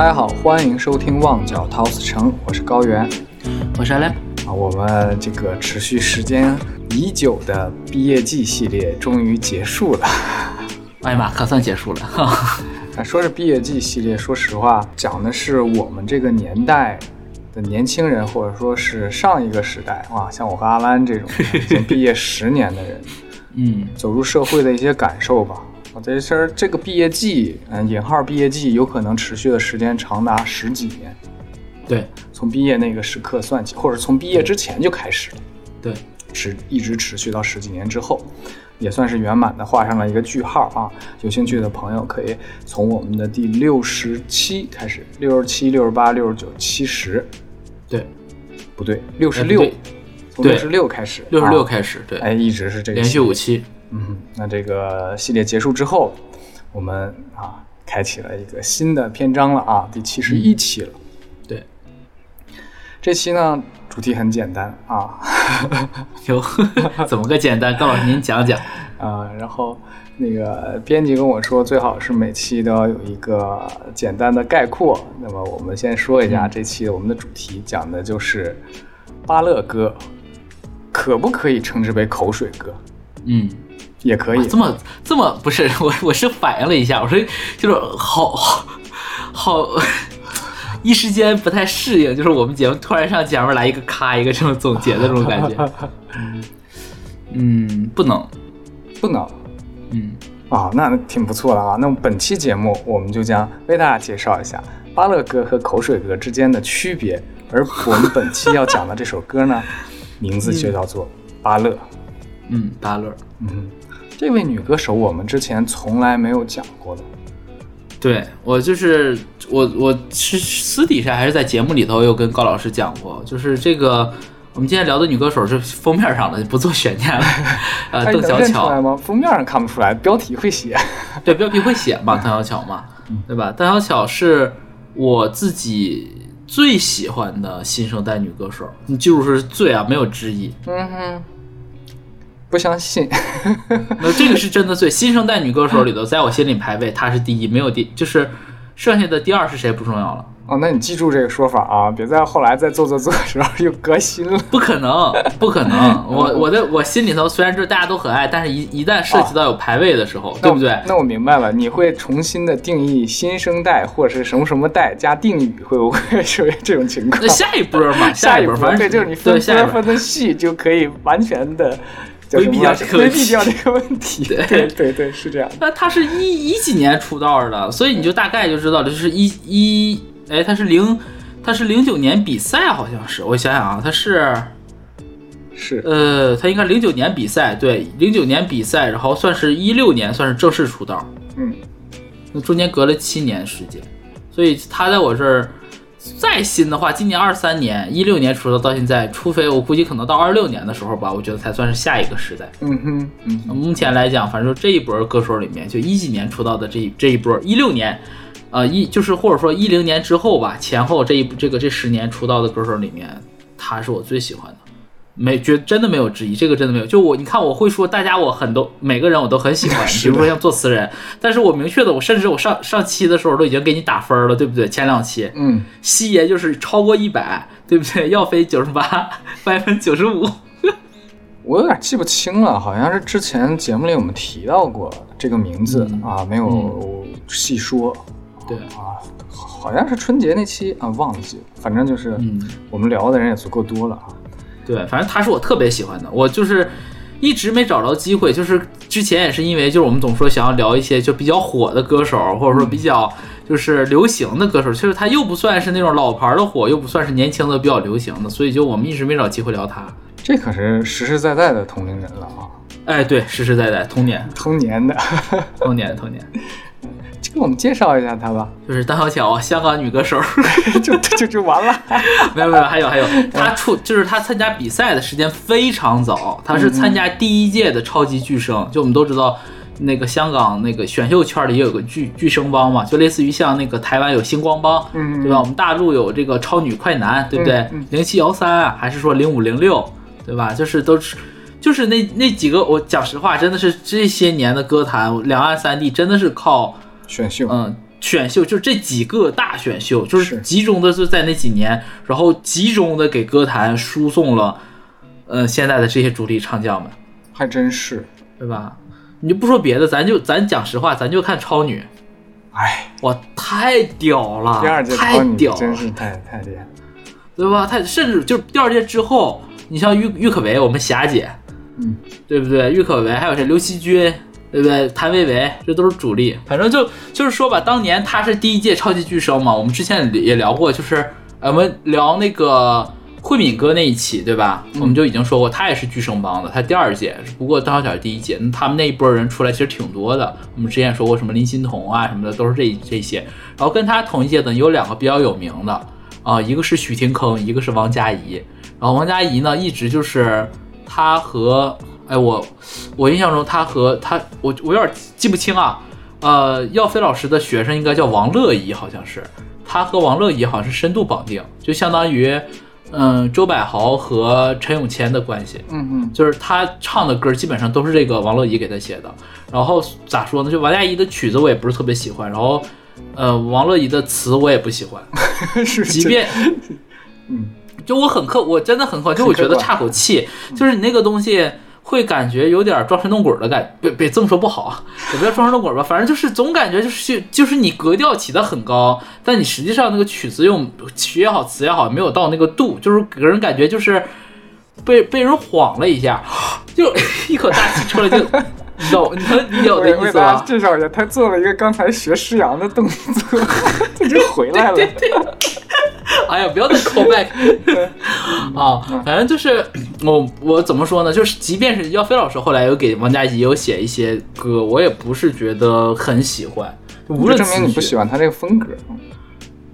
大家好，欢迎收听《旺角陶瓷城》，我是高原我是阿亮。啊。我们这个持续时间已久的毕业季系列终于结束了。哎呀妈，可算结束了。啊，说是毕业季系列，说实话，讲的是我们这个年代的年轻人，或者说是上一个时代啊，像我和阿兰这种 已经毕业十年的人，嗯，走入社会的一些感受吧。啊，这事儿这个毕业季，嗯，引号毕业季，有可能持续的时间长达十几年，对从毕业那个时刻算起，或者从毕业之前就开始了，对，持一直持续到十几年之后，也算是圆满的画上了一个句号啊。有兴趣的朋友可以从我们的第六十七开始，六十七、六十八、六十九、七十，对，不对，六十六从六十六开始，六十六啊开始，对，哎，一直是这个连续五期。嗯，那这个系列结束之后，我们啊开启了一个新的篇章了啊，第七十一期了。对，这期呢主题很简单啊 有 怎么个简单？高老师您讲讲。啊，然后那个编辑跟我说，最好是每期都要有一个简单的概括。那么我们先说一下嗯这期我们的主题，讲的就是巴勒歌，可不可以称之为口水歌？嗯，也可以，这么这么不是 我我是反应了一下，我说就是好好好，一时间不太适应，就是我们节目突然上节目来一个咔一个这种总结的这种感觉。嗯，不能。不能。嗯，啊，那挺不错的啊。那么本期节目，我们就将为大家介绍一下巴乐歌和口水歌之间的区别。而我们本期要讲的这首歌呢，名字就叫做《巴乐》。嗯，巴乐。嗯，这位女歌手我们之前从来没有讲过的。对我就是我我是私底下还是在节目里头有跟高老师讲过，就是这个我们今天聊的女歌手是封面上的，不做悬念了。呃，哎，邓小巧，吗？封面上看不出来，标题会写。对标题会写嘛，邓小巧嘛，对吧？邓小巧是我自己最喜欢的新生代女歌手，你记住是最啊，没有之一。嗯哼，不相信。那这个是真的最新生代女歌手里头，在我心里排位她是第一，没有第就是剩下的第二是谁不重要了。哦，那你记住这个说法啊，别在后来再做做做的时候又革新了。不可能，不可能！我我的我心里头虽然就是大家都很爱，但是一一旦涉及到有排位的时候，对不对？那我明白了，你会重新的定义新生代或者是什么什么代加定语，会不会出现这种情况那？下一波嘛，下一波，一反正对，就是你分分分的细，就可以完全的规避掉这个规问题避掉这个问题。对对对对，是这样。那他是一一几年出道的，所以你就大概就知道了，就是一一哎，他是零，他是零九年比赛，好像是，我想想啊，他是是，呃，他应该零九年比赛，对，零九年比赛，然后算是一六年算是正式出道，嗯，那中间隔了七年时间，所以他在我这儿再新的话，今年二三年，一六年出道到现在，除非我估计可能到二六年的时候吧，我觉得才算是下一个时代。嗯哼，嗯哼，目前来讲，反正这一波歌手里面，就一几年出道的这一这一波，一六年，呃一就是或者说一零年之后吧，前后这一这个这十年出道的歌手里面，他是我最喜欢的。没觉真的没有质疑，这个真的没有。就我，你看我会说，大家我很多每个人我都很喜欢，比如说像作词人，但是我明确的，我甚至我上上期的时候都已经给你打分了，对不对？前两期，嗯，西爷就是超过一百，对不对？耀飞九十八，百分九十五，我有点记不清了，好像是之前节目里我们提到过这个名字、嗯啊，没有细说。对啊，好像是春节那期啊，忘记了。反正就是，嗯我们聊的人也足够多了啊。对，反正他是我特别喜欢的，我就是一直没找着机会，就是之前也是因为就是我们总说想要聊一些就比较火的歌手，或者说比较就是流行的歌手，其实他又不算是那种老牌的火，又不算是年轻的比较流行的，所以就我们一直没找机会聊他。这可是实实在在的同龄人了啊，哎，对，实实在在，童年，童年的。童年，童年，我们介绍一下她吧，就是邓小巧，香港女歌手。就就就完了。没有没有，还有还有，她出就是她参加比赛的时间非常早，她是参加第一届的超级巨声，就我们都知道。那个香港那个选秀圈里也有个巨巨声帮嘛，就类似于像那个台湾有星光帮，嗯对吧？我们大陆有这个超女快男，对不对？零七幺三啊，还是说零五零六，对吧？就是都是，就是那那几个，我讲实话，真的是这些年的歌坛，两岸三地真的是靠选秀，嗯，选秀，就是这几个大选秀，就是是集中的是在那几年，然后集中的给歌坛输送了，呃，现在的这些主力唱将们，还真是。对吧？你就不说别的，咱就咱讲实话，咱就看超女，哎，哇，太屌了，第二届太超女屌了，真是太太厉害了。对吧？太甚至就是第二届之后，你像郁郁可唯，我们霞姐，嗯，对不对？郁可唯还有谁？刘惜君，对不对？谭维维，这都是主力。反正就就是说吧，当年他是第一届超级巨声嘛，我们之前也聊过，就是呃我们聊那个慧敏哥那一期，对吧？我们就已经说过，他也是巨声帮的，他第二届，不过张小小是第一届。那他们那一波人出来其实挺多的，我们之前也说过什么林欣彤啊什么的，都是这这些。然后跟他同一届的有两个比较有名的。啊、一个是许廷铿，一个是王佳怡。然后王佳怡呢，一直就是他和哎我我印象中他和他我我有点记不清啊。呃，耀飞老师的学生应该叫王乐怡，好像是他和王乐怡好像是深度绑定，就相当于嗯周柏豪和陈永谦的关系。嗯嗯，就是他唱的歌基本上都是这个王乐怡给他写的。然后咋说呢？就王佳怡的曲子我也不是特别喜欢，然后呃王乐怡的词我也不喜欢，是即便嗯，就我很客，我真的很客，就我觉得差口气，就是你那个东西会感觉有点装神弄鬼的感觉，别别这么说不好啊，也不叫装神弄鬼吧，反正就是总感觉就是就是你格调起得很高，但你实际上那个曲子用曲也好词也好没有到那个度，就是给人感觉就是被被人晃了一下，就 一口大气出来就，你知道你能理解我的意思吧？介绍一下，他做了一个刚才学诗阳的动作，他就回来了。哎呀，不要再 call back 啊！反正就是 我我怎么说呢？就是即便是耀飞老师后来有给王佳怡有写一些歌，我也不是觉得很喜欢。无论就证明你不喜欢他这个风格。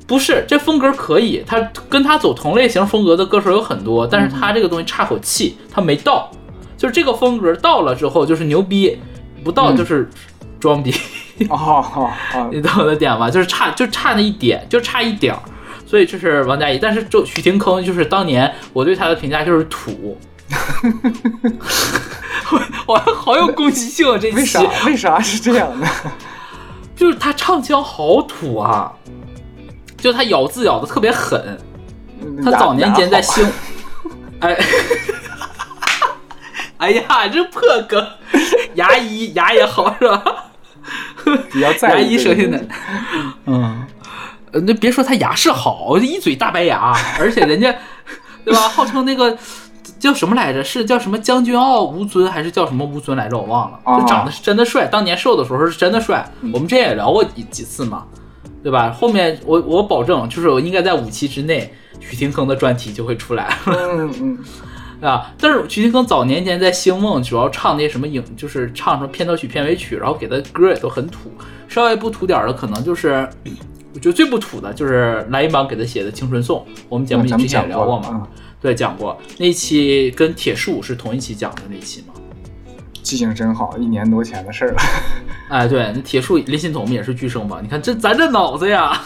不是这风格可以，他跟他走同类型风格的歌手有很多，但是他这个东西差口气，他没到，就是这个风格到了之后就是牛逼，不到就是装逼，哦哦哦，你懂我的点吧？就是差就差那一点，就差一点儿。所以这是王佳怡，但是就许廷铿就是当年我对他的评价就是土，我 我好有攻击性啊！这期为啥为啥是这样的？就是他唱腔好土啊，就他咬字咬的特别狠。他早年间在星，哎，哎呀，这破梗，牙医牙也好是吧？比较在牙意这个医舌现在东西，嗯，呃，那别说他牙是好，一嘴大白牙，而且人家，对吧？号称那个叫什么来着？是叫什么将军澳吴尊，还是叫什么吴尊来着？我忘了。哦就长得是真的帅，当年瘦的时候是真的帅。我们之前也聊过几几次嘛，对吧？后面我我保证，就是我应该在五期之内，许廷铿的专题就会出来。嗯嗯，啊，但是徐廷铿早年间在星梦主要唱那些什么影，就是唱什么片头曲、片尾曲，然后给的歌也都很土。稍微不土点儿的，可能就是我觉得最不土的就是蓝银榜给他写的《青春颂》，我们节目之前也聊过嘛，嗯对，讲过那期跟铁树是同一期讲的那期嘛。记性真好，一年多前的事儿了。哎，对，那铁树林欣彤也是巨声吧？你看这咱这脑子呀，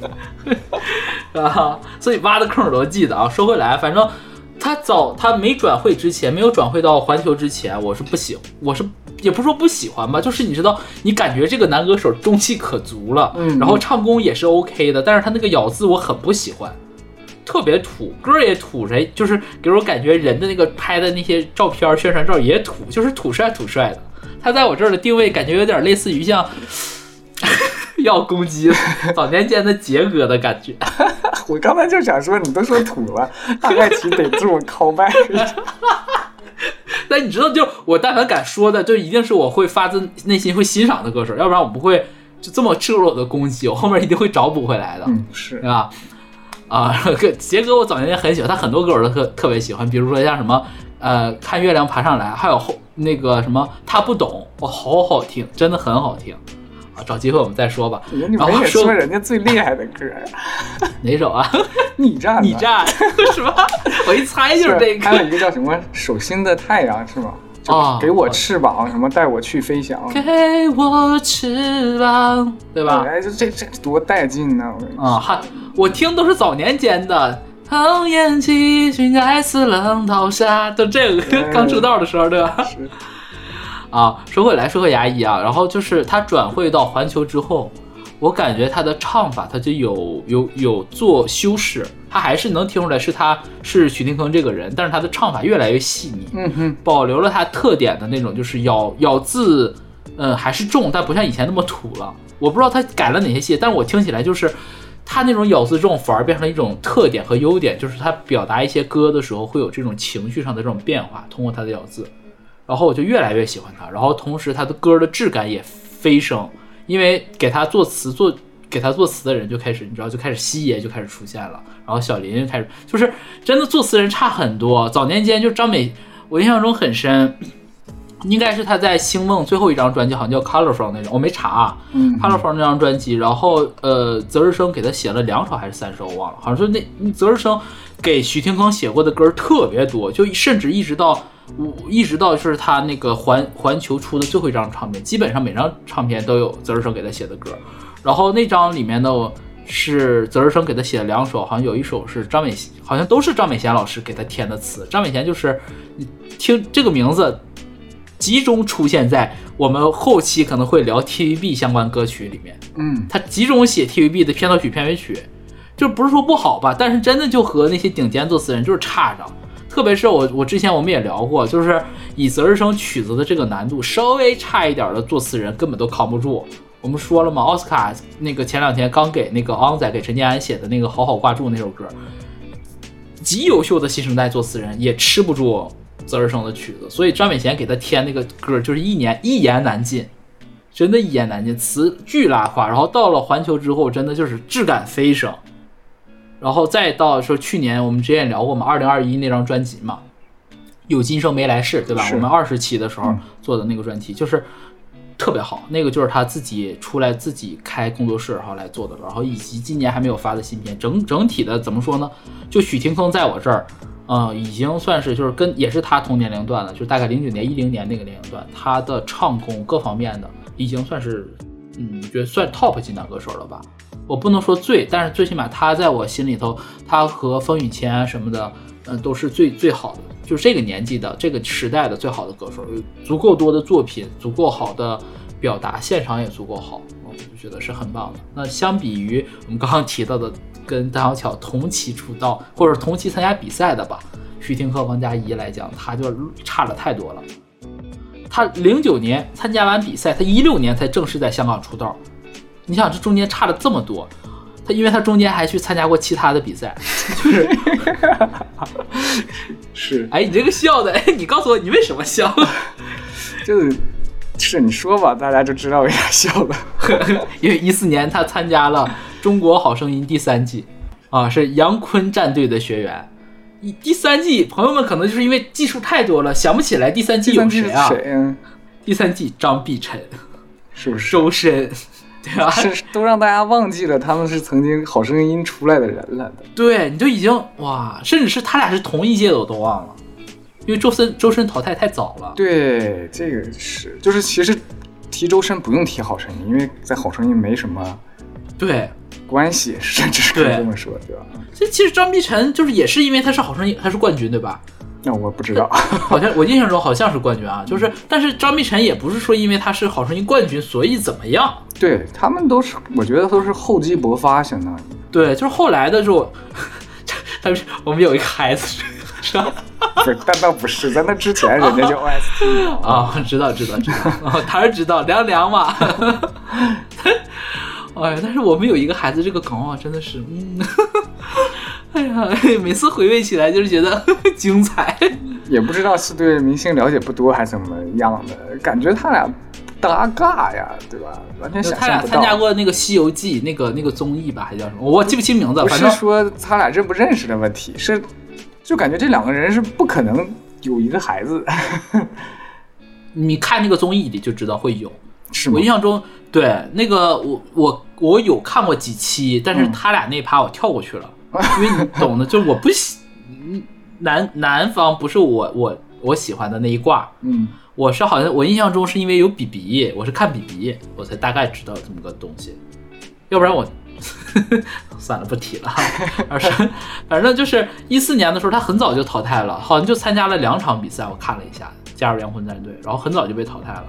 啊，所以挖的坑我都记得啊。说回来，反正他早他没转会之前，没有转会到环球之前，我是不喜，我是也不是说不喜欢吧，就是你知道，你感觉这个男歌手中气可足了，嗯然后唱功也是 OK 的，但是他那个咬字我很不喜欢。特别土，歌也土，谁就是给我感觉人的那个拍的那些照片、宣传照也土，就是土帅土帅的。他在我这儿的定位感觉有点类似于像 要攻击早年间的杰哥的感觉。我刚才就想说，你都说土了，大概其得这么 call back。但你知道，就我但凡敢说的，就一定是我会发自内心会欣赏的歌手，要不然我不会就这么赤裸裸的攻击，我后面一定会找补回来的。嗯，是对吧？啊，杰哥我早年间很喜欢，他很多歌我都特特别喜欢，比如说像什么呃看月亮爬上来，还有后那个什么他不懂，哇，好好听，真的很好听啊！找机会我们再说吧。你然后说说人家最厉害的歌，哪首啊？你站，你，站是吧？我一猜就是这个。还有一个叫什么“手心的太阳”是吗？啊给我翅膀，什么带我去飞翔，给我翅膀，对吧？哎，这这这多带劲呢！我跟你说啊，还我听都是早年间的。腾烟起，寻爱似浪淘沙，就这个嗯刚出道的时候，对吧？是啊，说回来，说回牙医啊，然后就是他转会到环球之后，我感觉他的唱法他就有有有做修饰，他还是能听出来是他是许廷铿这个人，但是他的唱法越来越细腻，嗯哼，保留了他特点的那种，就是咬咬字，嗯，还是重，但不像以前那么土了。我不知道他改了哪些戏，但是我听起来就是他那种咬字重反而变成了一种特点和优点，就是他表达一些歌的时候会有这种情绪上的这种变化，通过他的咬字，然后我就越来越喜欢他，然后同时他的歌的质感也飞升，因为给他作词作给他作词的人就开始，你知道就开始西爷就开始出现了，然后小林就开始，就是真的作词人差很多，早年间就张美，我印象中很深。应该是他在星梦最后一张专辑，好像叫《Colorful》那种，我没查啊。嗯 Colorful 那张专辑，然后呃，泽日生给他写了两首还是三首，我忘了，好像是那泽日生给徐廷铿写过的歌特别多，就甚至一直到我一直到是他那个环环球出的最后一张唱片，基本上每张唱片都有泽日生给他写的歌。然后那张里面呢是泽日生给他写了两首，好像有一首是张美，好像都是张美贤老师给他填的词。张美贤就是你听这个名字。集中出现在我们后期可能会聊 TVB 相关歌曲里面，嗯，他集中写 TVB 的片头曲、片尾曲，就不是说不好吧，但是真的就和那些顶尖作词人就是差着。特别是我，我之前我们也聊过，就是以泽日生曲子的这个难度，稍微差一点的作词人根本都扛不住。我们说了嘛，奥斯卡那个前两天刚给那个昂仔给陈建安写的那个《好好挂住》那首歌，极优秀的新生代作词人也吃不住。泽日生的曲子，所以张美贤给他添那个歌，就是一年一言难尽，真的，一言难尽，词巨拉胯。然后到了环球之后，真的就是质感飞升。然后再到说去年我们之前也聊过嘛，二零二一那张专辑嘛，有今生没来世，对吧？我们二十期的时候做的那个专题，就是特别好。那个就是他自己出来自己开工作室然后来做的，然后以及今年还没有发的新片，整整体的怎么说呢？就许廷铿在我这儿。嗯，已经算是就是跟也是他同年龄段的，就大概零九年一零年那个年龄段，他的唱功各方面的已经算是，嗯，觉得算 top 级男歌手了吧。我不能说最，但是最起码他在我心里头，他和风雨谦什么的，嗯，都是最最好的，就是这个年纪的这个时代的最好的歌手，有足够多的作品，足够好的表达，现场也足够好，我就觉得是很棒的。那相比于我们刚刚提到的。跟邓小巧同期出道或者同期参加比赛的吧，徐廷和王佳怡来讲，他就差了太多了。他零九年参加完比赛，他一六年才正式在香港出道。你想这中间差了这么多，他因为他中间还去参加过其他的比赛，就是是。哎，你这个笑的，哎，你告诉我你为什么笑？就是是你说吧，大家就知道为啥笑了。因为一四年他参加了。中国好声音第三季，啊，是杨坤战队的学员。第第三季，朋友们可能就是因为技术太多了，想不起来第三季有谁啊？第三季张碧晨，是不是？周深，对吧？是都让大家忘记了他们是曾经好声音出来的人了。对，你就已经哇，甚至是他俩是同一届的，我都忘了，因为周深周深淘汰太早了。对，这个是，就是其实提周深不用提好声音，因为在好声音没什么。对。关系甚至 是可以这么说，对吧？这其实张碧晨就是也是因为他是好声音，他是冠军，对吧？那我不知道，好像我印象中好像是冠军啊。就是，但是张碧晨也不是说因为他是好声音冠军，所以怎么样？对他们都是，我觉得都是厚积薄发，相当于。对，就是后来的时候，他们我们有一个孩子，是吧？不是，但倒不是，在那之前人家就 OST 啊，知道知道知道，他是知道凉凉嘛。哎，但是我们有一个孩子，这个梗啊，真的是，嗯，哎呀，每次回味起来就是觉得 精彩。也不知道是对明星了解不多还是怎么样的，感觉他俩搭嘎呀，对吧？完全想象不到。他俩参加过那个《西游记》那个那个综艺吧，还叫什么？我记不清名字。不是说他俩认不认识的问题，是就感觉这两个人是不可能有一个孩子。你看那个综艺里就知道会有。是我印象中，对那个我我我有看过几期，但是他俩那趴我跳过去了，因为你懂的，就是我不喜南南方不是我我我喜欢的那一挂，嗯，我是好像我印象中是因为有比比，我是看比比，我才大概知道这么个东西，要不然我 算了不提了，而是反正就是一四年的时候，他很早就淘汰了，好像就参加了两场比赛，我看了一下加入杨坤战队，然后很早就被淘汰了。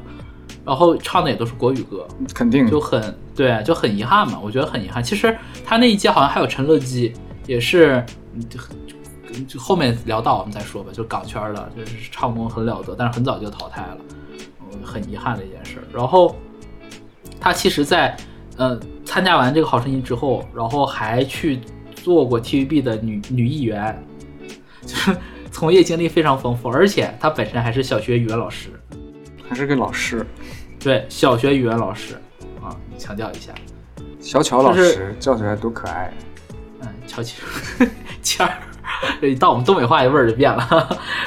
然后唱的也都是国语歌，肯定就很对，就很遗憾嘛。我觉得很遗憾。其实他那一届好像还有陈乐基，也是，嗯就就后面聊到我们再说吧。就港圈的，就是唱功很了得，但是很早就淘汰了，嗯，很遗憾的一件事儿。然后他其实在，呃参加完这个好声音之后，然后还去做过 TVB 的女女艺员，就是从业经历非常丰富，而且他本身还是小学语文老师。还是个老师，对，小学语文老师啊，强调一下，小巧老就是师叫起来多可爱。嗯，乔琪谦儿，这一到我们东北话，这味儿就变了。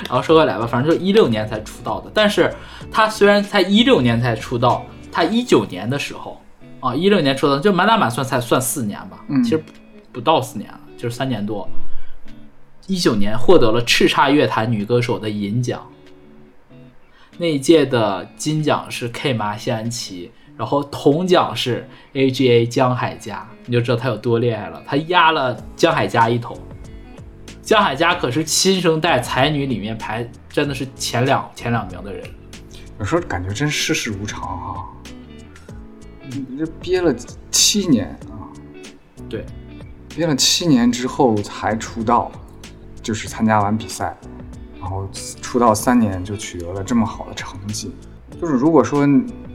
然后说回来吧，反正就一六年才出道的，但是他虽然才一六年才出道，他一九年的时候啊，一六年出道，就满打满算才算四年吧，嗯其实不不到四年了，就是三年多。一九年获得了叱咤乐坛女歌手的银奖，那一届的金奖是 K 麻谢安琪，然后铜奖是 AGA 江海佳，你就知道他有多厉害了，他压了江海佳一头。江海佳可是新生代才女里面排真的是前两前两名的人，有时候感觉真世事无常啊！你这憋了七年啊，对，憋了七年之后才出道，就是参加完比赛，然后出道三年就取得了这么好的成绩。就是如果说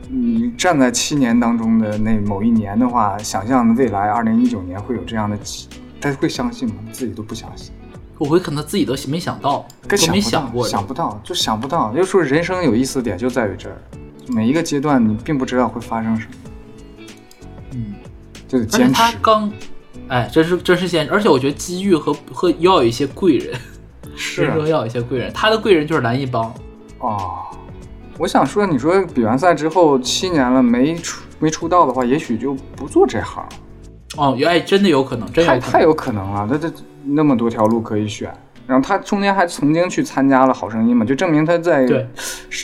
你站在七年当中的那某一年的话，想象未来二零一九年会有这样的起，他会相信吗？自己都不相信，我会可能自己都没想到，根都没想过，想不到，就想不到。就说人生有意思的点就在于这儿，每一个阶段你并不知道会发生什么，嗯。就得而且坚持。他刚，哎，真是真是坚持，而且我觉得机遇和和要有一些贵人，是啊人生要有一些贵人。他的贵人就是蓝一帮，哦，我想说，你说比完赛之后七年了没出没出道的话，也许就不做这行，哦，哎，真的有可能。太太有可能了。他这那么多条路可以选，然后他中间还曾经去参加了《好声音》嘛，就证明他在对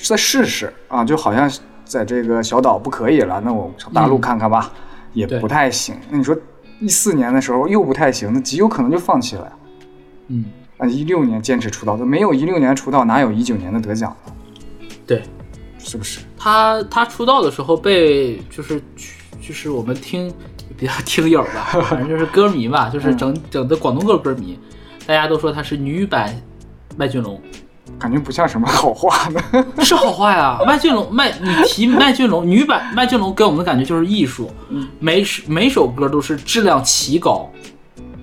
再试试啊，就好像在这个小岛不可以了，那我上大陆嗯看看吧，也不太行。那你说一四年的时候又不太行，那极有可能就放弃了呀。嗯，啊，一六年坚持出道，都没有一六年出道，哪有一九年的得奖呢？对是不是？他他出道的时候被就是就是我们听比较听友吧，反正就是歌迷吧，就是整整的广东歌歌迷，大家都说他是女版麦浚龙。感觉不像什么好话呢。是好话呀，麦浚龙麦，你提 麦浚龙女版麦浚龙给我们的感觉就是艺术，每首每首歌都是质量奇高，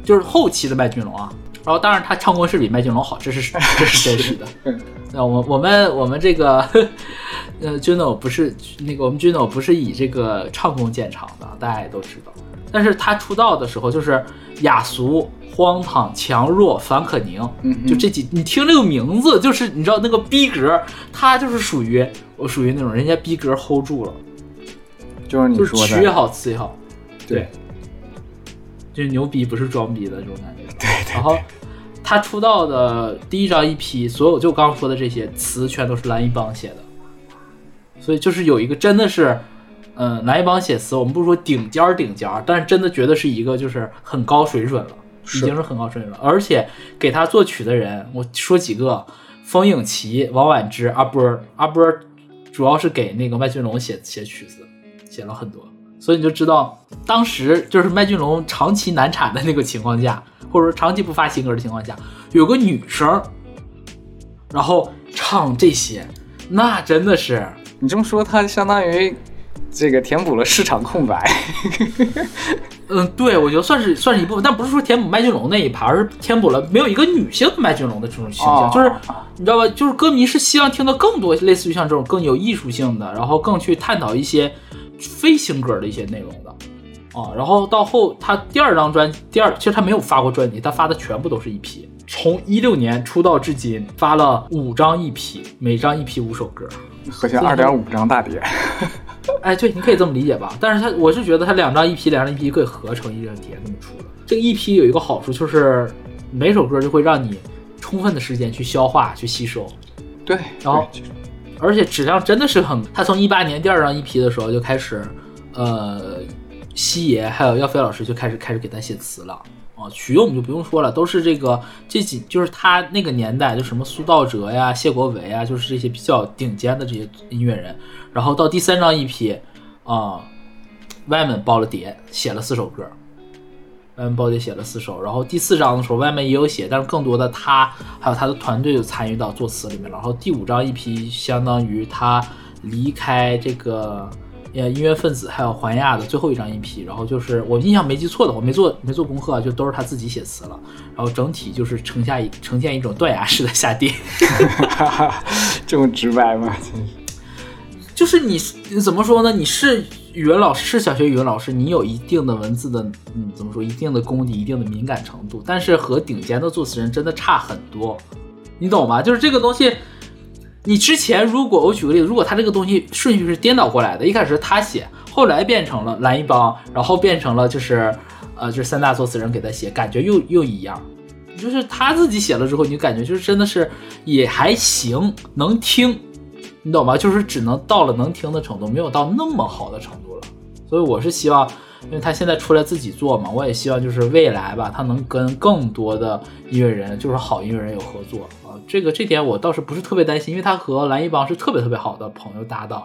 就是后期的麦浚龙啊。然后当然他唱功是比麦浚龙好，这是 这是真实的。嗯那我我们我们这个 呃 Juno 不是那个我们 Juno 不是以这个唱功见长的，大家也都知道。但是他出道的时候就是雅俗、荒唐、强弱、樊可宁，就这几，你听这个名字，就是你知道那个逼格，他就是属于我属于那种人家逼格 hold 住了，就是你就是说的，曲也好，词也好，对，就是牛逼不是装逼的这种感觉。对对。然后他出道的第一张 EP，所有就刚刚说的这些词全都是蓝一帮写的，所以就是有一个真的是，嗯，蓝一帮写词，我们不说顶尖儿顶尖儿，但是真的觉得是一个就是很高水准了，已经是很高水准了。而且给他作曲的人，我说几个：风影奇、王婉之、阿波儿。阿波儿主要是给那个麦浚龙写写曲子，写了很多。所以你就知道，当时就是麦浚龙长期难产的那个情况下，或者说长期不发新歌的情况下，有个女生，然后唱这些，那真的是你这么说，它相当于这个填补了市场空白。嗯，对，我觉得算是算是一部分，但不是说填补麦浚龙那一盘，而是填补了没有一个女性麦浚龙的这种形象，哦就是你知道吧？就是歌迷是希望听到更多类似于像这种更有艺术性的，然后更去探讨一些非新歌的一些内容的。啊，然后到后他第二张专第二，其实他没有发过专辑，他发的全部都是一批。从一六年出道至今，发了五张一批每张一批五首歌。合起来二点五张大碟，哎，对，你可以这么理解吧。但是他，我是觉得他两张一批两张一批可以合成一张碟这么出的。这个一批有一个好处就是，每首歌就会让你充分的时间去消化、去吸收，对，然后而且质量真的是很。他从一八年第二张一批的时候就开始，呃，西爷还有耀飞老师就开始开始给他写词了。啊，曲我们就不用说了，都是这个这几就是他那个年代，就什么苏道哲呀、谢国维啊，就是这些比较顶尖的这些音乐人。然后到第三张 EP 啊，外面包了碟，写了四首歌。外面包碟写了四首，然后第四章的时候外面也有写，但是更多的他还有他的团队就参与到作词里面了。然后第五张 EP 相当于他离开这个呃音乐分子还有环亚的最后一张 EP，然后就是我印象没记错的，我没做没做功课，就都是他自己写词了。然后整体就是呈下一呈现一种断崖式的下跌，这么直白吗？真是。就是你怎么说呢？你是语文老师，是小学语文老师，你有一定的文字的，嗯，怎么说？一定的功底，一定的敏感程度，但是和顶尖的作词人真的差很多，你懂吗？就是这个东西，你之前如果我举个例子，如果他这个东西顺序是颠倒过来的，一开始是他写，后来变成了蓝一帮，然后变成了就是呃，就是三大作词人给他写，感觉又又一样。就是他自己写了之后，你感觉就是真的是也还行，能听。你懂吗？就是只能到了能听的程度，没有到那么好的程度了。所以我是希望，因为他现在出来自己做嘛，我也希望就是未来吧，他能跟更多的音乐人，就是好音乐人有合作。这个这点我倒是不是特别担心，因为他和蓝一帮是特别特别好的朋友搭档，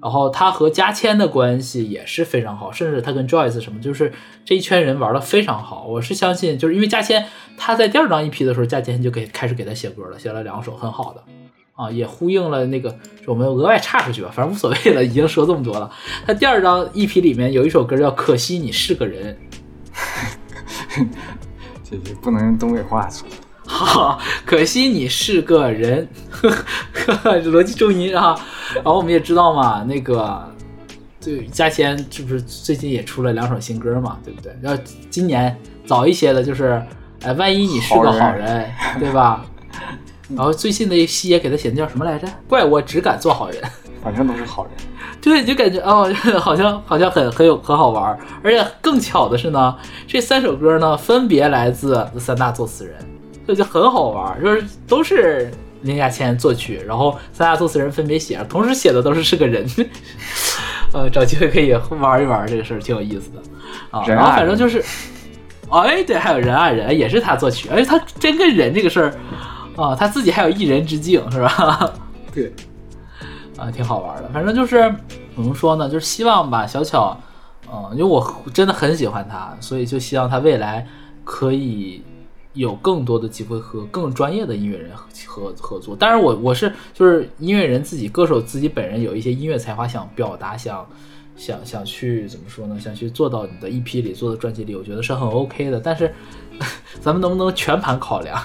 然后他和嘉谦的关系也是非常好，甚至他跟 Joyce 什么，就是这一圈人玩的非常好。我是相信，就是因为嘉谦他在第二张 EP 的时候，嘉谦就给开始给他写歌了，写了两首很好的。啊，也呼应了那个，我们额外岔出去吧，反正无所谓了，已经说这么多了。他第二张 EP 里面有一首歌叫《可惜你是个人》，这这不能用东北话说。好，可惜你是个人，呵呵逻辑重音啊。然后我们也知道嘛，那个对嘉谦是不是最近也出了两首新歌嘛，对不对？然后今年早一些的就是，哎，万一你是个好人，对吧？然后最近的一期也给他写的叫什么来着？怪我只敢做好人，反正都是好人。对，就感觉哦，好像好像很很有很好玩。而且更巧的是呢，这三首歌呢分别来自三大作词人，所以就很好玩。就是都是林亚谦作曲，然后三大作词人分别写，同时写的都是是个人。呃，找机会可以玩一玩这个事儿，挺有意思的啊。然后反正就是，哎，对，还有人啊人也是他作曲，而且他真跟人这个事儿。啊，他自己还有一人之境，是吧？对，啊，挺好玩的。反正就是怎么说呢，就是希望吧，小巧，嗯，因为我真的很喜欢他，所以就希望他未来可以有更多的机会和更专业的音乐人合合作。当然，我我是就是音乐人自己，歌手自己本人有一些音乐才华想表达，想想想去怎么说呢？想去做到你的 EP 里，做的专辑里，我觉得是很 OK 的。但是 咱们能不能全盘考量？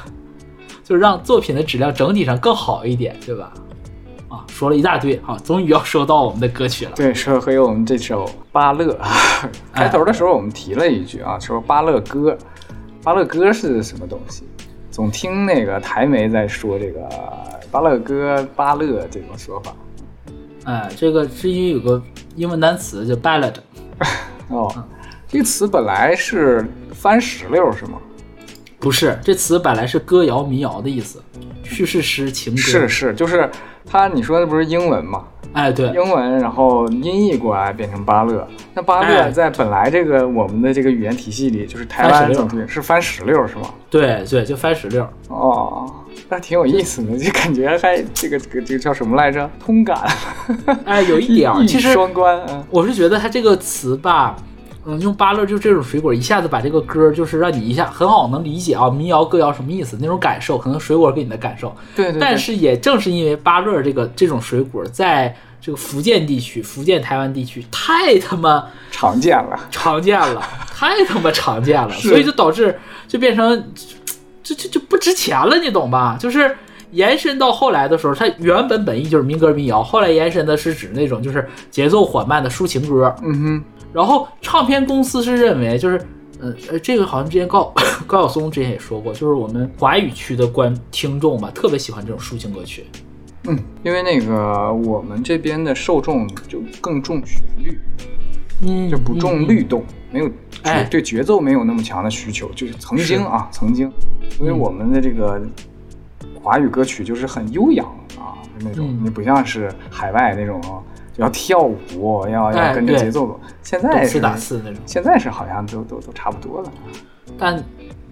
就是让作品的质量整体上更好一点，对吧？啊，说了一大堆，啊，终于要说到我们的歌曲了。对，说回我们这首《巴乐》。开头的时候我们提了一句啊，说《巴乐歌》，《巴乐歌》是什么东西？总听那个台媒在说这个《巴乐歌》《巴乐》这种说法。哎，这个至于有个英文单词叫 ballad。哦，这词本来是翻石榴是吗？不是，这词本来是歌谣、民谣的意思，叙事诗、情歌。是是，就是它，你说的不是英文吗？哎，对，英文，然后音译过来变成巴勒。那巴勒在本来这个我们的这个语言体系里，就是台湾怎么是番石榴是吗？对对，就番石榴。哦，那挺有意思的，就感觉还这个这个这个叫什么来着？通感。哎，有一点，其实双关。我是觉得它这个词吧。嗯，用芭乐就这种水果，一下子把这个歌就是让你一下很好能理解啊，民谣歌谣什么意思那种感受，可能水果给你的感受。对对。但是也正是因为芭乐这个这种水果，在这个福建地区、福建台湾地区太他妈常见了，常见了，太他妈常见了，所以就导致就变成就就就不值钱了，你懂吧？就是延伸到后来的时候，它原本本意就是民歌民谣，后来延伸的是指那种就是节奏缓慢的抒情歌。嗯哼。然后唱片公司是认为，就是，呃呃，这个好像之前高 高晓松之前也说过，就是我们华语区的观听众吧，特别喜欢这种抒情歌曲。嗯，因为那个我们这边的受众就更重旋律，嗯，就不重律动，没有哎。对节奏没有那么强的需求，就是曾经啊曾经，因为我们的这个华语歌曲就是很悠扬啊，那种你不像是海外那种。要跳舞，要要跟着节奏走。现在是打四那种。现在是好像都都都差不多了。但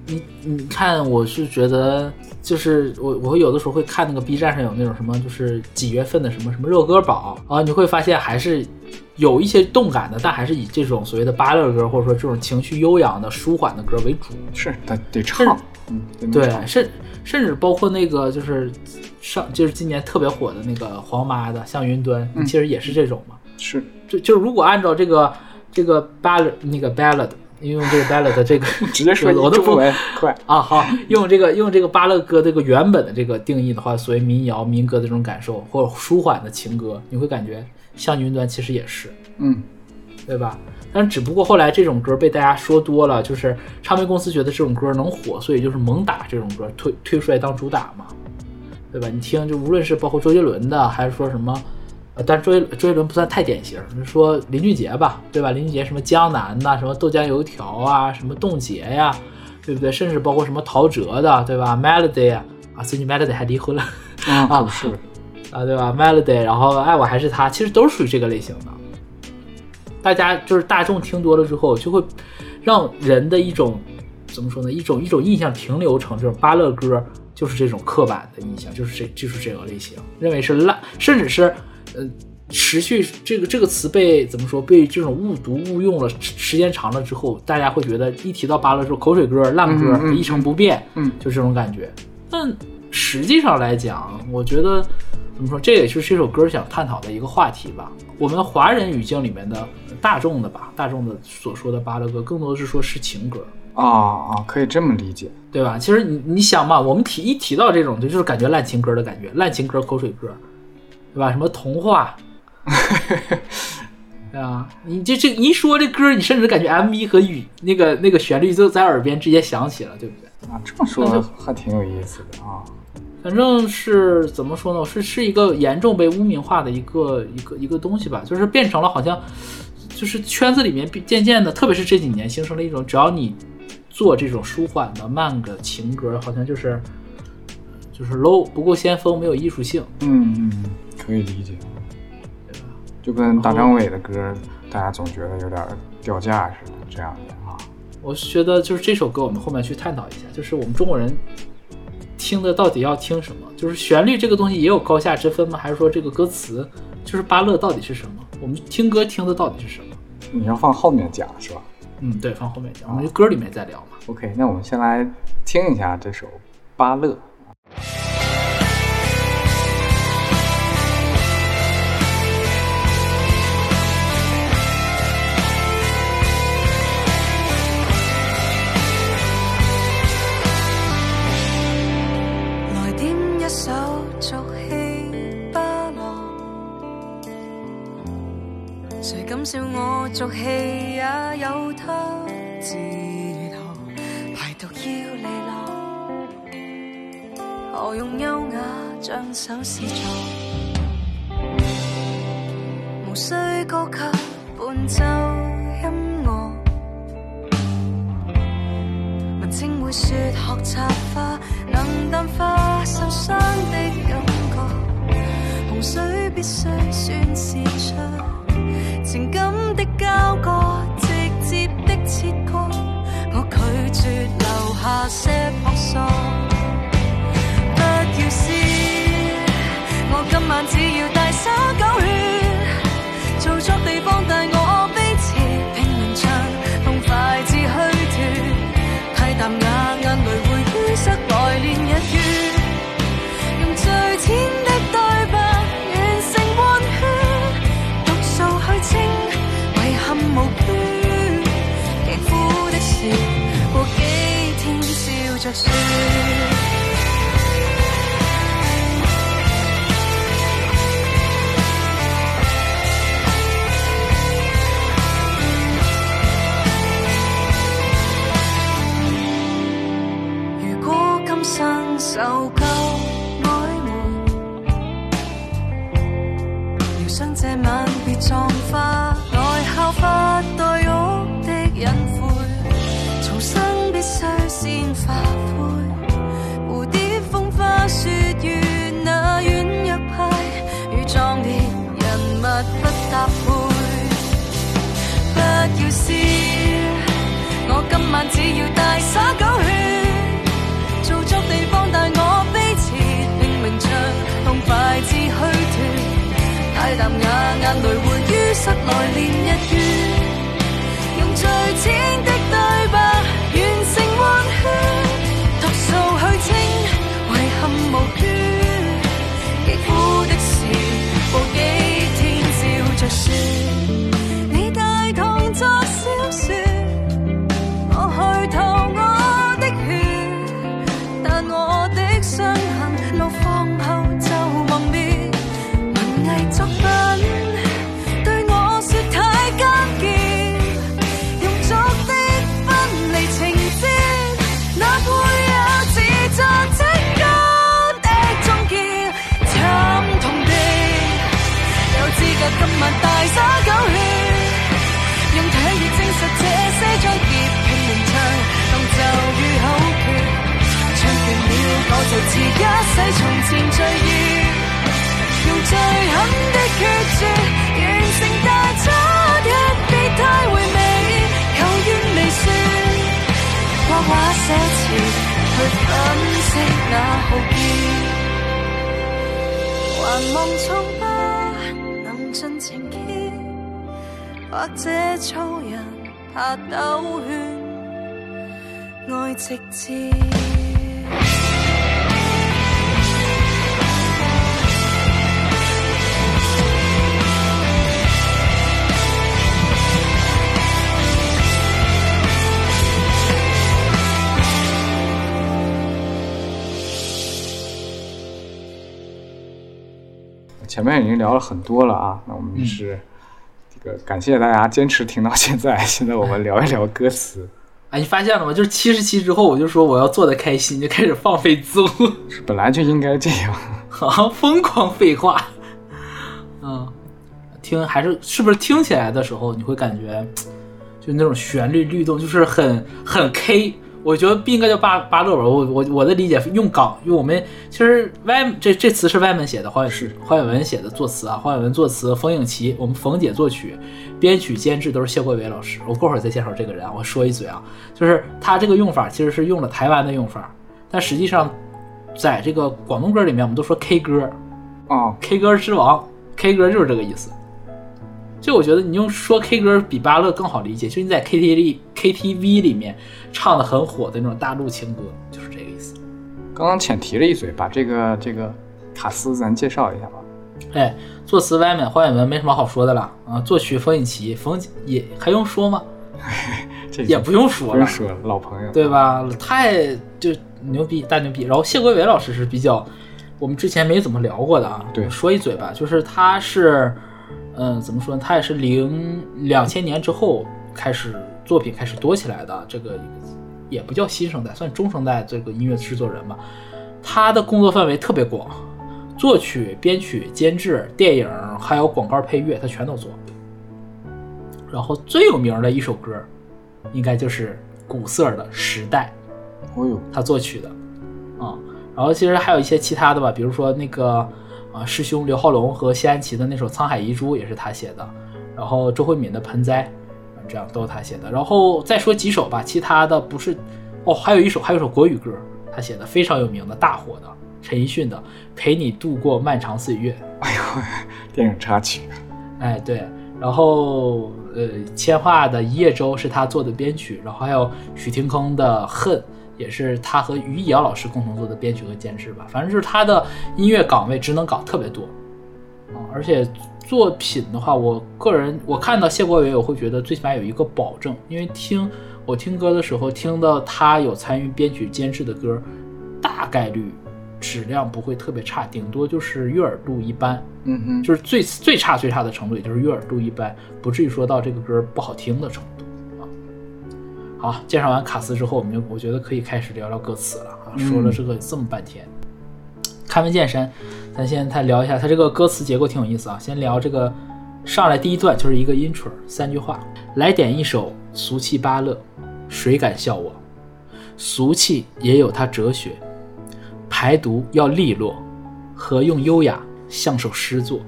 你你看，我是觉得，就是我我有的时候会看那个 B 站上有那种什么，就是几月份的什么什么热歌榜啊，你会发现还是有一些动感的，但还是以这种所谓的巴乐歌或者说这种情绪悠扬的舒缓的歌为主。是，得得唱，嗯，对，唱甚甚至包括那个就是上就是今年特别火的那个黄妈的《像云端》，嗯。其实也是这种嘛。是，就就如果按照这个这个 ballad 那个 ballad，用这个 ballad 的这个 直接说我都不中文，快，啊，好，用这个用这个巴勒歌这个原本的这个定义的话，所谓民谣民歌的这种感受，或者舒缓的情歌，你会感觉像云端其实也是，嗯，对吧？但只不过后来这种歌被大家说多了，就是唱片公司觉得这种歌能火，所以就是猛打这种歌，推推出来当主打嘛，对吧？你听，就无论是包括周杰伦的，还是说什么，呃，但是周杰周杰伦不算太典型，你说林俊杰吧，对吧？林俊杰什么江南呐，什么豆浆油条啊，什么冻结呀，对不对？甚至包括什么陶喆的，对吧？Melody 啊，啊，最近 Melody 还离婚了啊，是，啊，对吧？Melody，然后爱我还是他，其实都是属于这个类型的。大家就是大众听多了之后，就会让人的一种怎么说呢？一种一种印象停留成这种巴勒歌，就是这种刻板的印象，就是这就是这个类型，认为是烂，甚至是呃持续这个这个词被怎么说被这种误读误用了，时时间长了之后，大家会觉得一提到巴勒之后，口水歌、烂歌、嗯嗯嗯一成不变，嗯就这种感觉。但实际上来讲，我觉得怎么说，这也是这首歌想探讨的一个话题吧。我们华人语境里面的大众的吧，大众的所说的巴勒歌，更多的是说是情歌，啊啊，可以这么理解，对吧？其实你你想嘛，我们提一提到这种，就就是感觉烂情歌的感觉，烂情歌、口水歌，对吧？什么童话。对 啊，你这这一说这歌，你甚至感觉 MV 和语那个那个旋律就在耳边直接响起了，对不对？啊，这么说还挺有意思的啊，反正是怎么说呢？是是一个严重被污名化的一个一个一个东西吧，就是变成了好像，就是圈子里面渐渐的，特别是这几年形成了一种，只要你做这种舒缓的慢的情歌，好像就是就是 low 不够先锋，没有艺术性。嗯嗯，可以理解，就跟大张伟的歌，大家总觉得有点掉价似的，这样的啊，我觉得就是这首歌，我们后面去探讨一下，就是我们中国人听的到底要听什么？就是旋律这个东西也有高下之分吗？还是说这个歌词就是巴乐到底是什么？我们听歌听的到底是什么？你要放后面讲是吧嗯，对，放后面讲，我们就歌里面再聊嘛。？OK，那我们先来听一下这首《巴勒》。我俗氣也有他自豪，排毒要利落，何用優雅將手試做，無需高級伴奏音樂。文青會說學插花能淡化受傷的感覺，洪水必須宣泄出情感的交割，直接的切割。我拒绝留下些扑朔，不要撕，我今晚只要大灑狗血，做作地方大我如果今生受夠曖昧，療傷這晚別撞化，來效法須先化灰。蝴蝶風花雪月那軟弱派，與壯烈人物不搭配。不要笑，我今晚只要大灑狗血，做作地方大我悲切，拼命唱痛快至虛脱，大啖啞眼淚匯於室內練一月，用最淺的對白換经聊了很多了啊，那我们是这个感谢大家坚持听到现在。现在我们聊一聊歌词，哎，你发现了吗？就是七十期之后，我就说我要做的开心，就开始放飞自我，是 本来就应该这样。啊，疯狂废话。嗯，听还是是不是听起来的时候，你会感觉就那种旋律律动，就是很很 K。我觉得不应该叫巴巴勒文，我我我的理解用港，用我们其实歪这这词是歪门写的，黄是黄伟文写的作词啊，黄伟文作词，冯颖琪我们冯姐作曲，编曲监制都是谢国伟老师。我过会儿再介绍这个人啊，我说一嘴啊，就是他这个用法其实是用了台湾的用法，但实际上在这个广东歌里面，我们都说 K 歌哦，，K 歌之王，K 歌就是这个意思。就我觉得你用说 K 歌比巴乐更好理解，就你在 KTV KTV 里面唱的很火的那种大陆情歌，就是这个意思。刚刚浅提了一嘴，把这个这个卡斯咱介绍一下吧。哎，作词歪门黄伟文没什么好说的了啊，作曲冯颖琪，冯也还用说吗？这也不用说了不用，说了，老朋友，对？吧？太就牛逼大牛逼。然后谢国伟老师是比较我们之前没怎么聊过的啊，对说一嘴吧，就是他是，嗯、怎么说呢？他也是零两千年之后开始作品开始多起来的，这个也不叫新生代，算中生代这个音乐制作人吧。他的工作范围特别广，作曲、编曲、监制、电影还有广告配乐，他全都做。然后最有名的一首歌，应该就是古色的《时代》。哦呦，他作曲的，啊、然后其实还有一些其他的吧，比如说那个啊师兄刘浩龙和谢安琪的那首《沧海遗珠》也是他写的，然后周慧敏的《盆栽》，啊这样都是他写的。然后再说几首吧，其他的不是哦，还有一首还有一首国语歌，他写的非常有名的大火的陈奕迅的《陪你度过漫长岁月》，哎呦，电影插曲，哎，对，然后呃，千画的《一叶舟》是他做的编曲，然后还有许廷铿的《恨》也是他和于以瑶老师共同做的编曲和监制吧。反正就是他的音乐岗位、职能岗特别多啊、而且作品的话，我个人我看到谢国伟，我会觉得最起码有一个保证，因为听我听歌的时候听到他有参与编曲监制的歌，大概率质量不会特别差，顶多就是悦耳度一般。嗯嗯，就是最最差最差的程度，也就是悦耳度一般，不至于说到这个歌不好听的程度啊。好，介绍完卡斯之后，我们就我觉得可以开始聊聊歌词了啊。说了这个这么半天，开门见山，咱先再聊一下它这个歌词结构挺有意思啊。先聊这个上来第一段就是一个 intro，三句话，来点一首俗气芭乐，谁敢笑我？俗气也有它哲学，排毒要利落，和用优雅像首诗作。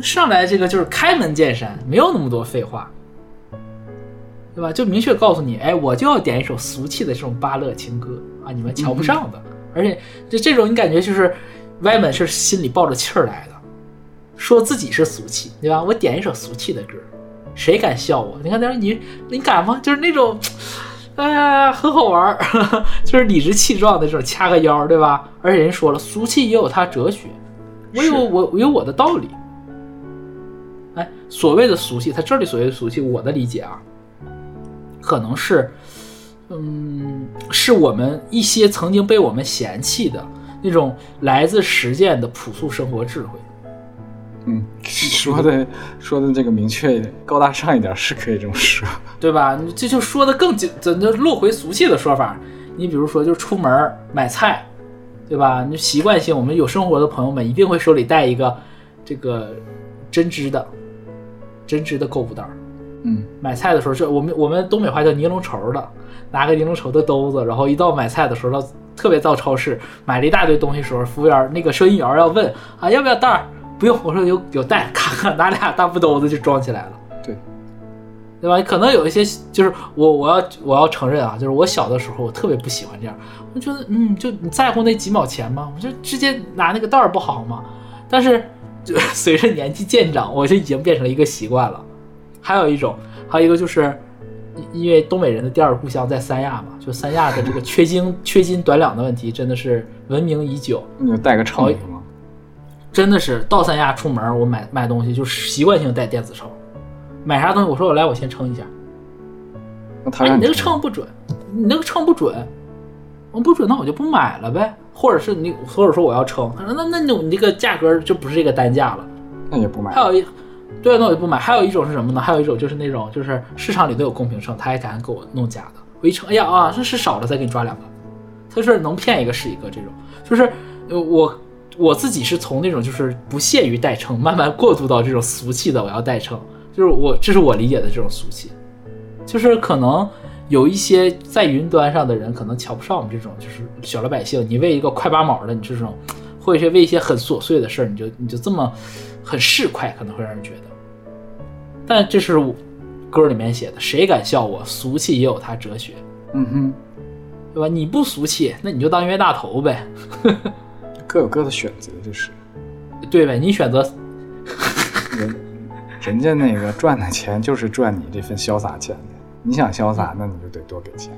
上来这个就是开门见山，没有那么多废话。对吧？就明确告诉你，哎，我就要点一首俗气的这种巴勒情歌啊，你们瞧不上的。而且这这种你感觉就是歪门是心里抱着气儿来的，说自己是俗气，对吧？我点一首俗气的歌，谁敢笑我？你看那你你敢吗？就是那种，哎呀，很好玩儿，就是理直气壮的这种掐个腰，对吧？而且人说了，俗气也有它哲学，我有我我有我的道理。哎，所谓的俗气，他这里所谓的俗气，我的理解啊，可能是，嗯，是我们一些曾经被我们嫌弃的那种来自实践的朴素生活智慧。嗯，说的说的这个明确一点，高大上一点是可以这么说。对吧？你这就说的更怎就落回俗气的说法？你比如说，就出门买菜，对吧？你习惯性，我们有生活的朋友们一定会手里带一个这个针织的针织的购物袋儿。嗯，买菜的时候，就我们我们东北话叫尼龙绸的，拿个尼龙绸的兜子，然后一到买菜的时候，到特别到超市买了一大堆东西时候，服务员那个收银员要问啊要不要袋儿？不用，我说有有袋，咔咔拿俩大布兜子就装起来了。对，对吧？可能有一些就是我我要我要承认啊，就是我小的时候我特别不喜欢这样，我觉得嗯，就你在乎那几毛钱吗？我就直接拿那个袋儿不好吗？但是就随着年纪渐长，我就已经变成了一个习惯了。还有一种，还有一个就是，因因为东北人的第二故乡在三亚嘛，就三亚的这个缺斤 缺斤短两的问题真的是闻名已久。你就带个秤是吗？真的是到三亚出门，我买买东西就习惯性带电子秤，买啥东西我说我来我先称一下，哎，那个秤不准，你那个秤不准，我不准那我就不买了呗，或者是你或者说我要称，他说那那你你这个价格就不是这个单价了。那也不买还。有一，对，那我就不买。还有一种是什么呢？还有一种就是那种就是市场里都有公平秤，他还敢给我弄假的。我一称，哎呀啊，这是少了，再给你抓两个。他说能骗一个是一个，这种就是我我自己是从那种就是不屑于代称，慢慢过渡到这种俗气的我要代称，就是我这是我理解的这种俗气，就是可能有一些在云端上的人可能瞧不上我们这种就是小老百姓，你为一个快八毛的你这种，或者是为一些很琐碎的事儿，你就你就这么很市侩，可能会让人觉得。但这是我歌里面写的，谁敢笑我俗气也有它哲学，嗯哼，对吧？你不俗气，那你就当冤大头呗，各有各的选择，就是对呗？你选择人人家那个赚的钱就是赚你这份潇洒钱的。你想潇洒，那你就得多给钱。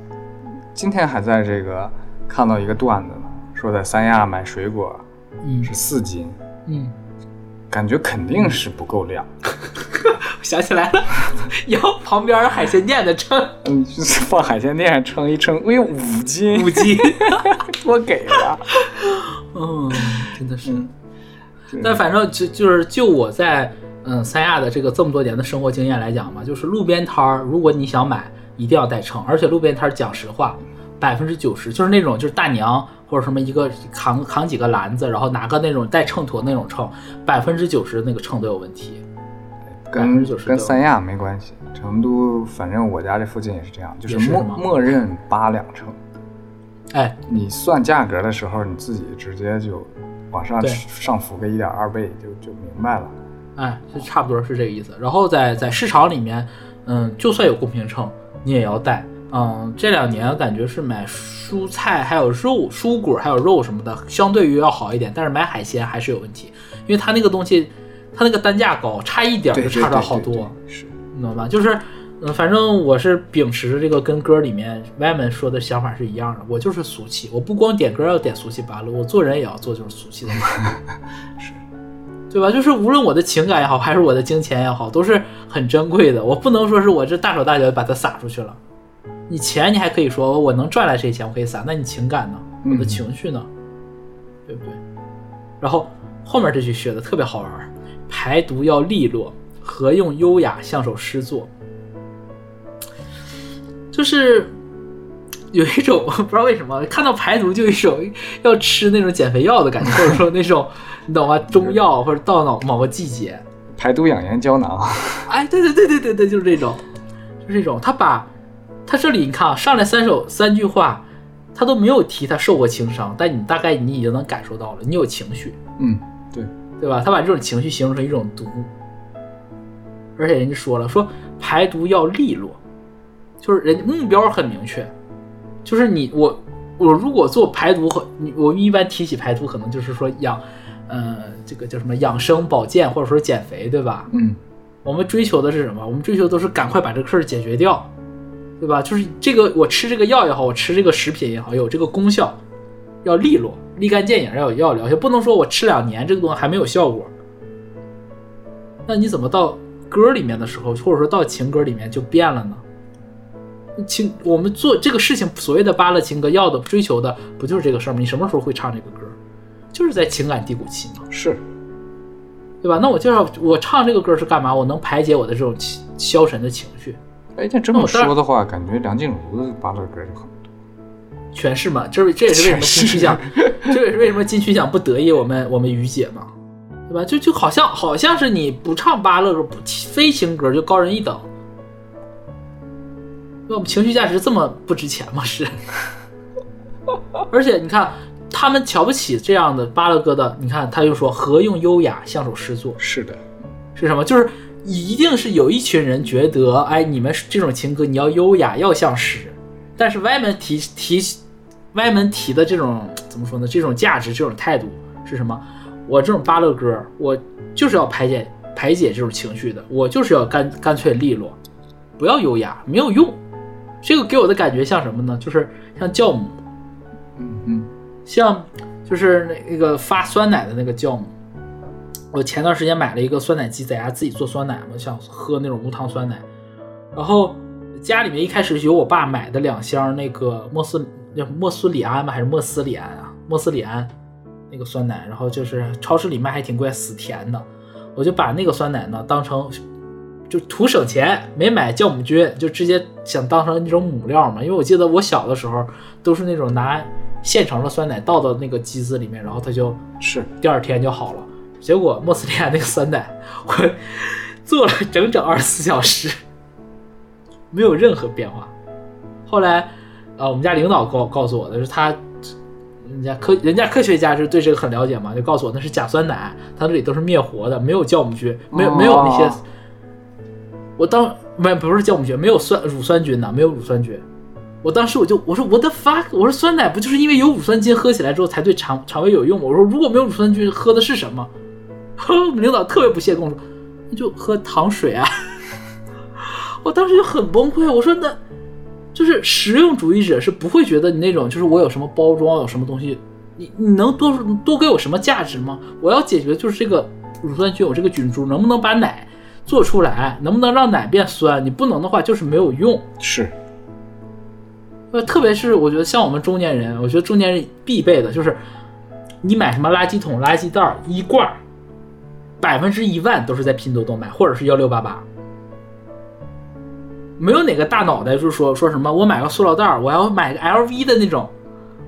今天还在这个看到一个段子呢，说在三亚买水果嗯是四斤，嗯，感觉肯定是不够量。想起来了，要旁边海鲜店的称 嗯，就是放海鲜店称一称，哎呦，五斤，五斤，多给了。嗯，真的是。嗯，但反正就就是就我在嗯三亚的这个这么多年的生活经验来讲嘛，就是路边摊儿，如果你想买，一定要带秤，而且路边摊儿讲实话，百分之九十就是那种就是大娘或者什么一个扛扛几个篮子，然后拿个那种带秤砣那种秤，百分之九十那个秤都有问题。跟90%跟三亚没关系，成都反正我家这附近也是这样，就是默默认八两秤。哎，你算价格的时候，你自己直接就往上上浮个一点二倍，就就明白了。哎，就差不多是这个意思。然后在在市场里面，嗯，就算有公平秤，你也要带。嗯，这两年感觉是买蔬菜还有肉、蔬果还有肉什么的，相对于要好一点。但是买海鲜还是有问题，因为它那个东西，它那个单价高，差一点儿，就差对着好多，是，你懂吧？就是，嗯，反正我是秉持着这个跟歌里面歪门说的想法是一样的，我就是俗气，我不光点歌要点俗气八路，我做人也要做就是俗气的人。对吧？就是无论我的情感也好，还是我的金钱也好，都是很珍贵的。我不能说是我这大手大脚把它撒出去了。你钱你还可以说我能赚来这些钱我可以撒，那你情感呢？我的嗯情绪呢？对不对？然后后面这句学的特别好玩儿，排毒要利落，何用优雅，像首诗作。就是有一种不知道为什么看到排毒就有一种要吃那种减肥药的感觉，或者说那种 你懂吗？中药或者到某某个季节，排毒养颜胶囊。哎，对对对对对对，就是这种，就是这种。他把他这里你看啊，上来三首三句话，他都没有提他受过情伤，但你大概你已经能感受到了，你有情绪，嗯，对，对吧？他把这种情绪形容成一种毒，而且人家说了，说排毒要利落，就是人家目标很明确，就是你我我如果做排毒和你我们一般提起排毒，可能就是说养，呃，这个叫什么养生保健或者说减肥，对吧？嗯我们追求的是什么？我们追求都是赶快把这个事儿解决掉，对吧？就是这个我吃这个药也好，我吃这个食品也好，有这个功效，要利落、立竿见影，要有药疗效，不能说我吃两年这个东西还没有效果。那你怎么到歌里面的时候，或者说到情歌里面就变了呢？情我们做这个事情，所谓的巴勒情歌要的追求的不就是这个事儿吗？你什么时候会唱这个歌？就是在情感低谷期嘛。是，对吧？那我就要我唱这个歌是干嘛？我能排解我的这种情消沉的情绪，哎，那这么说的话，感觉梁静茹的芭乐歌就很多。全是嘛。这这也是为什么金曲奖，这也是为什么金曲奖不得意我们我们于姐嘛，对吧？就就好像好像是你不唱芭乐歌，不非情歌就高人一等。那我们情绪价值这么不值钱吗？是。而且你看，他们瞧不起这样的芭乐歌的，你看他就说何用优雅相首诗作，是的，是什么？就是一定是有一群人觉得，哎，你们这种情歌你要优雅，要像诗，但是歪门提提歪门提的这种怎么说呢？这种价值，这种态度是什么？我这种芭乐歌，我就是要排解排解这种情绪的，我就是要干干脆利落，不要优雅，没有用。这个给我的感觉像什么呢？就是像酵母，嗯嗯像就是那个发酸奶的那个酵母。我前段时间买了一个酸奶机，在家自己做酸奶嘛，想喝那种无糖酸奶。然后家里面一开始有我爸买的两箱那个莫斯叫莫斯里安吗？还是莫斯里安啊？莫斯里安那个酸奶，然后就是超市里卖还挺贵，死甜的。我就把那个酸奶呢当成就图省钱，没买酵母菌，就直接想当成那种母料嘛。因为我记得我小的时候都是那种拿现成的酸奶倒到那个机子里面，然后它就是，第二天就好了。结果莫斯利亚那个酸奶，我做了整整二十四小时，没有任何变化。后来，呃，我们家领导告告诉我的是他，人家科人家科学家是对这个很了解嘛，就告诉我那是假酸奶，它这里都是灭活的，没有酵母菌，没有没有那些。哦我当没不是酵母菌，没有酸乳酸菌的，没有乳酸菌。我当时我就我说我的 fuck，我说酸奶不就是因为有乳酸菌喝起来之后才对肠肠胃有用吗？我说如果没有乳酸菌，喝的是什么？我 们领导特别不屑跟我说，那就喝糖水啊。我当时就很崩溃，我说那就是实用主义者是不会觉得你那种就是我有什么包装有什么东西，你你能多多给我什么价值吗？我要解决的就是这个乳酸菌我这个菌株能不能把奶做出来，能不能让奶变酸？你不能的话就是没有用。是，呃，特别是我觉得像我们中年人，我觉得中年人必备的就是，你买什么垃圾桶、垃圾袋儿、衣罐儿，百分之一万都是在拼多多买，或者是幺六八八。没有哪个大脑袋就是说说什么我买个塑料袋儿，我要买个 LV 的那种。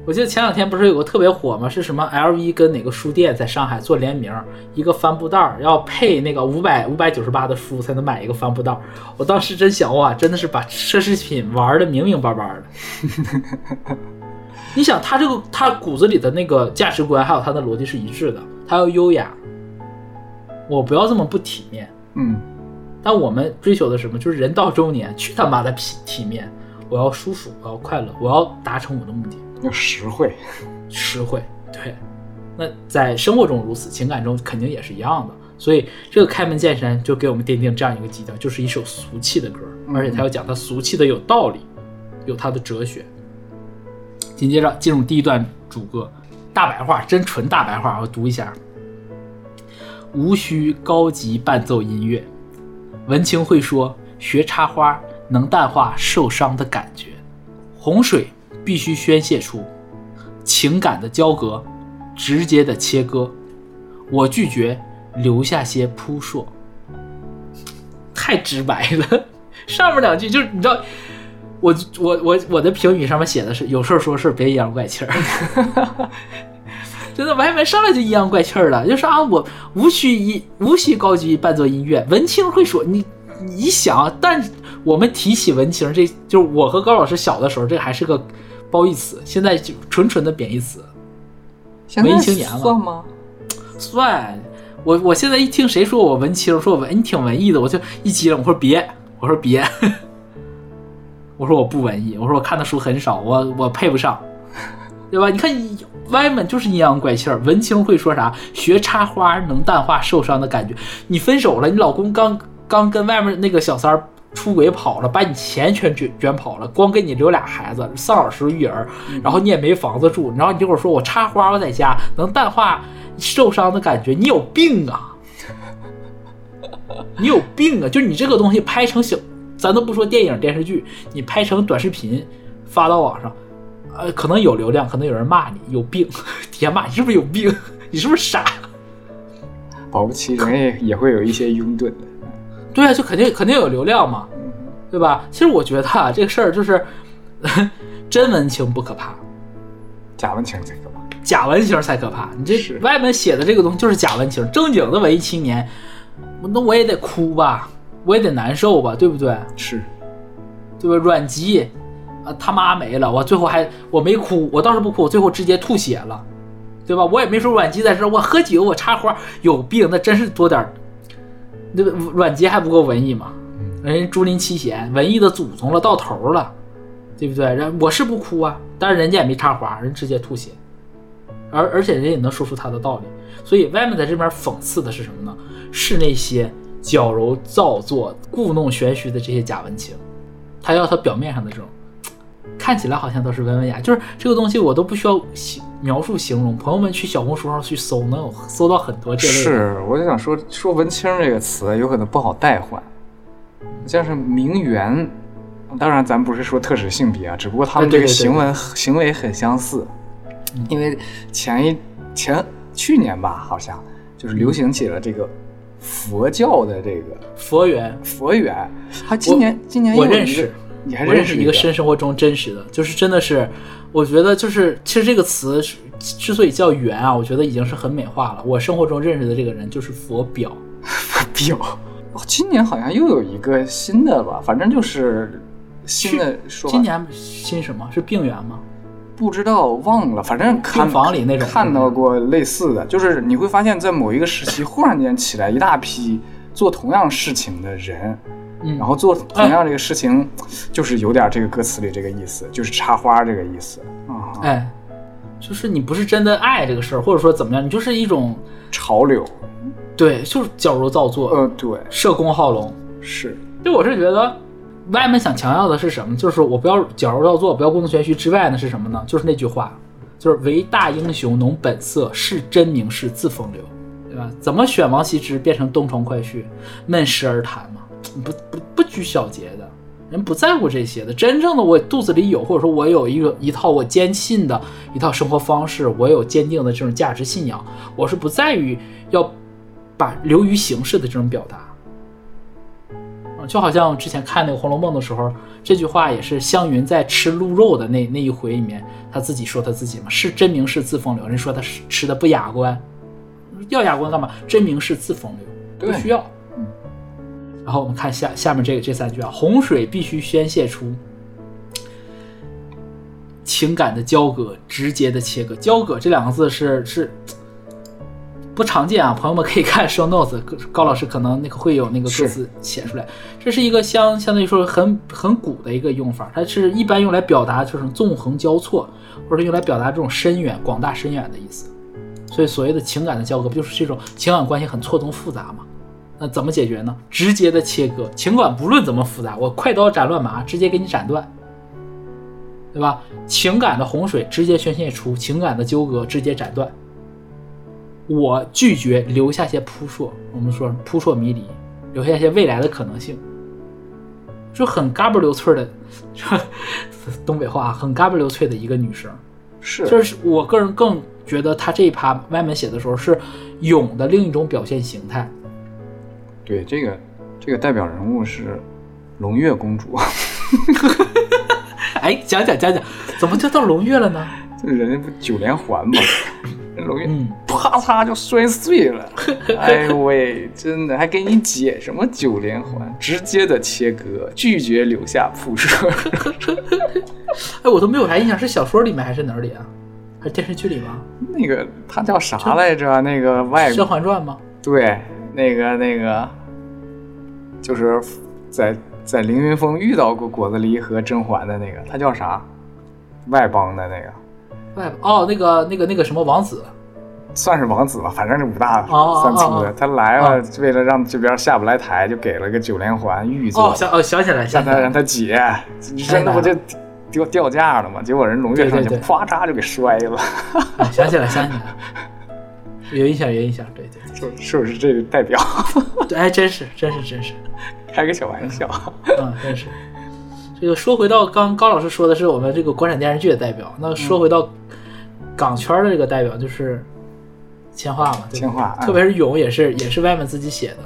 我记得前两天不是有个特别火吗？是什么 LV 跟哪个书店在上海做联名，一个帆布袋儿要配那个五百五百九十八的书才能买一个帆布袋儿。我当时真想哇，真的是把奢侈品玩的明明白白的。你想他这个他骨子里的那个价值观还有他的逻辑是一致的，他要优雅，我不要这么不体面。嗯但我们追求的什么？就是人到中年，去他妈的体体面！我要舒服，我要快乐，我要达成我的目的，要实惠，实惠。对，那在生活中如此，情感中肯定也是一样的。所以这个开门见山就给我们奠定这样一个基调，就是一首俗气的歌，而且他要讲他俗气的有道理，有他的哲学。紧接着进入第一段主歌，大白话，真纯大白话，我读一下：无需高级伴奏音乐，文青会说学插花能淡化受伤的感觉，洪水必须宣泄出情感的交割，直接的切割。我拒绝留下些扑朔，太直白了。上面两句就是你知道，我我我我的评语上面写的是有事说事，别阴阳怪气儿。真的，歪门上来就阴阳怪气儿了，就说啊，我无需一无需高级伴奏音乐，文青会说你你想，但我们提起文青，这就是我和高老师小的时候，这还是个褒义词，现在就纯纯的贬义词。文青年了算吗？算，我我现在一听谁说我文青，说我文你挺文艺的，我就一激灵，我说别，我说别，我说我不文艺，我说我看的书很少，我我配不上，对吧？你看歪门就是阴阳怪气儿，文青会说啥？学插花能淡化受伤的感觉。你分手了，你老公刚刚跟外面那个小三儿出轨跑了，把你钱全卷卷跑了，光给你留俩孩子，丧偶式育儿，然后你也没房子住，然后你这会儿说我插花，我在家能淡化受伤的感觉，你有病啊！你有病啊！就你这个东西拍成小，咱都不说电影电视剧，你拍成短视频发到网上，呃，可能有流量，可能有人骂你有病，底下骂你是不是有病？你是不是傻？保不齐人也也会有一些拥趸的。对啊，就肯定肯定有流量嘛，对吧？其实我觉得啊，这个事儿就是 真文青不可怕，假文青才可怕。假文青才可怕。你这是外面写的这个东西就是假文青，正经的文艺青年，那我也得哭吧，我也得难受吧，对不对？是，对吧？阮籍啊，他妈没了，我最后还我没哭，我倒是不哭，我最后直接吐血了，对吧？我也没说阮籍在这儿，我喝酒，我插花，有病，那真是多点儿。那个阮籍还不够文艺吗？人家竹林七贤，文艺的祖宗了，到头了，对不对？人我是不哭啊，但是人家也没插花，人直接吐血，而而且人也能说出他的道理。所以外面在这边讽刺的是什么呢？是那些矫揉造作、故弄玄虚的这些假文青，他要他表面上的这种，看起来好像都是文文雅，就是这个东西我都不需要形描述形容，朋友们去小红书上去搜，能有搜到很多这类的。是，我就想说说文青这个词有可能不好代换，像是名媛，当然咱不是说特指性别啊，只不过他们这个行为行为很相似，因为前一前去年吧，好像就是流行起了这个佛教的这个佛缘，佛缘，他今年今年我认识，你还我认识识一个真生活中真实的，就是真的是，我觉得就是其实这个词之所以叫缘啊，我觉得已经是很美化了。我生活中认识的这个人就是佛表，佛表。哦，今年好像又有一个新的吧，反正就是新的说。今年新什么是病源吗？不知道忘了，反正看房里那种看到过类似的，就是你会发现在某一个时期忽然间起来一大批做同样事情的人，嗯，然后做同样这个事情，就是有点这个歌词里这个意思，就是插花这个意思啊，哎，就是你不是真的爱这个事儿，或者说怎么样，你就是一种潮流，对，就是矫揉造作，呃，对，社工好龙。是，就我是觉得，外面想强调的是什么？就是我不要矫揉造作，不要故弄玄虚之外呢是什么呢？就是那句话，就是唯大英雄浓本色，是真名士自风流，对吧？怎么选王羲之变成东床快婿，闷时而谈嘛？不不不拘小节的。人不在乎这些的，真正的我肚子里有，或者说我有一个一套我坚信的一套生活方式，我有坚定的这种价值信仰，我是不在于要把流于形式的这种表达。嗯，就好像之前看那个《红楼梦》的时候，这句话也是湘云在吃鹿肉的那那一回里面，他自己说他自己嘛，是真名士自风流。人说他是吃的不雅观，要雅观干嘛？真名士自风流，不需要。然后我们看下下面这个这三句啊，洪水必须宣泄出情感的交割，直接的切割。交割这两个字是是不常见啊，朋友们可以看 show notes，高高老师可能那个会有那个歌词写出来。这是一个相相当于说很很古的一个用法，它是一般用来表达就是纵横交错，或者用来表达这种深远、广大深远的意思。所以所谓的情感的交割，不就是这种情感关系很错综复杂吗？那怎么解决呢？直接的切割，情感不论怎么复杂，我快刀斩乱麻，直接给你斩断，对吧？情感的洪水直接宣泄出，情感的纠葛直接斩断。我拒绝留下些扑朔，我们说扑朔迷离，留下一些未来的可能性，就很嘎嘣溜脆的，东北话很嘎嘣溜脆的一个女生。是，就是我个人更觉得他这一趴歪门写的时候是勇的另一种表现形态。对，这个这个代表人物是龙月公主，哎，讲讲讲讲，怎么就到龙月了呢？这人家不九连环吗？龙月嗯，啪嚓就摔碎了，哎呦喂，真的还给你解什么九连环，直接的切割，拒绝留下铺设。哎，我都没有啥印象，是小说里面还是哪里啊？还是电视剧里吗？那个他叫啥来着？那个外《甄嬛传》吗？对，那个那个，就是在在凌云峰遇到过果子狸和甄嬛的那个，他叫啥？外邦的那个，外哦，那个那个那个什么王子，算是王子吧，反正是武大哦三粗的。哦他来了，为了让这边下不来台，就给了个九连环玉座哦，，想哦想起来，想起来让他让，他解，真的不就掉掉价了吗？结果人龙月上去，咵嚓就给摔了，哎 想起来，想起来，有印象，有印象，对对是是不是这个代表？对，对，哎，真是，真是，真是，开个小玩笑。嗯，真是。这个说回到刚高老师说的是我们这个国产电视剧的代表，那说回到港圈的这个代表就是千画嘛，对千画嗯特别是勇也是也是外面自己写的。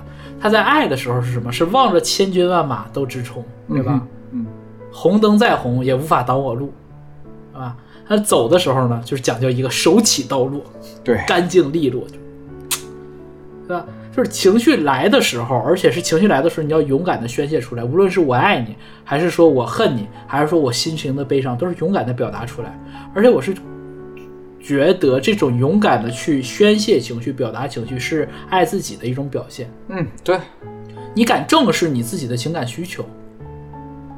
他在爱的时候是什么？是望着千军万马都直冲，对吧？嗯？红灯再红也无法挡我路，啊。他走的时候呢，就是讲究一个手起刀落，嗯，对，干净利落，对吧？就是情绪来的时候，而且是情绪来的时候，你要勇敢的宣泄出来。无论是我爱你，还是说我恨你，还是说我心情的悲伤，都是勇敢的表达出来。而且我是觉得这种勇敢的去宣泄情绪、表达情绪，是爱自己的一种表现。嗯，对，你敢正视你自己的情感需求，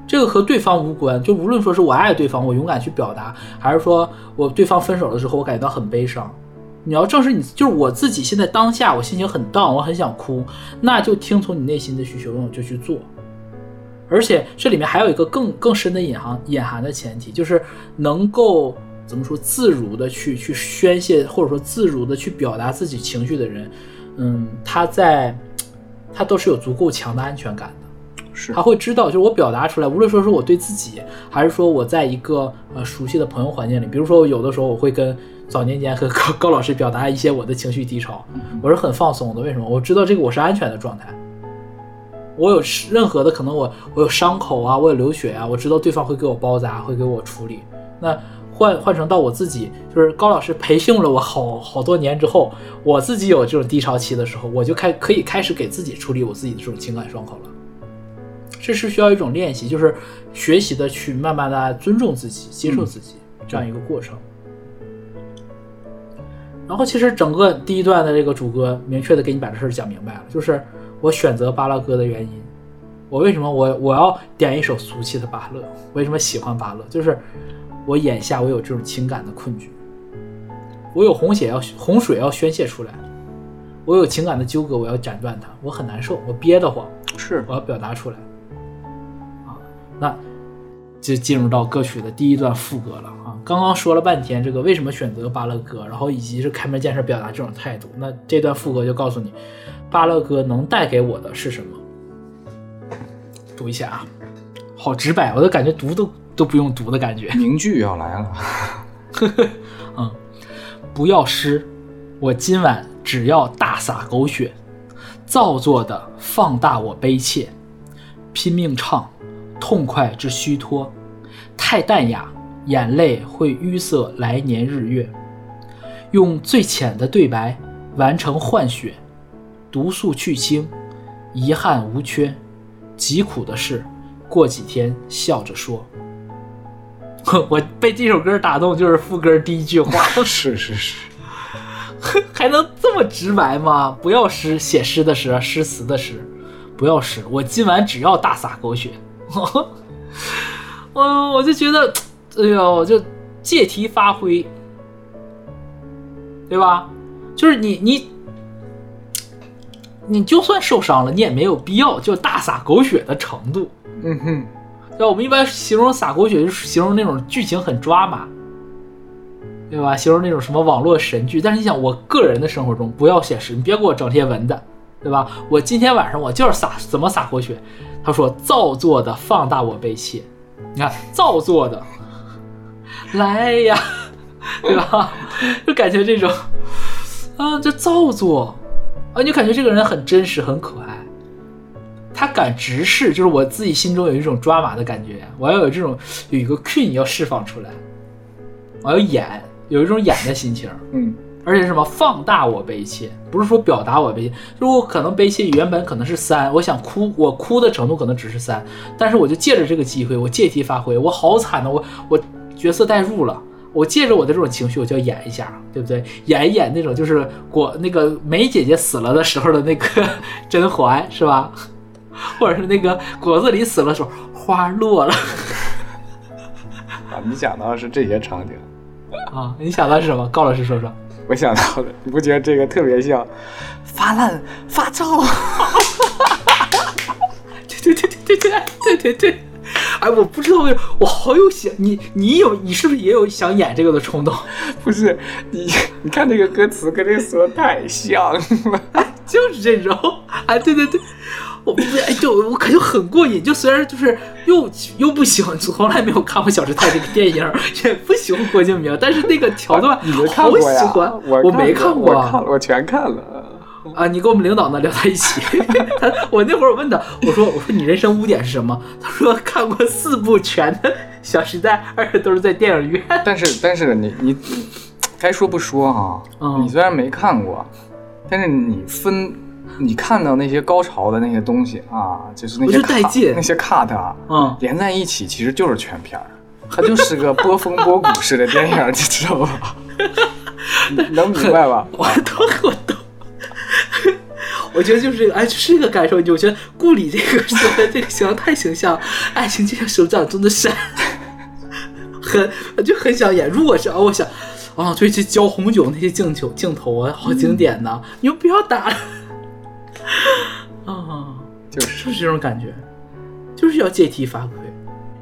这个和对方无关。就无论说是我爱对方，我勇敢去表达，还是说我对方分手了之后，我感觉到很悲伤。你要正视你，就是我自己现在当下，我心情很 down，我很想哭，那就听从你内心的需求，我就去做。而且这里面还有一个更更深的隐含隐含的前提，就是能够怎么说自如的去去宣泄，或者说自如的去表达自己情绪的人，嗯，他在他都是有足够强的安全感。是他会知道，就是我表达出来，无论说是我对自己，还是说我在一个呃熟悉的朋友环境里，比如说有的时候我会跟早年间和高 高老师表达一些我的情绪低潮，我是很放松的。为什么？我知道这个我是安全的状态。我有任何的可能我，我有伤口啊，我有流血啊，我知道对方会给我包扎，会给我处理。那换换成到我自己，就是高老师培训了我好好多年之后，我自己有这种低潮期的时候，我就开可以开始给自己处理我自己的这种情感伤口了。这是需要一种练习，就是学习的去慢慢的尊重自己、接受自己这样一个过程。然后其实整个第一段的这个主歌明确的给你把这事儿讲明白了，就是我选择巴拉歌的原因，我为什么我我要点一首俗气的巴乐？为什么喜欢巴乐？就是我眼下我有这种情感的困局，我有红血要洪水要宣泄出来，我有情感的纠葛，我要斩断它，我很难受，我憋得慌，是我要表达出来。啊，那就进入到歌曲的第一段副歌了啊。刚刚说了半天这个为什么选择巴勒歌，然后以及是开门见山表达这种态度，那这段副歌就告诉你，巴勒歌能带给我的是什么。读一下啊，好直白，我都感觉读都都不用读的感觉。名句要来了，嗯，不要诗，我今晚只要大洒狗血，造作的放大我悲切，拼命唱，痛快之虚脱，太淡雅，眼泪会淤塞来年日月，用最浅的对白完成换血，毒素去清，遗憾无缺，疾苦的事，过几天笑着说。我被这首歌打动，就是副歌第一句话，是 是是，还能这么直白吗？不要诗，写诗的诗，诗词的诗，不要诗。我今晚只要大洒狗血。嗯，我就觉得，哎呦，就借题发挥，对吧？就是你你你就算受伤了，你也没有必要就大洒狗血的程度。嗯哼，对吧？我们一般形容洒狗血，就是形容那种剧情很抓马，对吧？形容那种什么网络神剧。但是你想，我个人的生活中不要写实，你别给我整这些文的，对吧？我今天晚上我就是撒怎么洒狗血？他说造作的放大我悲切，你看造作的，来呀，对吧？就感觉这种啊，这造作啊，你就感觉这个人很真实，很可爱。他敢直视，就是我自己心中有一种抓马的感觉，我要有这种有一个 queen 要释放出来，我要演，有一种演的心情，嗯，而且什么放大我悲切，不是说表达我悲切，就是我可能悲切原本可能是三，我想哭，我哭的程度可能只是三，但是我就借着这个机会，我借题发挥，我好惨的，我我角色代入了。我借着我的这种情绪，我就要演一下，对不对？演一演那种就是果那个梅姐姐死了的时候的那个 甄嬛，是吧？或者是那个果子狸死了时候，花落了 啊，你想到的是这些场景，啊！你想到是什么？高老师说说。我想到了，你不觉得这个特别像发烂发燥？对对对对对对对对对。哎，我不知道为什么，我好有想你，你有你是不是也有想演这个的冲动？不是你，你看这个歌词跟这个词太像了。就是这种，哎，对对对，我不哎，就我感觉很过瘾。就虽然就是又又不喜欢，从来没有看过《小时代》这个电影，也不喜欢郭敬明，但是那个桥段好喜欢。我没看过我看了，我全看了。啊，你跟我们领导呢聊在一起。他我那会儿我问他，我说我说你人生污点是什么？他说看过四部全的《小时代》，而且都是在电影院。但是但是你你该说不说哈、嗯你虽然没看过，但是你分你看到那些高潮的那些东西啊，就是那些带 cut- 劲那些 cut 啊，嗯连在一起其实就是全片儿，它就是个波峰波谷式的电影，你知道吧？你 能明白吧？我都我都，我觉得就是这个，哎，就是这个感受。我觉得顾里这个说的这个形象太形象，爱情就像手掌中的山，很就很想演。如果是啊，我想啊，对，这浇红酒那些镜头镜头啊，好经典呐！你们不要打了 啊，就是就是这种感觉，就是要借题发挥。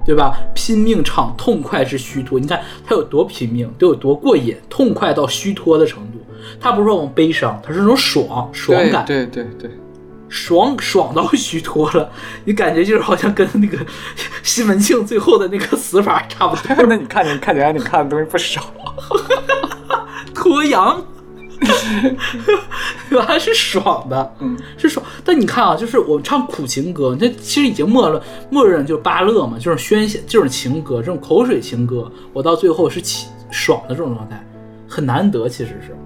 对吧？拼命唱，痛快至虚脱。你看他有多拼命，得有多过瘾，痛快到虚脱的程度。他不是说我们悲伤，他是那种爽爽感，对对对对，爽爽到虚脱了。你感觉就是好像跟那个 西门庆最后的那个死法差不多，那你看你看起来你看的东西不少，脱羊，对吧？是爽的，嗯，是爽。但你看啊，就是我们唱苦情歌，那其实已经默认默认就是芭乐嘛，就是宣泄就是情歌，这种口水情歌，我到最后是起爽的这种状态，很难得，其实是，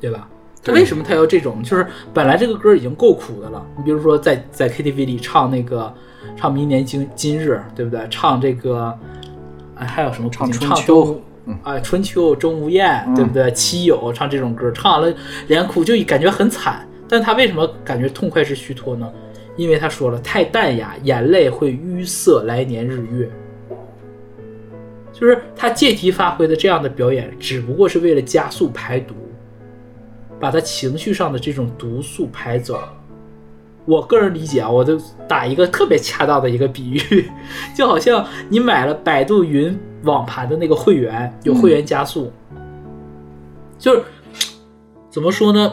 对吧？他为什么他要这种？就是本来这个歌已经够苦的了，你比如说在在 KTV 里唱那个唱明年今今日，对不对？唱这个，哎，还有什么？唱唱春秋啊，春秋钟无艳，对不对？七友唱这种歌，唱完了连哭，就感觉很惨。但他为什么感觉痛快是虚脱呢？因为他说了，太淡雅，眼泪会淤塞来年日月。就是他借题发挥的这样的表演，只不过是为了加速排毒，把他情绪上的这种毒素排走。我个人理解啊，我就打一个特别恰当的一个比喻，就好像你买了百度云网盘的那个会员，有会员加速，就是怎么说呢？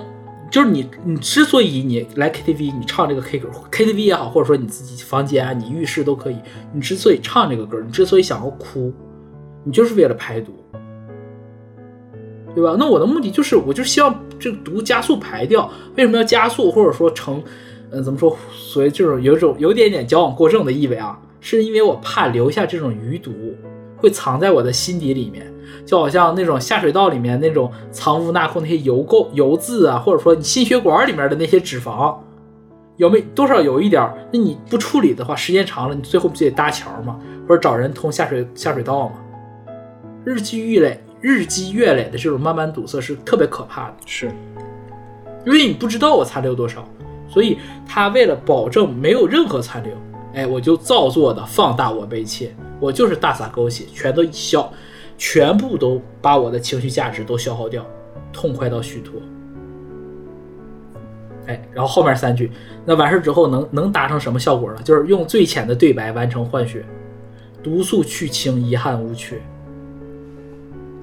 就是你，你之所以你来 KTV，你唱这个 K 歌，KTV 也好，或者说你自己房间啊，你浴室都可以。你之所以唱这个歌，你之所以想要哭，你就是为了排毒，对吧？那我的目的就是，我就希望这个毒加速排掉。为什么要加速，或者说成，嗯、怎么说？所以这种有一种有点点矫枉过正的意味啊，是因为我怕留下这种余毒，会藏在我的心底里面。就好像那种下水道里面那种藏污纳垢那些油垢、油渍啊，或者说你心血管里面的那些脂肪，有没多少有一点？那你不处理的话，时间长了，你最后不就得搭桥吗？或者找人通下水下水道吗？日积月累、日积月累的这种慢慢堵塞是特别可怕的，是因为你不知道我残留多少，所以他为了保证没有任何残留，哎，我就造作的放大我悲切，我就是大洒狗血，全都消，全部都把我的情绪价值都消耗掉，痛快到虚脱。哎，然后后面三句，那完事之后能能达成什么效果呢？就是用最浅的对白完成换血，毒素去清，遗憾无缺。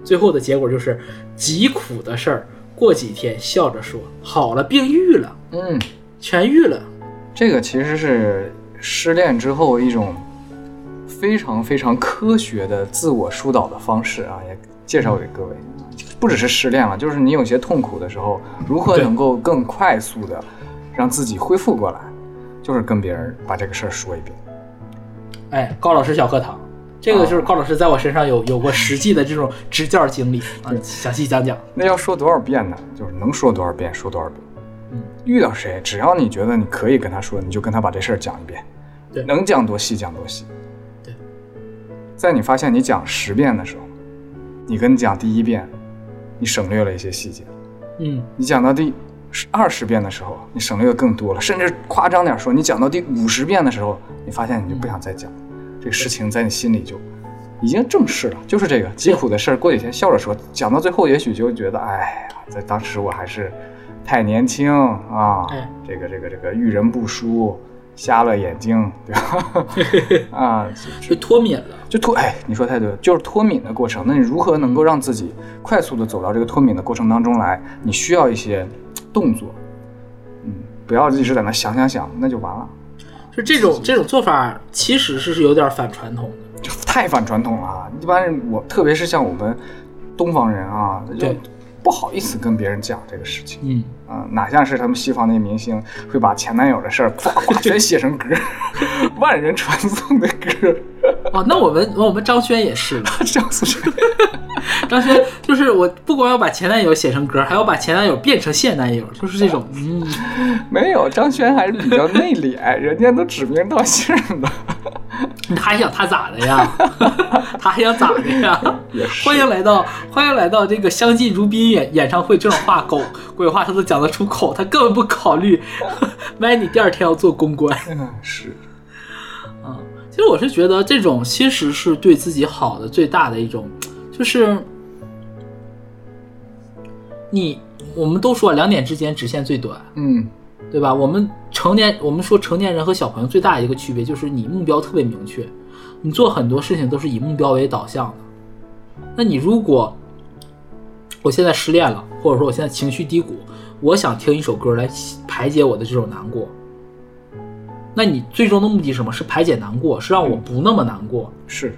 最后的结果就是极苦的事儿，过几天笑着说好了，病愈了，嗯，痊愈了。这个其实是失恋之后一种非常非常科学的自我疏导的方式啊，也介绍给各位。不只是失恋了，就是你有些痛苦的时候，如何能够更快速的让自己恢复过来，就是跟别人把这个事儿说一遍。哎，高老师小课堂，这个就是高老师在我身上有有过实际的这种支教经历 啊，详细讲讲。那要说多少遍呢？就是能说多少遍说多少遍。嗯，遇到谁，只要你觉得你可以跟他说，你就跟他把这事儿讲一遍。对能讲多细讲多细。对，在你发现你讲十遍的时候，你跟你讲第一遍，你省略了一些细节。嗯，你讲到第二十遍的时候，你省略的更多了，甚至夸张点说，你讲到第五十遍的时候，你发现你就不想再讲，这个事情在你心里就已经正式了，就是这个疾苦的事儿。过几天笑着说，讲到最后，也许就觉得，哎呀，在当时我还是太年轻啊，哎这个这个这个遇人不淑，瞎了眼睛，对吧？啊，就脱敏了。就脱哎，你说太对了，就是脱敏的过程。那你如何能够让自己快速的走到这个脱敏的过程当中来？你需要一些动作，嗯，不要一直在那想想想，那就完了，就这种这种做法，其实是是有点反传统的。就太反传统了啊。一般人我，特别是像我们东方人啊，就对不好意思跟别人讲这个事情。嗯，嗯，哪像是他们西方那些明星会把前男友的事儿呱呱全写成歌，万人传颂的歌，哦，那我们我们张轩也是的，这样子是。张轩 就是我不光要把前男友写成歌，还要把前男友变成现男友，就是这种，嗯，没有，张轩还是比较内敛，人家都指名道姓的。你还想他咋的呀？他还想咋的呀？欢迎来到欢迎来到这个相敬如宾演演唱会，这种话狗鬼话他都讲得出口，他根本不考虑 Manny 第二天要做公关。嗯，是，啊，其实我是觉得这种其实是对自己好的最大的一种，就是你我们都说两点之间直线最短，嗯，对吧？我们成年我们说成年人和小朋友最大的一个区别就是你目标特别明确，你做很多事情都是以目标为导向的。那你如果我现在失恋了，或者说我现在情绪低谷，我想听一首歌来排解我的这种难过。那你最终的目的是什么？是排解难过，是让我不那么难过，是，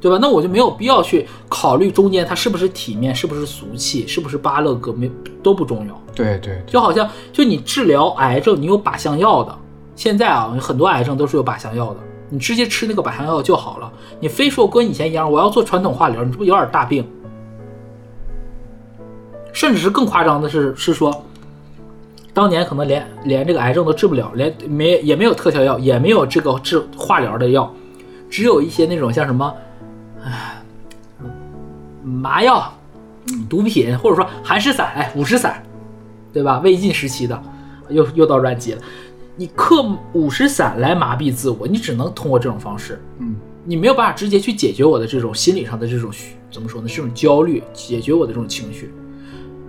对吧？那我就没有必要去考虑中间它是不是体面，是不是俗气，是不是巴乐歌，没都不重要。对对，就好像就你治疗癌症，你有靶向药的，现在啊，很多癌症都是有靶向药的，你直接吃那个靶向药就好了。你非说跟以前一样，我要做传统化疗，你这不有点大病？甚至是更夸张的是，是说，当年可能连连这个癌症都治不了，连没也没有特效药，也没有这个治化疗的药，只有一些那种像什么，唉，麻药、毒品，或者说寒湿散，哎，五石散，对吧？魏晋时期的，又又到软剂了。你刻五石散来麻痹自我，你只能通过这种方式，嗯，你没有办法直接去解决我的这种心理上的这种怎么说呢？这种焦虑，解决我的这种情绪。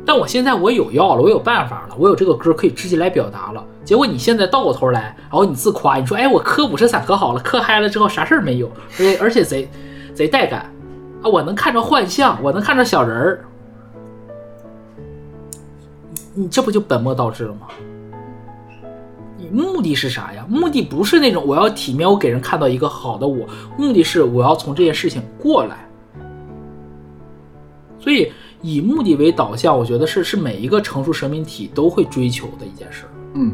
但我现在我有药了，我有办法了，我有这个歌可以直接来表达了。结果你现在倒过头来，然后你自夸，你说哎，我磕五石散可好了，磕嗨了之后啥事儿没有，而且而且贼贼带感啊！我能看着幻象，我能看着小人儿，你这不就本末倒置了吗？你目的是啥呀？目的不是那种我要体面，我给人看到一个好的我，目的是我要从这件事情过来。所以以目的为导向，我觉得是是每一个成熟生命体都会追求的一件事。嗯，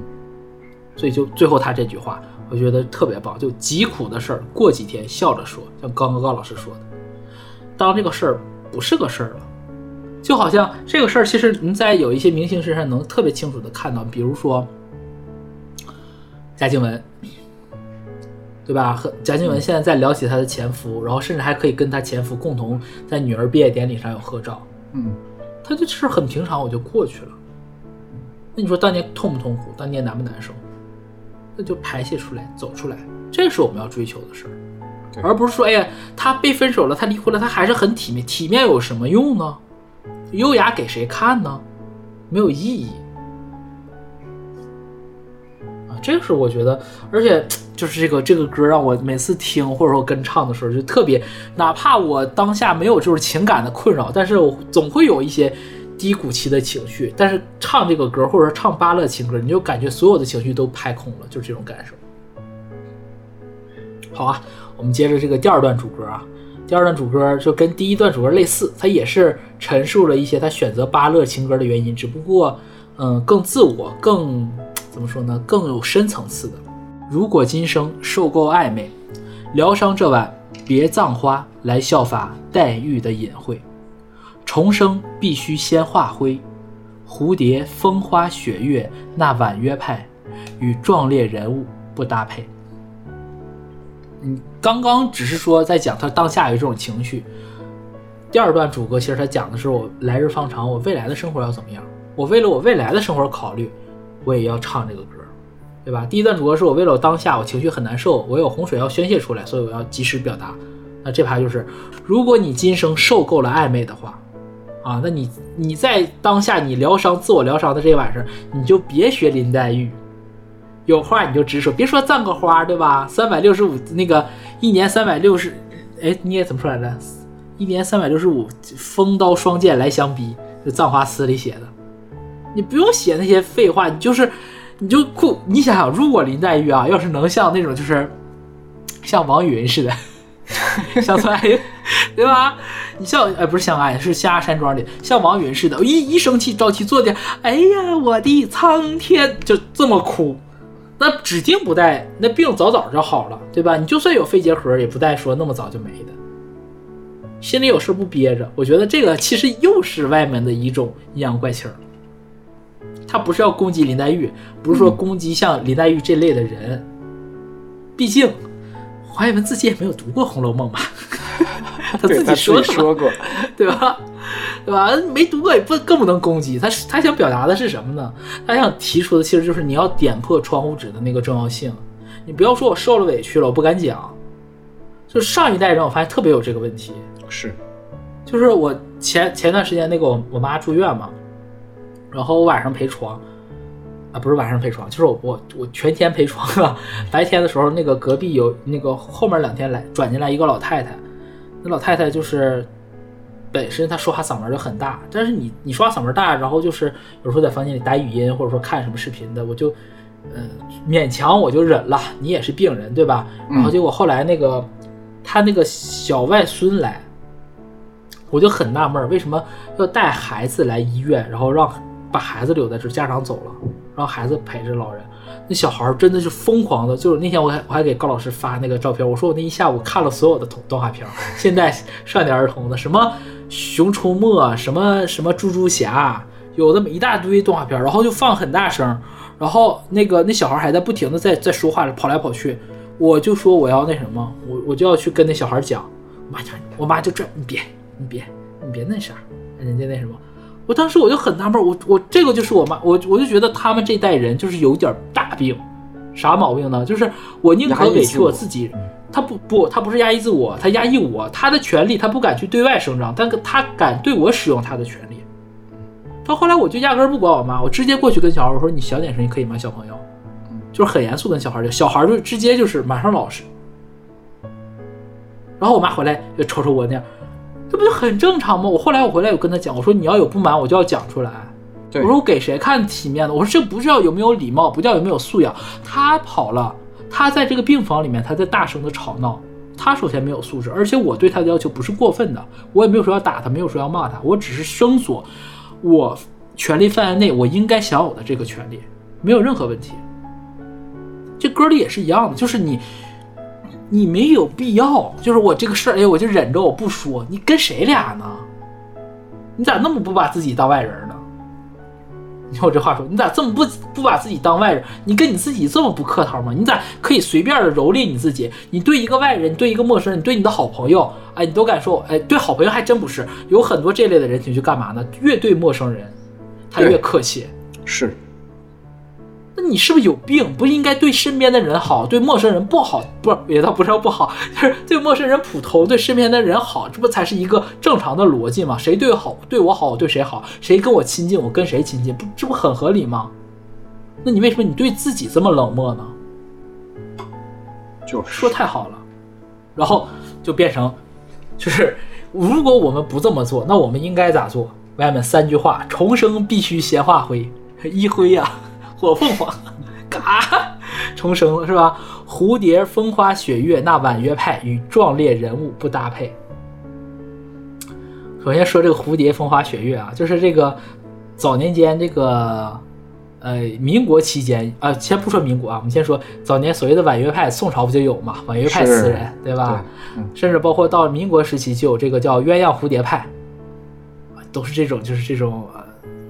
所以就最后他这句话，我觉得特别棒，就疾苦的事儿过几天笑着说，像刚刚高老师说的，当这个事儿不是个事儿了，就好像这个事儿其实你在有一些明星身上能特别清楚的看到，比如说贾静雯。对吧？和贾静雯现在在聊起她的前夫，然后甚至还可以跟她前夫共同在女儿毕业典礼上有合照。嗯，他这事儿很平常，我就过去了。那你说当年痛不痛苦？当年难不难受？那就排泄出来，走出来，这是我们要追求的事儿，而不是说，哎呀，他被分手了，他离婚了，他还是很体面，体面有什么用呢？优雅给谁看呢？没有意义。啊，这个是我觉得，而且就是这个这个歌让我每次听或者说跟唱的时候，就特别，哪怕我当下没有就是情感的困扰，但是我总会有一些低谷期的情绪。但是唱这个歌或者说唱巴勒情歌，你就感觉所有的情绪都拍空了，就是这种感受。好啊，我们接着这个第二段主歌啊，第二段主歌就跟第一段主歌类似，它也是陈述了一些他选择巴勒情歌的原因，只不过嗯更自我，更怎么说呢，更有深层次的。如果今生受够暧昧，疗伤这晚别葬花来效法黛玉的隐晦，重生必须先化灰。蝴蝶风花雪月那婉约派，与壮烈人物不搭配。嗯，刚刚只是说在讲他当下有这种情绪。第二段主歌其实他讲的是我来日方长，我未来的生活要怎么样。我为了我未来的生活考虑，我也要唱这个歌，对吧？第一段主歌是我为了我当下我情绪很难受，我有洪水要宣泄出来，所以我要及时表达。那这排就是，如果你今生受够了暧昧的话，啊，那你你在当下你疗伤、自我疗伤的这一晚上，你就别学林黛玉，有话你就直说，别说葬个花，对吧？三百六十五那个一年三百六十，哎，你也怎么说来着？一年三百六十五，风刀霜剑来相逼，就《葬花词》里写的。你不用写那些废话，你就是你就酷。你想想，如果林黛玉啊，要是能像那种就是像王云似的，像孙爱英，对吧？你像哎，不是像爱，是下山庄里像王云似的，一一生气着急做点，哎呀，我的苍天，就这么哭，那指定不带那病早早就好了，对吧？你就算有肺结核，也不带说那么早就没的。心里有事不憋着，我觉得这个其实又是外面的一种阴阳怪气儿。他不是要攻击林黛玉，不是说攻击像林黛玉这类的人，毕竟黄伟文自己也没有读过《红楼梦》吧。他自己说说过，对吧？对吧？没读过也不更不能攻击他。他想表达的是什么呢？他想提出的其实就是你要点破窗户纸的那个重要性。你不要说我受了委屈了，我不敢讲。就上一代人，我发现特别有这个问题。是，就是我前前段时间那个我我妈住院嘛，然后我晚上陪床，啊不是晚上陪床，就是我我我全天陪床啊。白天的时候，那个隔壁有那个后面两天来转进来一个老太太。那老太太就是本身她说话嗓门就很大，但是你你说话嗓门大，然后就是有时候在房间里打语音或者说看什么视频的，我就嗯勉强我就忍了。你也是病人对吧？然后结果后来那个他那个小外孙来，我就很纳闷，为什么要带孩子来医院，然后让把孩子留在这，家长走了，让孩子陪着老人。那小孩真的是疯狂的，就是那天我还我还给高老师发那个照片，我说我那一下午看了所有的动动画片，现在少年儿童的什么《熊出没》，什么什么猪猪侠，有那么一大堆动画片，然后就放很大声，然后那个那小孩还在不停的在在说话，跑来跑去，我就说我要那什么，我我就要去跟那小孩讲，我妈讲，我妈就这，你别你别你别那啥，人家那什么。我当时我就很纳闷，我我这个就是我妈，我我就觉得他们这代人就是有点大病，啥毛病呢？就是我宁可委屈我自己，他不不，他不是压抑自我，他压抑我，他的权利他不敢去对外声张，但他敢对我使用他的权利。到后来我就压根不管我妈，我直接过去跟小孩我说：“你小点声音可以吗，小朋友？”就是很严肃跟小孩讲，小孩就直接就是马上老实。然后我妈回来就瞅瞅我那样。这不就很正常吗？我后来我回来有跟他讲，我说你要有不满，我就要讲出来。我说我给谁看体面的？我说这不是要有没有礼貌，不叫有没有素养。他跑了，他在这个病房里面，他在大声的吵闹。他首先没有素质，而且我对他的要求不是过分的，我也没有说要打他，没有说要骂他，我只是声索我权利范围内我应该享有的这个权利，没有任何问题。这歌里也是一样的，就是你。你没有必要，就是我这个事儿，哎，我就忍着我不说。你跟谁俩呢？你咋那么不把自己当外人呢？你我这话说，你咋这么不不把自己当外人？你跟你自己这么不客套吗？你咋可以随便的蹂躏你自己？你对一个外人，对一个陌生人，对你的好朋友，哎，你都敢说？哎，对好朋友还真不是，有很多这类的人群去干嘛呢？越对陌生人，他越客气。是。那你是不是有病？不应该对身边的人好，对陌生人不好？不，也倒不是不好，就是对陌生人普通，对身边的人好，这不才是一个正常的逻辑吗？谁对好，对我好，我对谁好？谁跟我亲近，我跟谁亲近？不，这不很合理吗？那你为什么你对自己这么冷漠呢？就说太好了，然后就变成，就是如果我们不这么做，那我们应该咋做？外面三句话：重生必须先化灰，一灰呀。火凤凰，嘎，重生了是吧？蝴蝶、风花雪月，那婉约派与壮烈人物不搭配。首先说这个蝴蝶、风花雪月啊，就是这个早年间这个呃民国期间啊，先不说民国啊，我们先说早年所谓的婉约派，宋朝不就有嘛？婉约派词人对吧？甚至包括到民国时期就有这个叫鸳鸯蝴蝶派，都是这种，就是这种。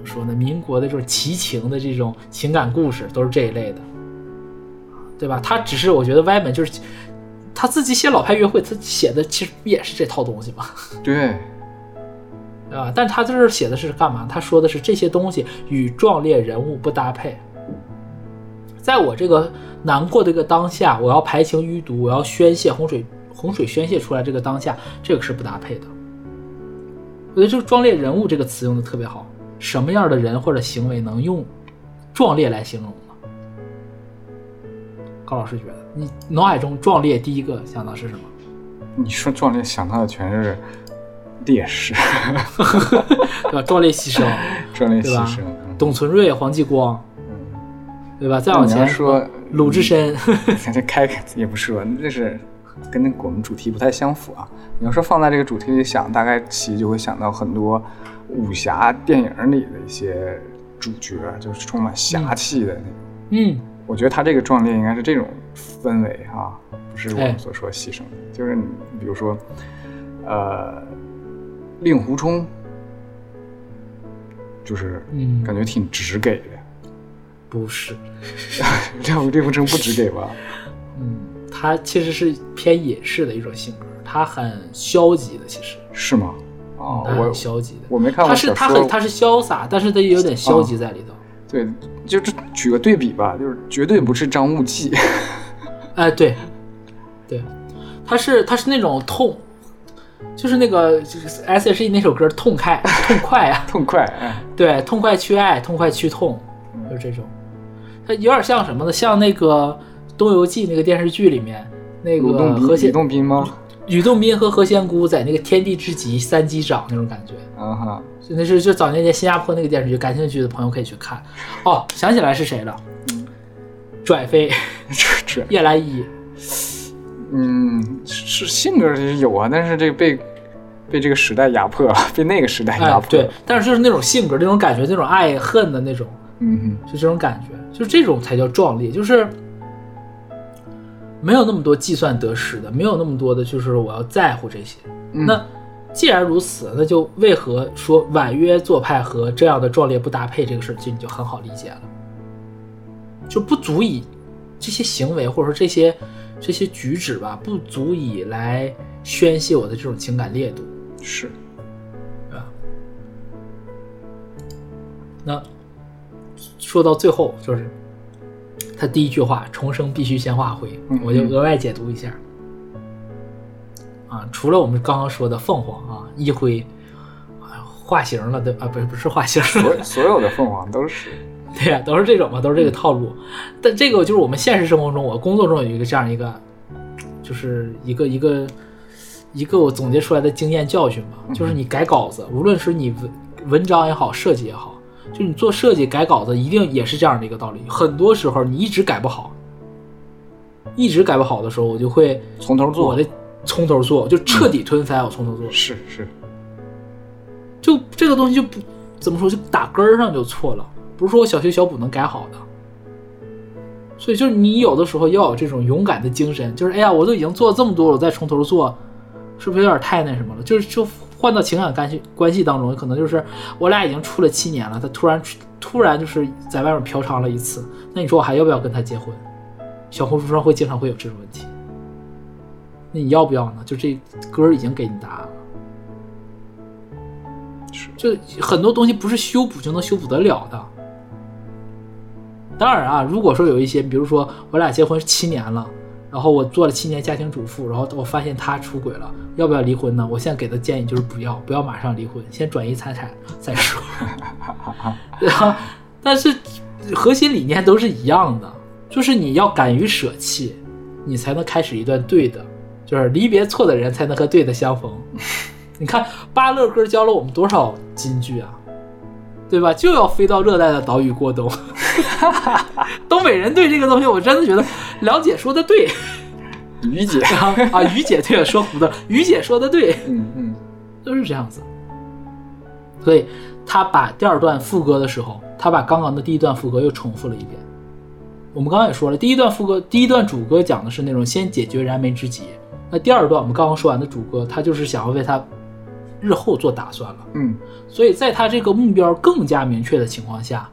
说呢，民国的这种奇情的这种情感故事都是这一类的，对吧？他只是我觉得歪门就是他自己写老派约会，他写的其实不也是这套东西吗？对，啊，但他这儿写的是干嘛？他说的是这些东西与壮烈人物不搭配。在我这个难过的一个当下，我要排情淤毒，我要宣泄洪水，洪水宣泄出来这个当下，这个是不搭配的。我觉得这个“壮烈人物”这个词用的特别好。什么样的人或者行为能用“壮烈”来形容呢？高老师觉得，你脑海中“壮烈”第一个想到是什么？你说壮烈想到的全是烈士，对吧？壮烈牺牲，壮烈牺牲。嗯董存瑞、黄继光，对吧？再往前说鲁智深，这开也不是吧，那是跟那我们主题不太相符啊。你要说放在这个主题里想，大概其实就会想到很多武侠电影里的一些主角，就是充满侠气的那种。嗯，我觉得他这个壮烈应该是这种氛围啊，不是我哎。们所说牺牲的，就是你比如说，呃，令狐冲，就是嗯。感觉挺直给的，不是，令令狐冲不直给吧？嗯，他其实是偏隐士的一种性格，他很消极的，其实，是吗？哦，他我很消极的。我没看过他是他很他是潇洒，但是他也有点消极在里头。对，就这举个对比吧，就是绝对不是张无忌，哎，对，对，他是他是那种痛，就是那个就是 S H E 那首歌《痛快》痛快啊，痛快，哎，对，痛快去爱，痛快去痛，就是这种。它有点像什么呢？像那个《东游记》那个电视剧里面，那鲁洞宾，吕个何仙洞宾吗？吕洞宾和何仙姑在那个天地之极三击掌那种感觉。啊哈，就那是就早年间新加坡那个电视剧，感兴趣的朋友可以去看。哦，想起来是谁了？拽飞、这这，叶澜依。嗯，是性格是有啊，但是这个被被这个时代压迫了，被那个时代压哎，对，，但是就是那种性格、那种感觉、那种爱恨的那种，嗯就这种感觉，就是这种才叫壮烈，就是没有那么多计算得失的，没有那么多的，就是我要在乎这些。嗯那既然如此，那就为何说婉约做派和这样的壮烈不搭配这个事儿，就你就很好理解了，就不足以这些行为或者说这些这些举止吧，不足以来宣泄我的这种情感烈度。是，啊。那说到最后，就是他第一句话“重生必须先化灰”，嗯我就额外解读一下。啊，除了我们刚刚说的凤凰啊，一灰啊化形了，对啊，不是不是化形，所所有的凤凰都是，对呀、都是这种嘛，都是这个套路。但这个就是我们现实生活中，我工作中有一个这样一个，就是一个一个一个我总结出来的经验教训吧，就是你改稿子，无论是你文文章也好，设计也好，就你做设计改稿子，一定也是这样的一个道理。很多时候你一直改不好，一直改不好的时候，我就会从头做我的从头做，就彻底吞塞，我从头做。是是，就这个东西就不怎么说，就打根儿上就错了，不是说我小修小补能改好的。所以就是你有的时候要有这种勇敢的精神，就是哎呀，我都已经做了这么多了，我再从头做，是不是有点太那什么了？就是就换到情感关系关系当中，可能就是我俩已经处了七年了，他突然突然就是在外面嫖娼了一次，那你说我还要不要跟他结婚？小红书上会经常会有这种问题，那你要不要呢？就这歌已经给你答案了。是就很多东西不是修补就能修补得了的。当然啊，如果说有一些，比如说我俩结婚七年了，然后我做了七年家庭主妇，然后我发现他出轨了，要不要离婚呢？我现在给的建议就是不要，不要马上离婚，先转移财产再说。对吧？但是核心理念都是一样的，就是你要敢于舍弃，你才能开始一段对的，就是离别错的人才能和对的相逢。你看巴乐哥教了我们多少金句啊，对吧？就要飞到热带的岛屿过冬。东北人对这个东西，我真的觉得梁姐说的对于姐，啊啊！于姐对了，说糊涂了，于姐说的对，嗯嗯，都是这样子。所以他把第二段副歌的时候，他把刚刚的第一段副歌又重复了一遍。我们刚刚也说了，第一段副歌，第一段主歌讲的是那种先解决燃眉之急，那第二段我们刚刚说完的主歌，他就是想要为他日后做打算了。嗯，所以在他这个目标更加明确的情况下，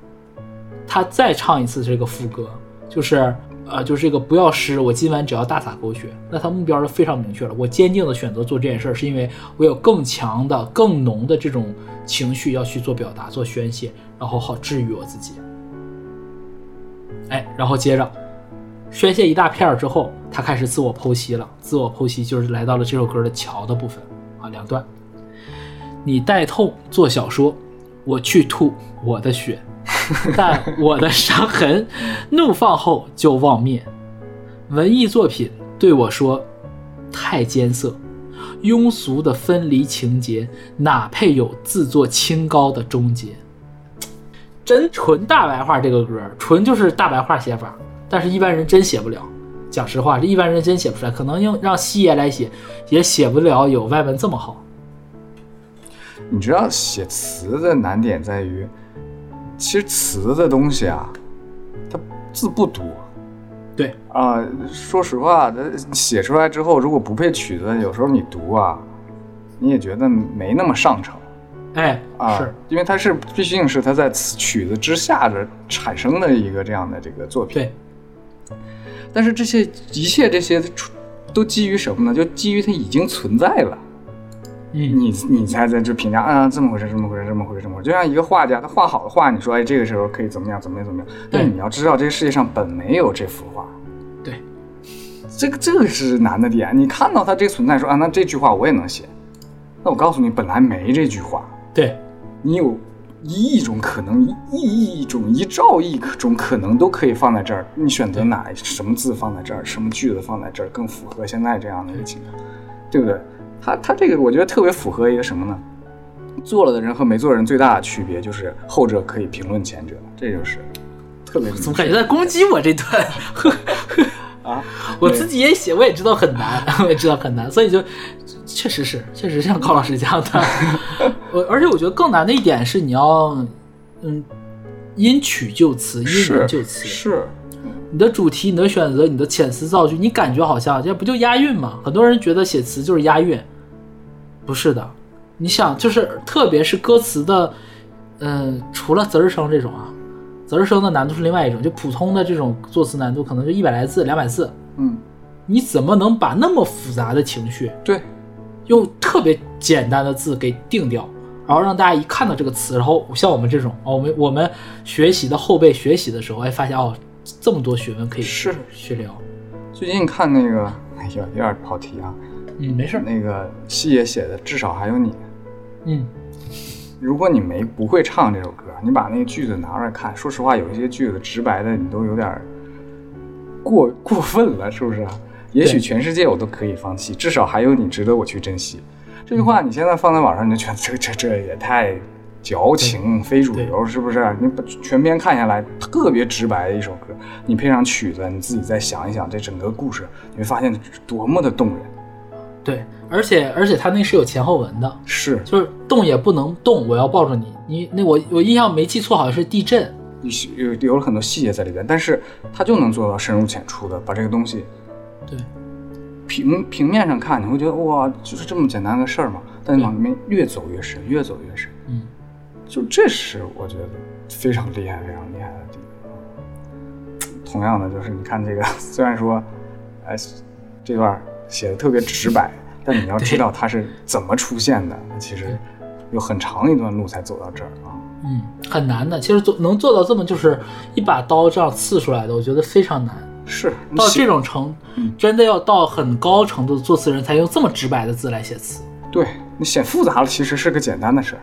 他再唱一次这个副歌，就是呃，就是这个不要诗，我今晚只要大洒狗血。那他目标是非常明确了，我坚定的选择做这件事儿，是因为我有更强的、更浓的这种情绪要去做表达、做宣泄，然后好治愈我自己。哎，然后接着宣泄一大片儿之后，他开始自我剖析了。自我剖析就是来到了这首歌的桥的部分啊，两段。你带痛做小说，我去吐我的血，但我的伤痕 怒放后就忘灭。文艺作品对我说：“太艰涩，庸俗的分离情节哪配有自作清高的终结？”真纯大白话，这个歌纯就是大白话写法，但是一般人真写不了。讲实话，这一般人真写不出来，可能用让西爷来写，也写不了有外文这么好。你知道写词的难点在于，其实词的东西啊，它字不多对，啊、说实话，这写出来之后，如果不配曲子，有时候你读啊，你也觉得没那么上乘哎，啊，是，因为它是毕竟是它在词曲子之下的产生的一个这样的这个作品。对，但是这些一切这些都基于什么呢？就基于它已经存在了。嗯，你你才在这评价啊，这么回事，这么回事，这么回事，这么回事。就像一个画家，他画好的画，你说哎，这个时候可以怎么样，怎么样，怎么样。但你要知道，这个世界上本没有这幅画。对，这个这个是难的点。你看到它这存在，说啊，那这句话我也能写。那我告诉你，本来没这句话。对，你有一亿种可能，一亿种一兆亿种可能都可以放在这儿。你选择哪什么字放在这儿，什么句子放在这儿，更符合现在这样的一个情况，对不对？他他这个我觉得特别符合一个什么呢？做了的人和没做的人最大的区别就是后者可以评论前者，这就是特别明确。怎么感觉在攻击我这段？啊？我自己也写，我也知道很难，我也知道很难，所以就确实是，确实像高老师这样的。我而且我觉得更难的一点是你要，嗯，因曲就词，因是人就词。是，你的主题、你的选择、你的遣词造句，你感觉好像这不就押韵吗？很多人觉得写词就是押韵，不是的。你想，就是特别是歌词的，嗯、除了词儿声这种啊，词儿声的难度是另外一种，就普通的这种作词难度可能就一百来字、两百字，嗯，你怎么能把那么复杂的情绪对，用特别简单的字给定掉，然后让大家一看到这个词，然后像我们这种哦，我们我们学习的后辈学习的时候，哎，发现哦，这么多学问可以是去聊。最近看那个，哎呀，有点跑题啊。嗯，没事。那个西野写的《至少还有你》，嗯，如果你没不会唱这首歌，你把那个句子拿出来看，说实话，有一些句子直白的你都有点过 过分了，是不是啊？也许全世界我都可以放弃，至少还有你值得我去珍惜。这句话你现在放在网上，你就觉得这这这也太矫情、非主流，是不是？你把全篇看下来，特别直白的一首歌，你配上曲子，你自己再想一想这整个故事，你会发现多么的动人。对，而且而且他那是有前后文的，是，就是动也不能动，我要抱着你。你那我我印象没记错，好像是地震。有有了很多细节在里边，但是他就能做到深入浅出的把这个东西对，平平面上看，你会觉得哇，就是这么简单的事儿嘛。但你往里面越走越深，越走越深，嗯，就这是我觉得非常厉害、非常厉害的地方。同样的，就是你看这个，虽然说，哎，这段写的特别直白，但你要知道它是怎么出现的，其实有很长一段路才走到这儿啊。嗯，很难的。其实做能做到这么就是一把刀这样刺出来的，我觉得非常难。是到这种程嗯，真的要到很高程度的作词人才用这么直白的字来写词。对你写复杂了，其实是个简单的事儿。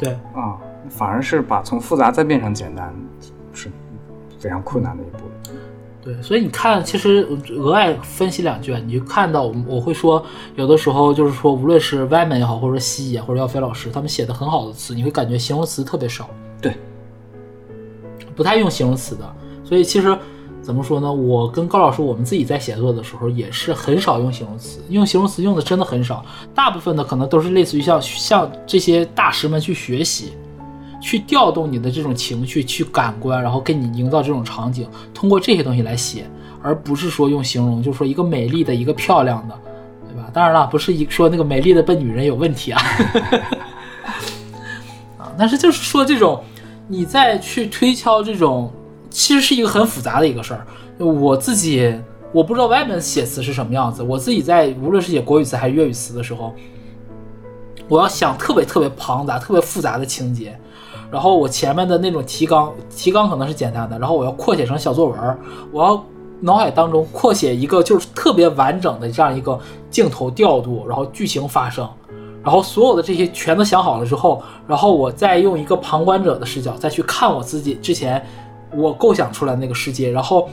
对，啊，反而是把从复杂再变成简单，是非常困难的一步。对，所以你看，其实额外分析两句，啊，你就看到我我会说，有的时候就是说，无论是歪门也好，或者说西野或者耀飞老师，他们写的很好的词，你会感觉形容词特别少，对，不太用形容词的。所以其实怎么说呢？我跟高老师我们自己在写作的时候也是很少用形容词，用形容词用的真的很少，大部分的可能都是类似于像像这些大师们去学习。去调动你的这种情绪，去感官，然后给你营造这种场景，通过这些东西来写，而不是说用形容，就是说一个美丽的，一个漂亮的，对吧？当然了，不是一说那个美丽的笨女人有问题啊，啊，但是就是说这种你在去推敲这种其实是一个很复杂的一个事儿。我自己我不知道外面写词是什么样子，我自己在无论是写国语词还是粤语词的时候，我要想特别特别庞杂、特别复杂的情节，然后我前面的那种提纲，提纲可能是简单的，然后我要扩写成小作文，我要脑海当中扩写一个就是特别完整的这样一个镜头调度，然后剧情发生，然后所有的这些全都想好了之后，然后我再用一个旁观者的视角再去看我自己之前我构想出来的那个世界，然后。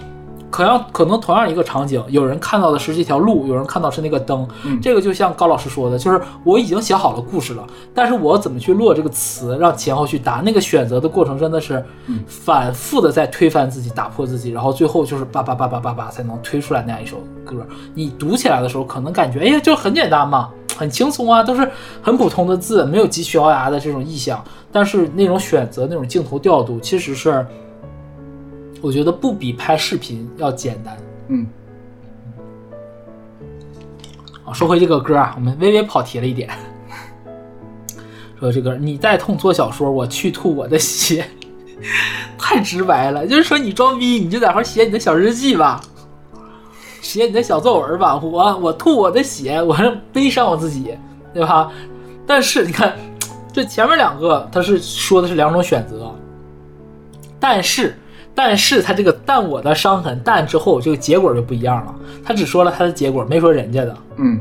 可能可能同样一个场景，有人看到的是这条路，有人看到是那个灯。嗯这个就像高老师说的，就是我已经写好了故事了，但是我怎么去落这个词，让前后去答，那个选择的过程真的是反复的在推翻自己，打破自己，然后最后就是叭叭叭叭叭叭才能推出来那样一首歌。你读起来的时候，可能感觉哎呀，就很简单嘛，很轻松啊，都是很普通的字，没有急需聱牙的这种意象，但是那种选择、那种镜头调度，其实是。我觉得不比拍视频要简单。嗯啊，说回这个歌啊，我们微微跑题了一点。说这个你带痛做小说，我去吐我的血，太直白了。就是说你装逼，你就在那写你的小日记吧，写你的小作文吧。我我吐我的血，我悲伤我自己，对吧？但是你看，这前面两个他是说的是两种选择，但是。但是他这个但我的伤痕但之后，这个结果就不一样了。他只说了他的结果，没说人家的，嗯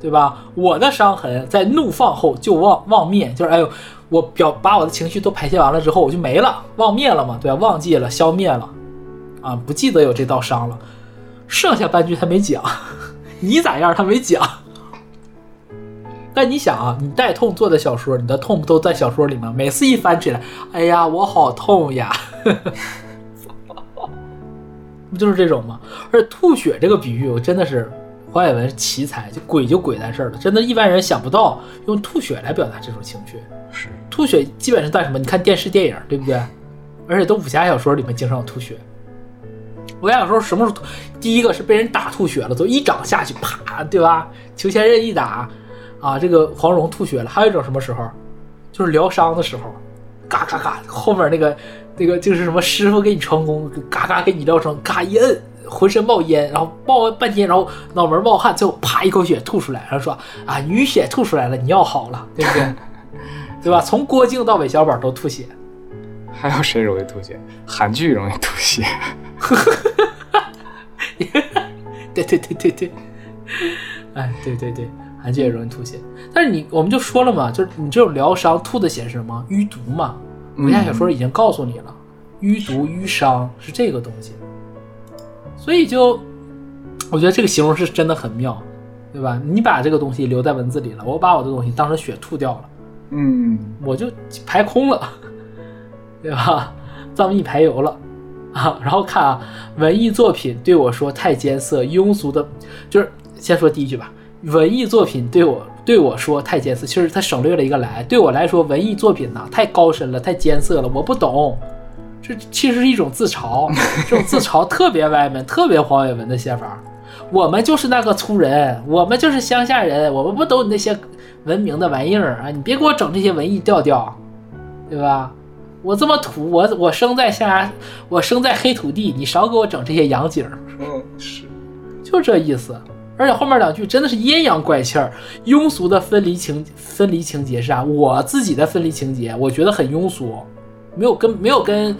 对吧？我的伤痕在怒放后就忘忘灭，就是哎呦，我表把我的情绪都排泄完了之后，我就没了，忘灭了嘛，对吧？忘记了，消灭了，啊，不记得有这道伤了。剩下半句他没讲，你咋样他没讲。但你想啊，你带痛做的小说，你的痛不都在小说里吗？每次一翻起来，哎呀，我好痛呀。不就是这种吗？而且吐血这个比喻，我真的是黄伟文奇才，就鬼就鬼在这儿了，真的，一般人想不到用吐血来表达这种情绪。是吐血基本是在什么？你看电视电影，对不对？而且都武侠小说里面经常有吐血。武侠小说什么时候吐？第一个是被人打吐血了，都一掌下去，啪，对吧？裘千仞一打，啊，这个黄蓉吐血了。还有一种什么时候？就是疗伤的时候，嘎嘎嘎，后面那个。那个就是什么师傅给你传功，嘎嘎给你疗程，嘎一摁，浑身冒烟，然后冒半天，然后脑门冒汗，最后啪一口血吐出来，然后说啊，淤血吐出来了，你要好了，对不对？对吧？从郭靖到韦小宝都吐血，还有谁容易吐血？韩剧容易吐血。对对对对对，哎，对对对，韩剧也容易吐血。但是你我们就说了嘛，就是你这种疗伤吐的血是什么？淤毒嘛。武侠小说已经告诉你了，淤毒淤伤是这个东西，所以就我觉得这个形容是真的很妙，对吧？你把这个东西留在文字里了，我把我的东西当成血吐掉了，嗯，我就排空了，对吧？藏秘排油了啊！然后看啊，文艺作品对我说太艰涩庸俗的，就是先说第一句吧，文艺作品对我。对我说太艰涩，其实他省略了一个来。对我来说，文艺作品呐太高深了，太艰涩了，我不懂。这其实是一种自嘲，这种自嘲特别歪门，特别黄伟文的写法。我们就是那个粗人，我们就是乡下人，我们不懂你那些文明的玩意儿啊！你别给我整这些文艺调调，对吧？我这么土，我我生在下，我生在黑土地，你少给我整这些洋景。嗯，是，就这意思。而且后面两句真的是阴阳怪气儿，庸俗的分离情分离情节是啥？我自己的分离情节，我觉得很庸俗，没有跟没有跟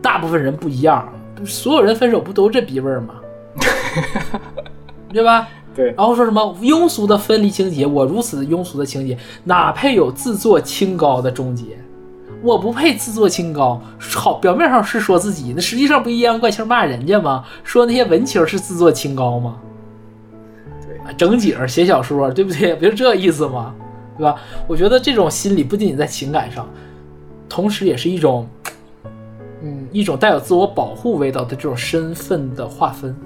大部分人不一样。所有人分手不都这逼味儿吗？对吧？对。然后说什么庸俗的分离情节？我如此庸俗的情节，哪配有自作清高的终结？我不配自作清高。好，表面上是说自己，那实际上不阴阳怪气骂人家吗？说那些文青是自作清高吗？整景写小说，对不对？不就这意思吗？对吧？我觉得这种心理不仅仅在情感上，同时也是一种，嗯，一种带有自我保护味道的这种身份的划分。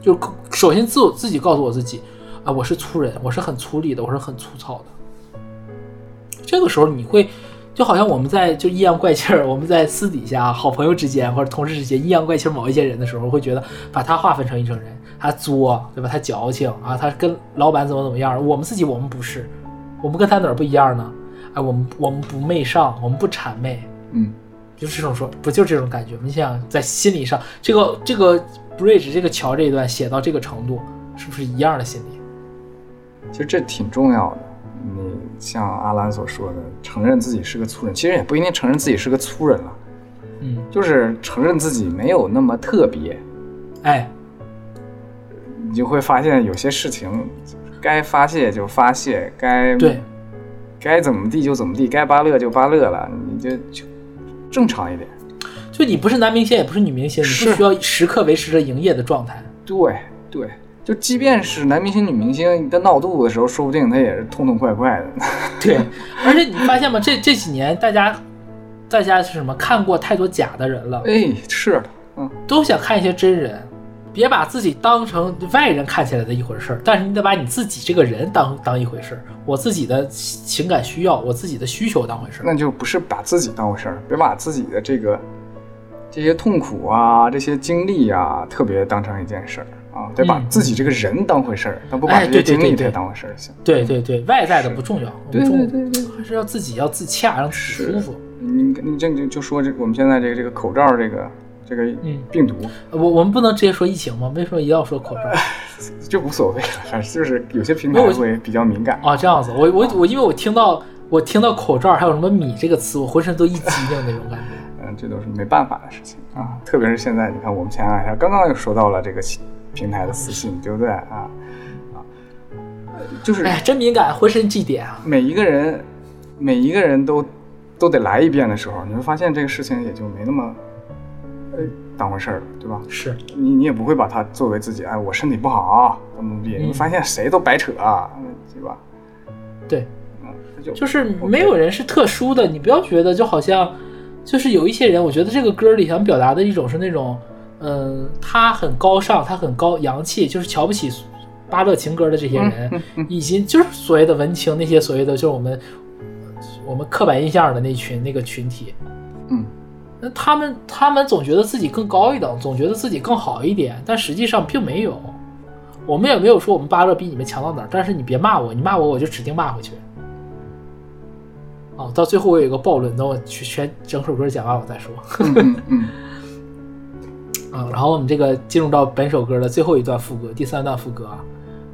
就首先自我自己告诉我自己，啊，我是粗人，我是很粗粝的，我是很粗糙的。这个时候你会，就好像我们在就阴阳怪气儿，我们在私底下好朋友之间或者同事之间阴阳怪气某一些人的时候，会觉得把他划分成一种人。他作，对吧？他矫情啊，他跟老板怎么怎么样？我们自己我们不是，我们跟他哪儿不一样呢？哎，我们我们不媚上，我们不谄媚，嗯，就这种说，不就这种感觉吗？你想想在心理上，这个这个 bridge 这个桥这一段写到这个程度，是不是一样的心理？其实这挺重要的。你像阿兰所说的，承认自己是个粗人，其实也不一定承认自己是个粗人了，嗯，就是承认自己没有那么特别，哎，你就会发现有些事情该发泄就发泄，该对，该怎么地就怎么地，该芭乐就芭乐了，你就就正常一点。就你不是男明星，也不是女明星，你不是需要时刻维持着营业的状态。对对，就即便是男明星、女明星，在闹肚子的时候，说不定他也是痛痛快快的。对，而且你发现吗？这这几年大家大家是什么？看过太多假的人了，哎，是的，嗯，都想看一些真人。别把自己当成外人看起来的一回事儿，但是你得把你自己这个人当当一回事儿。我自己的情感需要，我自己的需求当回事儿。那就不是把自己当回事儿，别把自己的这个这些痛苦啊、这些经历啊，特别当成一件事儿啊，得把嗯自己这个人当回事儿，但不把哎这些经历对对对对太当回事儿行。对对对，外在的不重要，我对们重对对对还是要自己要自洽，让自己舒服。你你这就就说这我们现在这个这个口罩这个这个嗯病毒，我我们不能直接说疫情吗？为什么一定要说口罩？就无所谓了，反正就是有些平台会比较敏感。啊，这样子，我我我，因为我听到我听到口罩还有什么米这个词，我浑身都一激灵那种感觉。嗯，这都是没办法的事情啊。特别是现在，你看我们前两天刚刚又收到了这个平台的私信，对不对啊？啊，呃就是哎，真敏感，浑身祭点啊！每一个人，每一个人都都得来一遍的时候，你会发现这个事情也就没那么呃当回事儿了，对吧？是，你你也不会把它作为自己，哎，我身体不好怎么怎么地，你发现谁都白扯，对吧？对，嗯，就就是没有人是特殊的，你不要觉得就好像，就是有一些人，我觉得这个歌里想表达的一种是那种，嗯，他很高尚，他很高洋气，就是瞧不起巴勒情歌的这些人，以及就是所谓的文青那些所谓的就是我们我们刻板印象的那群那个群体，嗯，那他们他们总觉得自己更高一等，总觉得自己更好一点，但实际上并没有。我们也没有说我们巴勒比你们强到哪儿，但是你别骂我，你骂我我就指定骂回去。哦，到最后我有一个暴论，等我去全整首歌讲完我再说。嗯嗯 然后我们这个进入到本首歌的最后一段副歌，第三段副歌啊，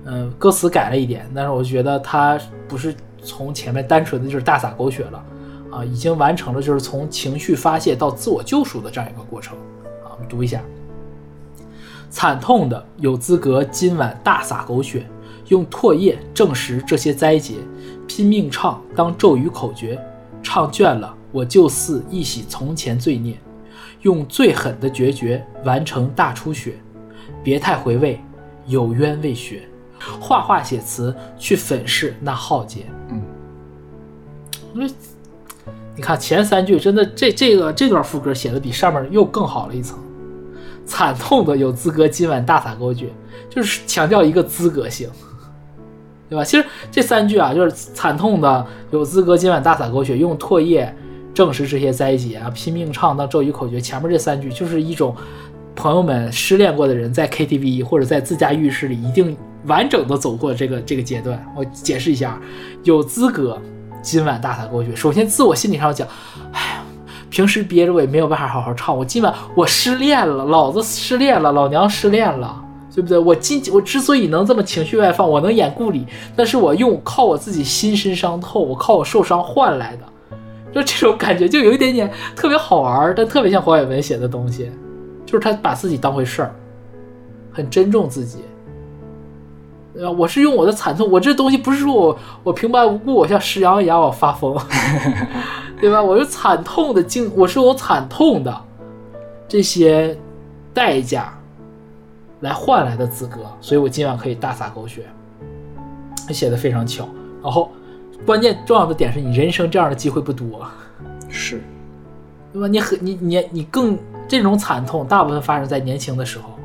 嗯、歌词改了一点，但是我觉得它不是从前面单纯的就是大洒狗血了，啊，已经完成了就是从情绪发泄到自我救赎的这样一个过程。啊，我们读一下：惨痛的有资格今晚大洒狗血，用唾液证实这些灾劫，拼命唱当咒语口诀，唱倦了我就似一洗从前罪孽。用最狠的决绝完成大出血，别太回味，有冤未雪。画画写词去粉饰那浩劫。嗯，因为你看前三句真的这这个这段副歌写的比上面又更好了一层。惨痛的有资格今晚大洒狗血，就是强调一个资格性，对吧？其实这三句啊，就是惨痛的有资格今晚大洒狗血，用唾液证实这些灾劫啊，拼命唱当咒语口诀。前面这三句就是一种朋友们失恋过的人在 KTV 或者在自家浴室里一定完整的走过这个这个阶段。我解释一下，有资格今晚大洒狗血。首先，自我心理上讲，哎呀。平时憋着我也没有办法好好唱，我今晚我失恋了，老子失恋了，老娘失恋了，对不对？我今我之所以能这么情绪外放，我能演故里，那是我用靠我自己心身伤透，我靠我受伤换来的，就这种感觉就有一点点特别好玩，但特别像黄伟文写的东西，就是他把自己当回事儿，很珍重自己。对吧？我是用我的惨痛，我这东西不是说我我平白无故我像石羊一样我发疯，对吧？我是惨痛的经，我是有惨痛的这些代价来换来的资格，所以我今晚可以大洒狗血。写的非常巧，然后关键重要的点是你人生这样的机会不多，是，对吧？你很你你你更这种惨痛，大部分发生在年轻的时候。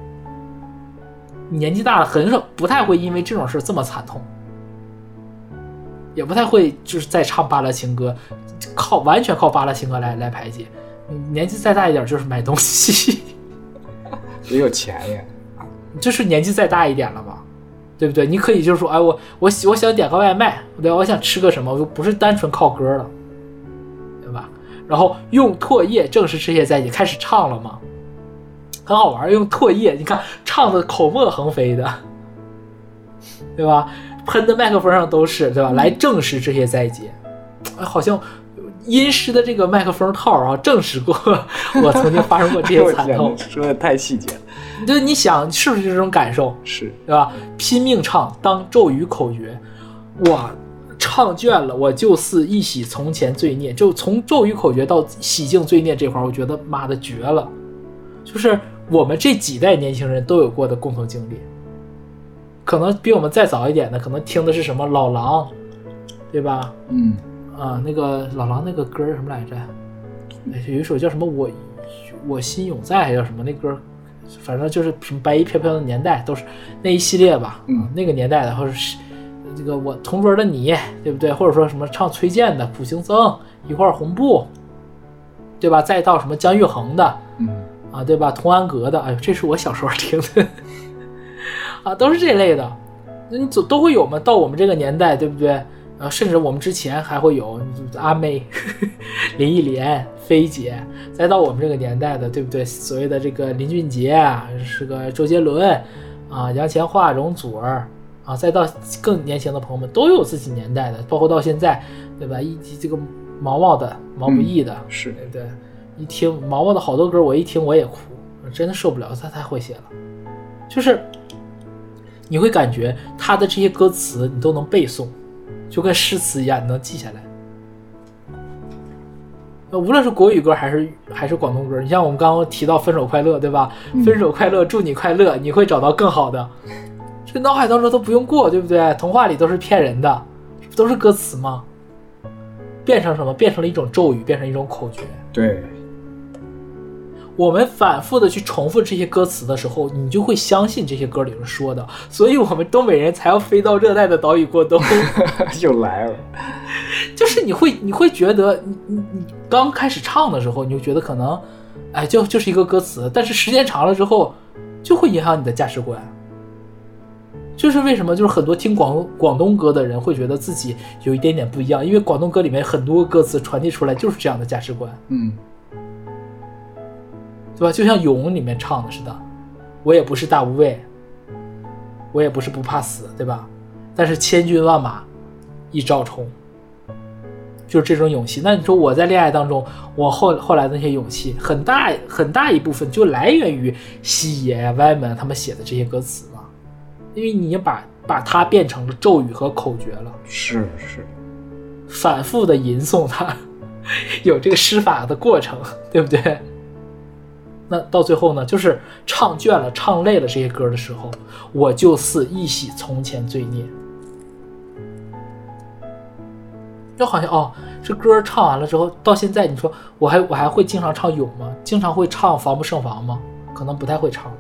你年纪大了，很少不太会因为这种事这么惨痛，也不太会就是在唱巴拉情歌，靠完全靠巴拉情歌来来排解。你年纪再大一点，就是买东西，也有钱呀。就是年纪再大一点了嘛，对不对？你可以就是说，哎，我我我想点个外卖，对吧？我想吃个什么，我就不是单纯靠歌了，对吧？然后用唾液正式这些在一起开始唱了嘛，很好玩，用唾液，你看唱的口沫横飞的，对吧？喷的麦克风上都是，对吧？来证实这些在一起，哎，好像阴湿的这个麦克风套啊，证实过 我曾经发生过这些惨痛。说的太细节了，就你想是不是这种感受？是对吧？拼命唱当咒语口诀，哇，唱倦了，我就似一洗从前罪孽。就从咒语口诀到洗净罪孽这块儿，我觉得妈的绝了，就是我们这几代年轻人都有过的共同经历。可能比我们再早一点的，可能听的是什么老狼，对吧？嗯，啊，那个老狼那个歌儿什么来着？哎有一首叫什么我我心永在，还叫什么那歌儿？反正就是什么白衣飘飘的年代，都是那一系列吧。嗯那个年代的，或者是这个我同桌的你，对不对？或者说什么唱崔健的《苦行僧》，一块红布，对吧？再到什么姜育恒的嗯，啊，对吧？童安格的，哎呦，这是我小时候听的，啊，都是这类的，那你总都会有嘛。到我们这个年代，对不对？啊，甚至我们之前还会有阿妹、林忆莲、菲姐，再到我们这个年代的，对不对？所谓的这个林俊杰啊，是个周杰伦啊，杨千嬅、容祖儿啊，再到更年轻的朋友们都有自己年代的，包括到现在，对吧？一这个毛毛的、毛不易的，是对不对？一听毛毛的好多歌，我一听我也哭，我真的受不了，他太会写了，就是你会感觉他的这些歌词你都能背诵，就跟诗词一样，你能记下来。那无论是国语歌还是还是广东歌，你像我们刚刚提到《分手快乐》，对吧？分手快乐，祝你快乐，你会找到更好的。这脑海当中都不用过，对不对？童话里都是骗人的，这不都是歌词吗？变成什么？变成了一种咒语，变成一种口诀。对，我们反复的去重复这些歌词的时候，你就会相信这些歌里面说的，所以我们东北人才要飞到热带的岛屿过冬。又来了，就是你会你会觉得，你你你刚开始唱的时候，你就觉得可能，哎，就就是一个歌词，但是时间长了之后，就会影响你的价值观。就是为什么，就是很多听广广东歌的人会觉得自己有一点点不一样，因为广东歌里面很多歌词传递出来就是这样的价值观。嗯，对吧？就像《勇》里面唱的似的，我也不是大无畏，我也不是不怕死，对吧？但是千军万马一朝冲，就是这种勇气。那你说我在恋爱当中，我后后来的那些勇气，很大很大一部分就来源于西野呀、歪门他们写的这些歌词嘛，因为你把把它变成了咒语和口诀了。是是，反复的吟诵它，有这个施法的过程，对不对？那到最后呢，就是唱倦了、唱累了这些歌的时候，我就似一洗从前罪孽。就好像哦，这歌唱完了之后，到现在你说我还我还会经常唱咏吗？经常会唱防不胜防吗？可能不太会唱了。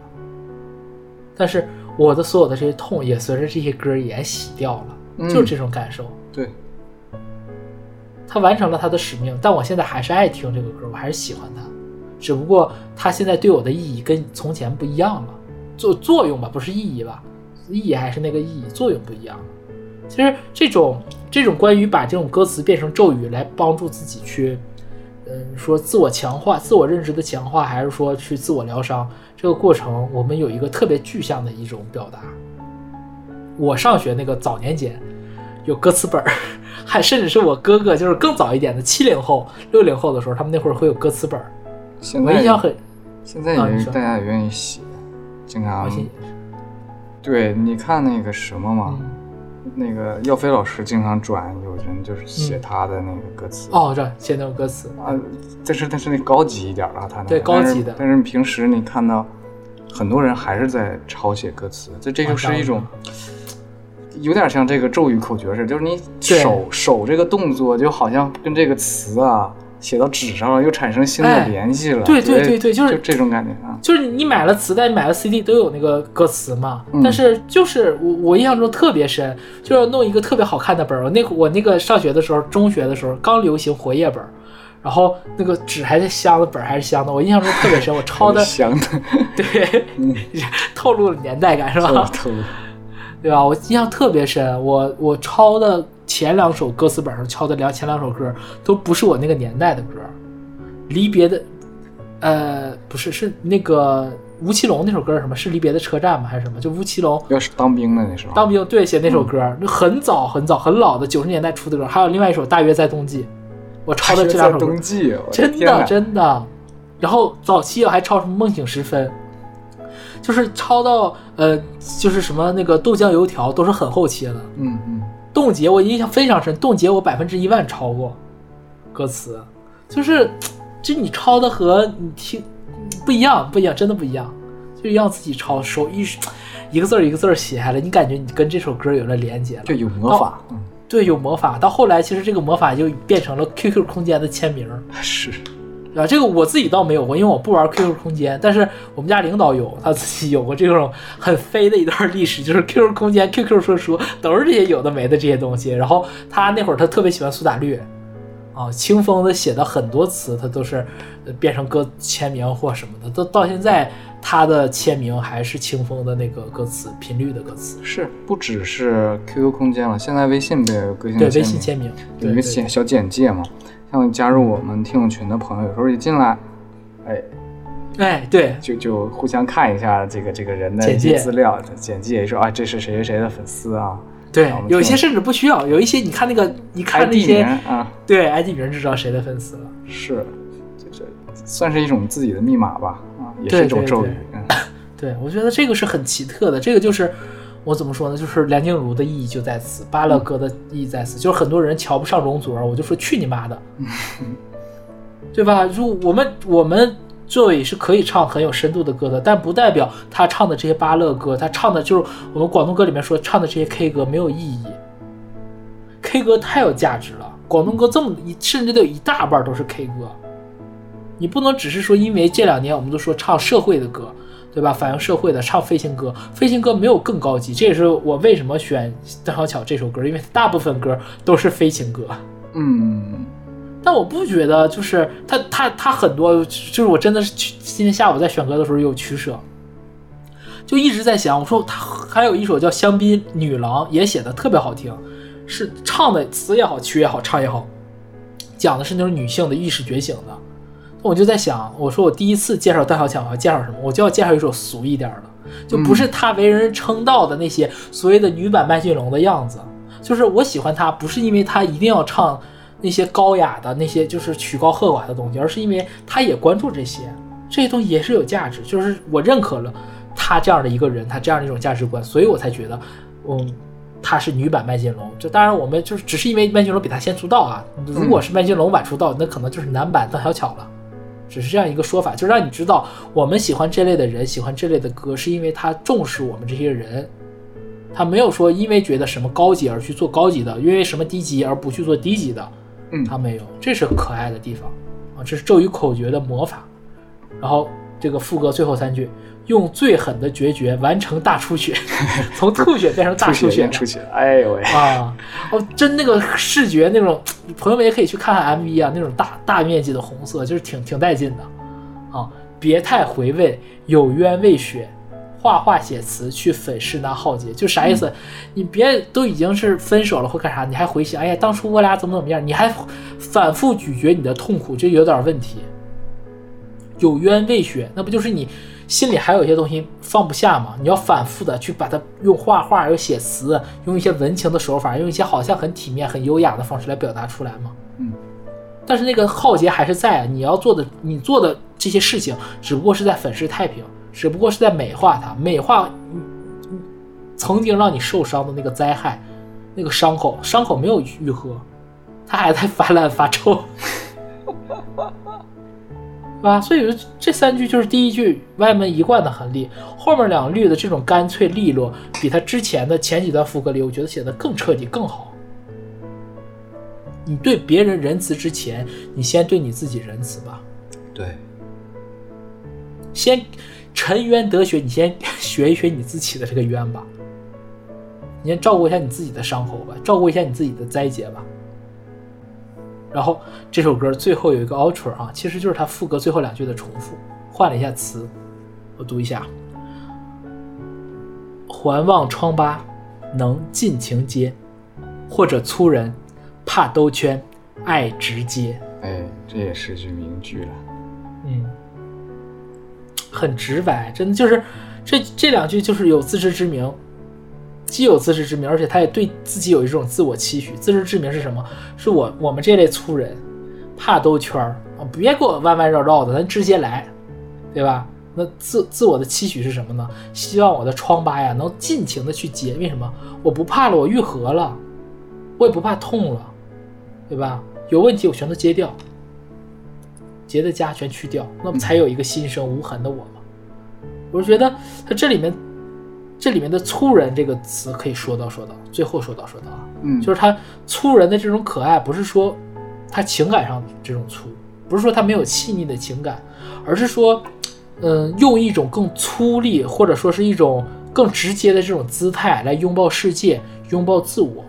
但是我的所有的这些痛也随着这些歌也洗掉了，嗯就是这种感受。对，他完成了他的使命，但我现在还是爱听这个歌，我还是喜欢它，只不过它现在对我的意义跟从前不一样了，作作用吧，不是意义吧，意义还是那个意义，作用不一样了。其实这种这种关于把这种歌词变成咒语来帮助自己去，嗯，说自我强化、自我认知的强化，还是说去自我疗伤，这个过程我们有一个特别具象的一种表达。我上学那个早年间有歌词本儿，还甚至是我哥哥就是更早一点的七零后、六零后的时候，他们那会儿会有歌词本儿。现在我印象很，现在也大家也愿意写，经常对，你看那个什么嘛，嗯。那个耀飞老师经常转，有人就是写他的那个歌词。哦，这写那种歌词，啊，但是但是那高级一点了，他那个对高级的。但是。但是平时你看到很多人还是在抄写歌词，这这就是一种有点像这个咒语口诀似的，就是你手手这个动作就好像跟这个词啊写到纸上了，又产生新的哎联系了。对对对对就是就这种感觉啊。就是你买了磁带、买了 CD 都有那个歌词嘛，嗯但是就是我我印象中特别深，就要弄一个特别好看的本儿。我那我那个上学的时候，中学的时候刚流行活页本儿，然后那个纸还是香的，本儿还是香的，我印象中特别深。我 抄的香的，对，透露了年代感是吧？透露对吧？我印象特别深，我我抄的前两首歌词本上抄的两前两首歌都不是我那个年代的歌，离别的，呃，不是，是那个吴奇隆那首歌是什么？是离别的车站吗？还是什么？就吴奇隆要是当兵的那时候，当兵对写那首歌，那很早很早很老的九十年代出的歌。还有另外一首《大约在冬季》，我抄的这两首歌冬，季，我真的真的。然后早期我还抄什么《梦醒时分》，就是抄到呃，就是什么那个豆浆油条都是很后期了。嗯嗯，冻结我印象非常深，冻结我百分之一万抄过歌词，就是就你抄的和你听不一样，不一样，真的不一样，就让自己抄，手一一个字儿一个字儿写下来，你感觉你跟这首歌有了连接了，对有魔法，嗯，对，有魔法。到后来，其实这个魔法就变成了 QQ 空间的签名，是，啊，这个我自己倒没有过，因为我不玩 QQ 空间，但是我们家领导有，他自己有过这种很飞的一段历史，就是 QQ 空间、QQ 说书都是这些有的没的这些东西。然后他那会儿他特别喜欢苏打绿，啊，清风的写的很多词，他都是呃变成歌签名或什么的，都到现在他的签名还是清风的那个歌词频率的歌词，是，不只是 QQ 空间了，现在微信不也有个性对，微信签名，有一个对对简小简介嘛，像加入我们听友群的朋友，有时候一进来，哎，哎，对，就就互相看一下这个这个人的一些资料，简介说啊，这是谁谁谁的粉丝啊。对有一些甚至不需要，有一些你看那个，你看那些啊，对 ID 名就知道谁的粉丝了。是，这这算是一种自己的密码吧，啊，也是一种咒语，嗯，对，我觉得这个是很奇特的，这个就是我怎么说呢？就是梁静茹的意义就在此，巴勒歌的意义在此，就是很多人瞧不上容祖儿，我就说去你妈的，对吧？如我们我们作为是可以唱很有深度的歌的，但不代表他唱的这些巴勒歌，他唱的就是我们广东歌里面说唱的这些 K 歌没有意义，K 歌太有价值了，广东歌这么一甚至都有一大半都是 K 歌。你不能只是说，因为这两年我们都说唱社会的歌，对吧？反映社会的唱飞行歌，飞行歌没有更高级，这也是我为什么选邓小巧这首歌，因为大部分歌都是飞行歌。嗯，但我不觉得，就是他他他很多，就是我真的是今天下午在选歌的时候有取舍，就一直在想，我说他还有一首叫《香槟女郎》，也写的特别好听，是唱的词也好，曲也好，唱也好，讲的是那种女性的意识觉醒的。我就在想，我说我第一次介绍邓小巧，我要介绍什么？我就要介绍一首俗一点的，就不是他为人称道的那些所谓的女版麦浚龙的样子。就是我喜欢他，不是因为他一定要唱那些高雅的那些就是曲高和寡的东西，而是因为他也关注这些，这些东西也是有价值。就是我认可了他这样的一个人，他这样的一种价值观，所以我才觉得，嗯。她是女版麦浚龙，就当然我们就是只是因为麦浚龙比她先出道啊。如果是麦浚龙晚出道，那可能就是男版邓小巧了。只是这样一个说法，就让你知道我们喜欢这类的人，喜欢这类的歌，是因为他重视我们这些人，他没有说因为觉得什么高级而去做高级的，因为什么低级而不去做低级的，嗯。他没有，这是可爱的地方啊，这是咒语口诀的魔法。然后这个副歌最后三句，用最狠的决绝完成大出血，从吐血变成大出出血哎呦喂，啊！哦，真那个视觉那种，朋友们也可以去看看 MV 啊，那种大大面积的红色，就是挺挺带劲的啊！别太回味，有冤未雪，画画写词去粉饰那浩劫，就啥意思？你别都已经是分手了或干啥，你还回想，哎呀，当初我俩怎么怎么样？你还反复咀嚼你的痛苦，这有点问题。有冤未雪，那不就是你心里还有一些东西放不下吗？你要反复的去把它用画画、用写词、用一些文情的手法，用一些好像很体面、很优雅的方式来表达出来吗？嗯。但是那个浩劫还是在啊！你要做的，你做的这些事情，只不过是在粉饰太平，只不过是在美化它，美化曾经让你受伤的那个灾害，那个伤口，伤口没有愈合，它还在发烂发臭。对吧？所以这三句就是第一句歪门一贯的狠厉，后面两律的这种干脆利落，比他之前的前几段副歌里，我觉得写的更彻底更好。你对别人仁慈之前，你先对你自己仁慈吧。对，先沉冤得雪，你先 学一学你自己的这个冤吧。你先照顾一下你自己的伤口吧，照顾一下你自己的灾劫吧。然后这首歌最后有一个 outro 啊，其实就是他副歌最后两句的重复，换了一下词。我读一下：环望疮疤，能尽情接，或者粗人怕兜圈，爱直接。哎，这也是句名句了。嗯，很直白，真的就是这这两句就是有自知之明，既有自知之明，而且他也对自己有一种自我期许。自知之明是什么？是我我们这类粗人怕兜圈儿啊，别给我弯弯绕绕的，咱直接来，对吧？那自自我的期许是什么呢？希望我的疮疤呀能尽情的去结，为什么？我不怕了，我愈合了，我也不怕痛了，对吧？有问题我全都揭掉，结的痂全去掉，那么才有一个新生无痕的我嘛。我是觉得他这里面这里面的粗人这个词可以说到说到，最后说到说到啊，嗯，就是他粗人的这种可爱，不是说他情感上这种粗，不是说他没有细腻的情感，而是说，嗯，用一种更粗粝或者说是一种更直接的这种姿态来拥抱世界，拥抱自我，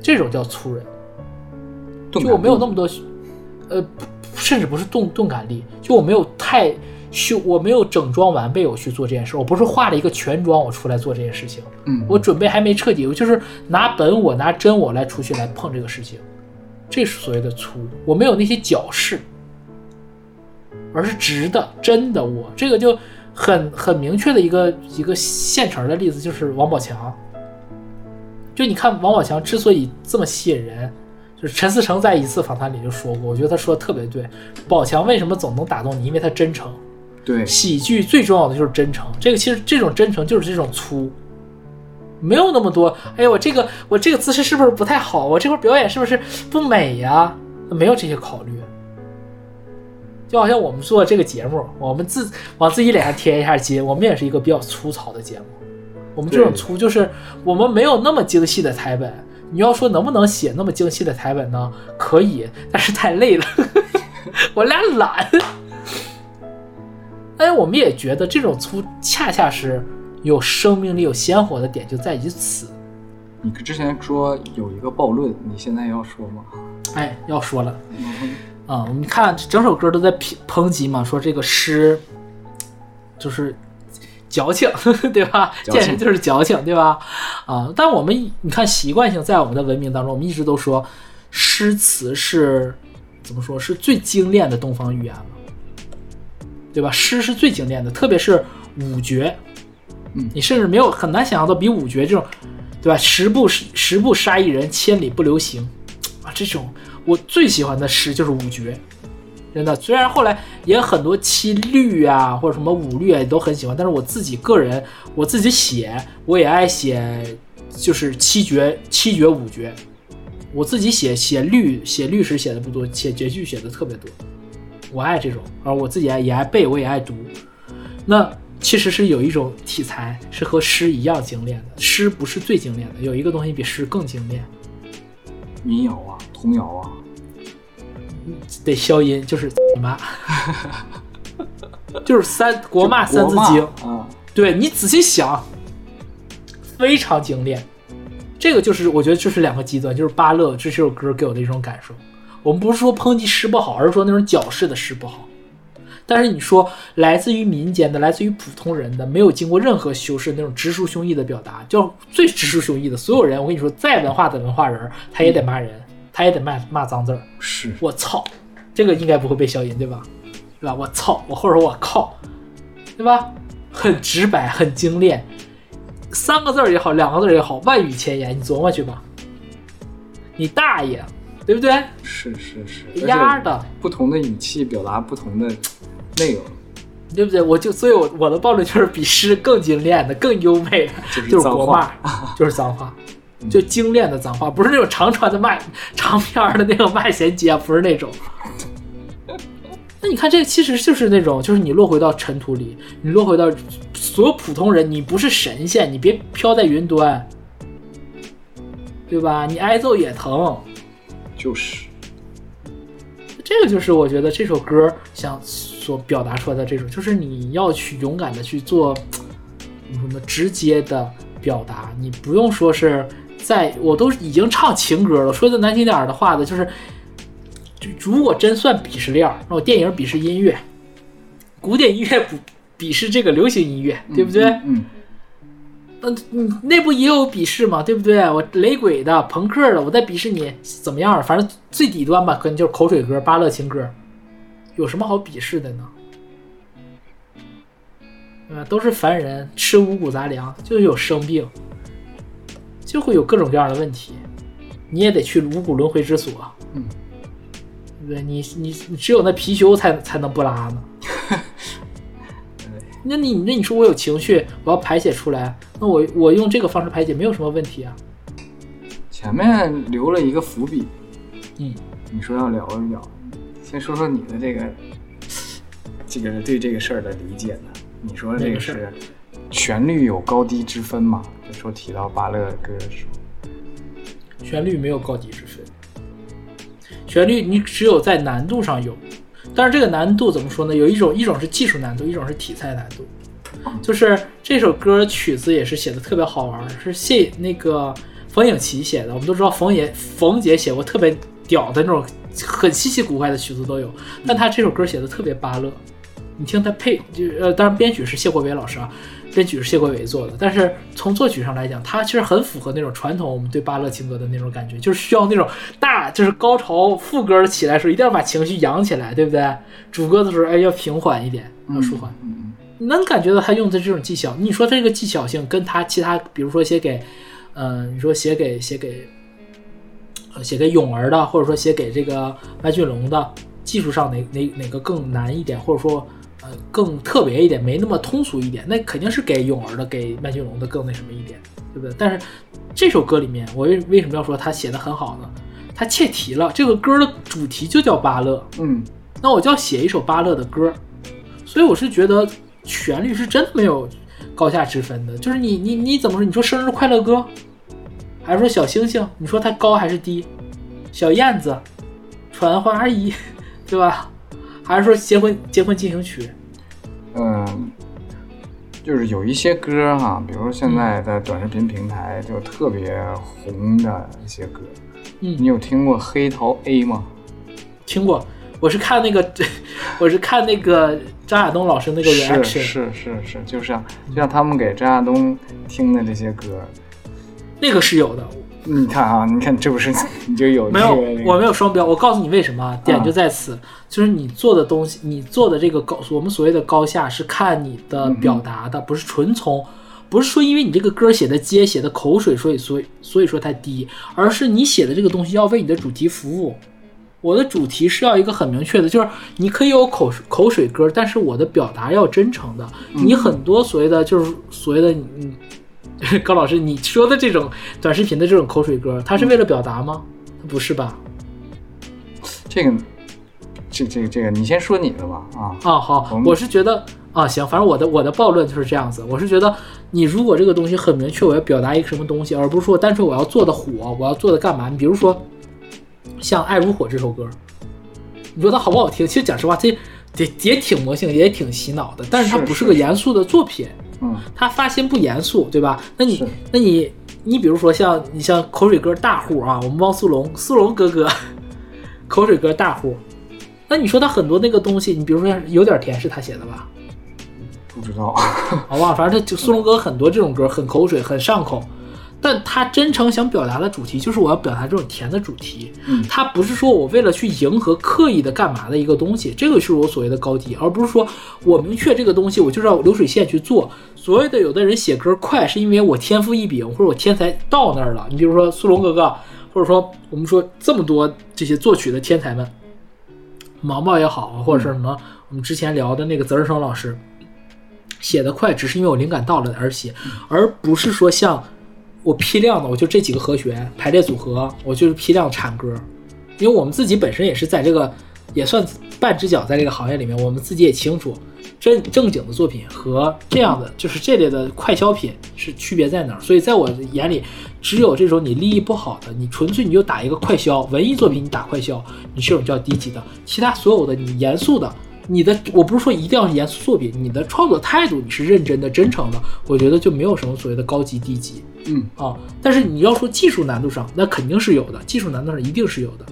这种叫粗人。就我没有那么多，呃，甚至不是动动感力，就我没有太修，我没有整装完备我去做这件事，我不是画了一个全妆我出来做这件事情，嗯，我准备还没彻底，我就是拿本我拿真我来出去来碰这个事情，这是所谓的粗，我没有那些矫饰，而是直的真的我，这个就很很明确的一个一个现成的例子就是王宝强，就你看王宝强之所以这么吸引人。就是陈思诚在一次访谈里就说过，我觉得他说的特别对。宝强为什么总能打动你？因为他真诚。对，喜剧最重要的就是真诚。这个其实这种真诚就是这种粗，没有那么多。哎呀，我这个我这个姿势是不是不太好？我这块表演是不是不美呀？没有这些考虑。就好像我们做这个节目，我们自往自己脸上贴一下金，我们也是一个比较粗糙的节目。我们这种粗就是我们没有那么精细的台本。你要说能不能写那么精细的台本呢？可以，但是太累了，我俩懒。哎，我们也觉得这种粗恰恰是有生命力、有鲜活的点就在于此。你之前说有一个暴论，你现在要说吗？哎，要说了。啊、嗯，你看整首歌都在抨抨击嘛，说这个诗就是。矫情，对吧？简直就是矫情，对吧？啊，但我们你看，习惯性在我们的文明当中，我们一直都说诗词是怎么说是最精炼的东方语言了，对吧？诗是最经典的，特别是五绝，嗯，你甚至没有很难想象到比五绝这种，对吧？十步十步杀一人，千里不留行啊，这种我最喜欢的诗就是五绝。真的，虽然后来也很多七律啊，或者什么五律啊，也都很喜欢，但是我自己个人，我自己写，我也爱写，就是七绝、七绝、五绝。我自己写写律，写律诗写的不多，写绝句写的特别多。我爱这种，而我自己爱也爱背，我也爱读。那其实是有一种题材是和诗一样精炼的，诗不是最精炼的，有一个东西比诗更精炼。民谣啊，童谣啊。得消音，就是 你妈，就是三国骂三字经啊。对你仔细想，非常精炼。这个就是我觉得就是两个极端，就是巴勒这首歌给我的一种感受。我们不是说抨击诗不好，而是说那种矫饰的诗不好。但是你说来自于民间的、来自于普通人的、没有经过任何修饰那种直抒胸臆的表达，就最直抒胸臆的，所有人，我跟你说，再文化的文化人，他也得骂人。他也得骂骂脏字儿，是我操，这个应该不会被消音对吧？对吧？我操，我或者我靠，对吧？很直白，很精炼，三个字儿也好，两个字儿也好，万语千言，你琢磨去吧。你大爷，对不对？是是是，压的，不同的语气表达不同的 内容，对不对？我就所以，我我的暴力就是比诗更精炼的、更优美的，就是国骂，就是脏话。就精炼的脏话，不是那种长传的骂 长篇的那种骂衔接，不是那种。那你看，这其实就是那种，就是你落回到尘土里，你落回到所有普通人，你不是神仙，你别飘在云端，对吧？你挨揍也疼。就是，这个就是我觉得这首歌想所表达出来的这种，就是你要去勇敢的去做什么直接的表达，你不用说是。在我都已经唱情歌了，说的难听点的话呢，就是，就如果真算鄙视链，那我电影鄙视音乐，古典音乐不鄙视这个流行音乐，对不对？嗯。嗯，你内部也有鄙视嘛，对不对？我雷鬼的、朋克的，我在鄙视你怎么样？反正最底端吧，可能就是口水歌、巴乐情歌，有什么好鄙视的呢？嗯？都是凡人，吃五谷杂粮，就有生病，就会有各种各样的问题，你也得去五谷轮回之所。嗯，对不对？你你你只有那貔貅才才能不拉呢。那你那你说我有情绪，我要排解出来，那我我用这个方式排解没有什么问题啊。前面留了一个伏笔，嗯，你说要聊一聊，先说说你的这个这个对这个事儿的理解呢？你说这个事是旋律有高低之分嘛？就说提到巴勒歌的时候，旋律没有高低之分，旋律你只有在难度上有，但是这个难度怎么说呢？有一种一种是技术难度，一种是题材难度。就是这首歌曲子也是写的特别好玩，是谢那个冯颖琪写的。我们都知道冯爷冯姐写过特别屌的那种很稀奇古怪的曲子都有，但她这首歌写的特别巴乐。你听他配，就呃，当然编曲是谢国伟老师啊，编曲是谢国伟做的，但是从作曲上来讲，它其实很符合那种传统我们对巴勒情歌的那种感觉，就是需要那种大，就是高潮副歌起来的时候，一定要把情绪扬起来，对不对？主歌的时候，哎，要平缓一点，要舒缓。能感觉到他用的这种技巧，你说这个技巧性跟他其他，比如说写给，嗯、你说写给写给，呃，写给咏儿的，或者说写给这个麦浚龙的，技术上哪哪哪个更难一点，或者说呃更特别一点，没那么通俗一点，那肯定是给咏儿的、给麦浚龙的更那什么一点，对不对？但是这首歌里面，我为为什么要说他写的很好呢？他切题了，这个歌的主题就叫巴勒，嗯那我就要写一首巴勒的歌，所以我是觉得旋律是真的没有高下之分的。就是你你你怎么说？你说生日快乐歌，还是说小星星？你说它高还是低？小燕子，传花衣，对吧？还是说结婚结婚进行曲？嗯，就是有一些歌哈，比如说现在在短视频平台就特别红的一些歌，嗯你嗯，有听过黑桃 A 吗？听过。我是看那个，我是看那个张亚东老师那个是 reaction，是是是，就像就像他们给张亚东听的这些歌，那个是有的。你看啊，你看这不是你就有 没有我没有双标。我告诉你为什么，点就在此，就是你做的东西，你做的这个高，我们所谓的高下是看你的表达的，不是纯从，不是说因为你这个歌写的接写的口水，所以所以所以说它低，而是你写的这个东西要为你的主题服务。我的主题是要一个很明确的，就是你可以有口口水歌，但是我的表达要真诚的。你很多所谓的就是所谓的你，高老师你说的这种短视频的这种口水歌，它是为了表达吗？不是吧？这个这这个这个，你先说你的吧啊，啊，好我是觉得啊，行，反正我的我的暴论就是这样子。我是觉得，你如果这个东西很明确，我要表达一个什么东西，而不是说单纯我要做的火，我要做的干嘛？你比如说，像《爱如火》这首歌，你说它好不好听？其实讲实话，这也也挺魔性，也挺洗脑的，但是它不是个严肃的作品。嗯它发心不严肃，对吧？那你那你你比如说像你像口水歌大户啊，我们汪苏泷苏泷哥哥，口水歌大户，那你说他很多那个东西，你比如说有点甜是他写的吧？不知道，我忘了，反正他就苏泷哥很多这种歌很口水很上口，但他真诚想表达的主题就是我要表达这种甜的主题，嗯他不是说我为了去迎合刻意的干嘛的一个东西，这个是我所谓的高低，而不是说我明确这个东西我就是要流水线去做。所谓的有的人写歌快，是因为我天赋异禀或者我天才到那儿了。你比如说苏龙哥哥，或者说我们说这么多这些作曲的天才们，毛毛也好，或者是什么我们之前聊的那个泽日生老师，写的快，只是因为我灵感到了而写，而不是说像我批量的，我就这几个和弦排列组合，我就是批量产歌。因为我们自己本身也是在这个也算半只脚在这个行业里面，我们自己也清楚，正正经的作品和这样的就是这类的快消品是区别在哪儿。所以在我眼里，只有这种你利益不好的，你纯粹你就打一个快消，文艺作品你打快消，你这种叫低级的。其他所有的你严肃的。你的我不是说一定要严肃作品，你的创作态度你是认真的、真诚的，我觉得就没有什么所谓的高级低级嗯，啊。但是你要说技术难度上，那肯定是有的，技术难度上一定是有的，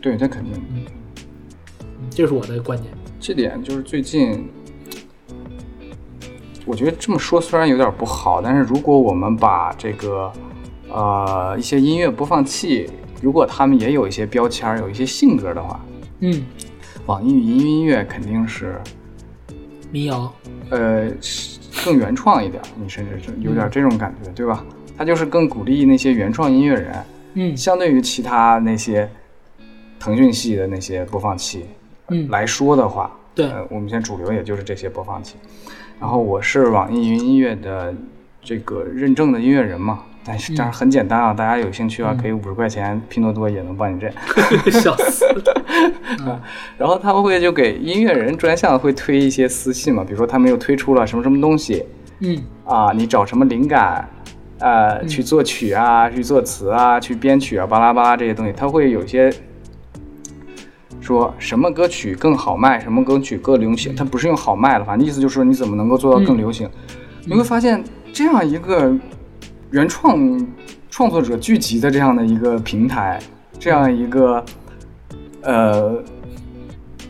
对，那肯定。嗯这是我的观点。这点就是最近，我觉得这么说虽然有点不好，但是如果我们把这个呃一些音乐播放器，如果他们也有一些标签，有一些性格的话，嗯，网易云音乐肯定是民谣，呃更原创一点，你甚至是有点这种感觉，对吧？它就是更鼓励那些原创音乐人，嗯。相对于其他那些腾讯系的那些播放器嗯，来说的话，对。呃，我们现在主流也就是这些播放器。然后我是网易云音乐的这个认证的音乐人嘛，但是嗯。但是很简单啊，大家有兴趣啊，可以五十块钱拼多多也能帮你认。笑死了，然后他们会就给音乐人专项会推一些私信嘛，比如说他们又推出了什么什么东西嗯。啊，你找什么灵感，呃，去作曲啊，去作词啊，去编曲啊，巴拉巴拉这些东西，他会有一些说什么歌曲更好卖，什么歌曲更流行，他不是用好卖了，反正意思就是说你怎么能够做到更流行。你会发现这样一个原创创作者聚集的这样的一个平台，这样一个呃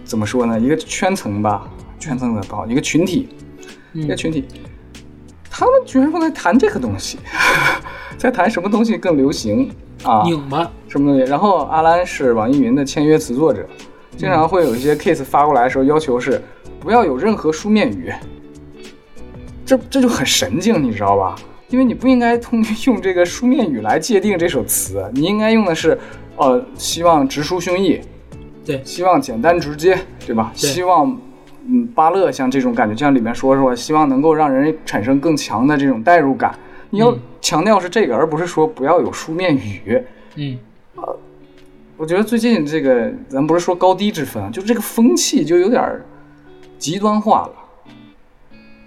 怎么说呢，一个圈层吧，圈层的不好，一个群体，一个嗯。群体，他们居然会在谈这个东西，在谈什么东西更流行啊？拧巴，什么东西？然后阿兰是网易云的签约词作者，经常会有一些 case 发过来的时候，要求是不要有任何书面语，这这就很神经，你知道吧？因为你不应该通用这个书面语来界定这首词，你应该用的是，呃，希望直抒胸臆，对希望简单直接，对吧？对希望，嗯，巴勒像这种感觉，就像里面说说，希望能够让人产生更强的这种代入感。你要嗯强调是这个，而不是说不要有书面语。嗯我觉得最近这个，咱不是说高低之分啊，就这个风气就有点儿极端化了，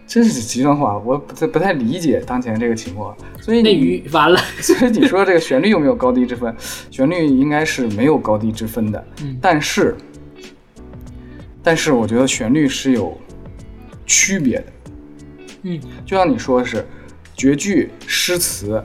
真是极端化，我不太不太理解当前这个情况。所以内你，完了，所以你说这个旋律有没有高低之分？旋律应该是没有高低之分的，嗯但是，但是我觉得旋律是有区别的。嗯就像你说的是，绝句、诗词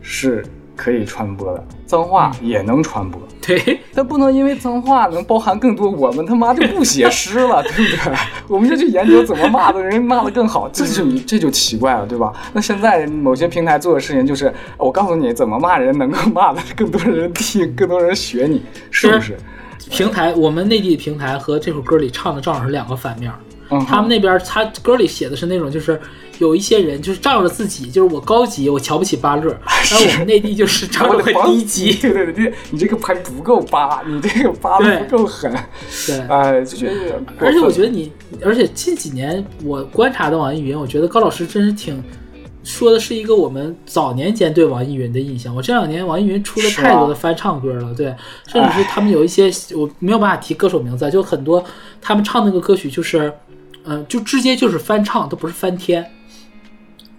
是可以传播的，脏话也能传播。对，但不能因为脏话能包含更多，我们他妈就不写诗了，对不对？我们就去研究怎么骂的人骂的更好，这就这就奇怪了，对吧？那现在某些平台做的事情就是，我告诉你怎么骂人能够骂的更多人听，更多人学你，是不是？平台我们内地平台和这首歌里唱的正好是两个反面。嗯，他们那边他歌里写的是那种，就是有一些人就是仗着自己，就是我高级，我瞧不起巴乐，但 是我们内地就是仗着我我的房低级，对对对，你这个牌不够八，你这个扒的不够狠，对。哎，就觉得有点。而且我觉得你，而且近几年我观察的网易云，我觉得高老师真是挺说的是一个我们早年间对网易云的印象。我这两年网易云出了太多的翻唱歌了，对，甚至是他们有一些我没有办法提歌手名字，就很多他们唱那个歌曲就是，嗯、就直接就是翻唱，都不是翻天。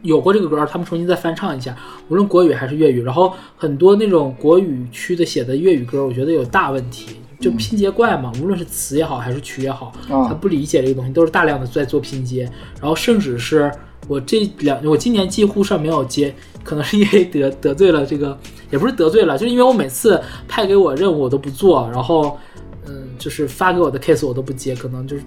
有过这个歌，他们重新再翻唱一下，无论国语还是粤语。然后很多那种国语区的写的粤语歌，我觉得有大问题，就拼接怪嘛，无论是词也好还是曲也好，啊。他不理解这个东西，都是大量的在做拼接。然后甚至是我这两，我今年几乎上没有接，可能是因为得得罪了这个，也不是得罪了，就是因为我每次派给我任务我都不做，然后嗯，就是发给我的 case 我都不接，可能就是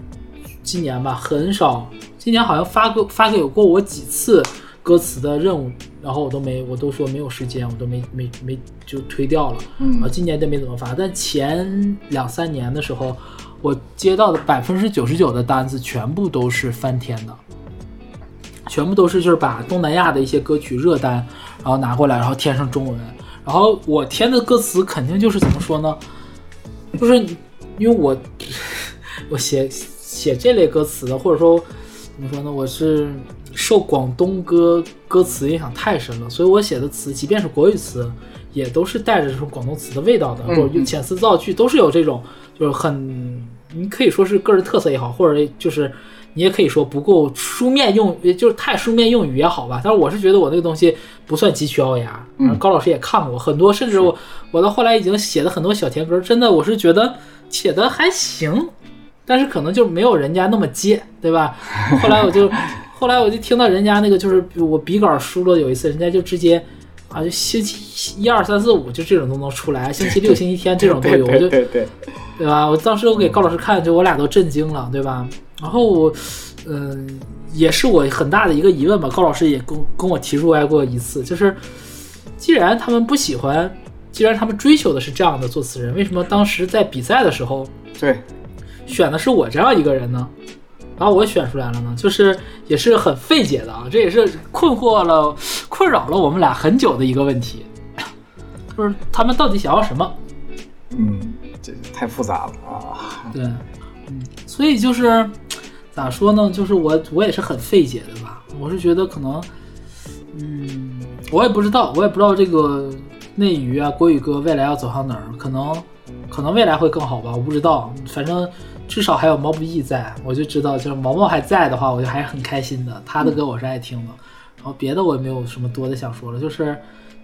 今年吧，很少，今年好像发过发给过我几次歌词的任务，然后我都没，我都说没有时间，我都没没没就推掉了。嗯啊，今年就没怎么发，但前两三年的时候，我接到的百分之九十九的单子全部都是翻天的，全部都是就是把东南亚的一些歌曲热单，然后拿过来，然后填上中文，然后我填的歌词肯定就是怎么说呢？就是因为我 我写写这类歌词的，或者说怎么说呢？我是受广东歌歌词影响太深了，所以我写的词，即便是国语词，也都是带着这种广东词的味道的，嗯或者遣词造句，都是有这种就是很，你可以说是个人特色也好，或者就是。你也可以说不够书面用，也就是太书面用语也好吧。但是我是觉得我那个东西不算急曲聱牙，嗯 高老师也看过很多，甚至我我到后来已经写的很多小甜歌，真的我是觉得写的还行，但是可能就没有人家那么接，对吧？后来我就后来我就听到人家那个就是我笔稿输了有一次，人家就直接啊就星期一二三四五就这种都能出来，星期六星期天这种都对有，我就对对对，对吧？我当时我给高老师看，就我俩都震惊了，对吧？然后我嗯、也是我很大的一个疑问吧。高老师也跟跟我提出来过一次，就是既然他们不喜欢，既然他们追求的是这样的作词人，为什么当时在比赛的时候对，选的是我这样一个人呢？把我选出来了呢，就是也是很费解的啊，这也是困惑了、困扰了我们俩很久的一个问题，就是他们到底想要什么？嗯，这太复杂了啊。对，嗯，所以就是咋说呢？就是我我也是很费解的吧。我是觉得可能，嗯，我也不知道，我也不知道这个内娱啊、国语歌未来要走向哪儿，可能可能未来会更好吧，我不知道。反正至少还有毛不易在，我就知道，就是毛毛还在的话，我就还是很开心的。他的歌我是爱听的，然后别的我也没有什么多的想说了，就是。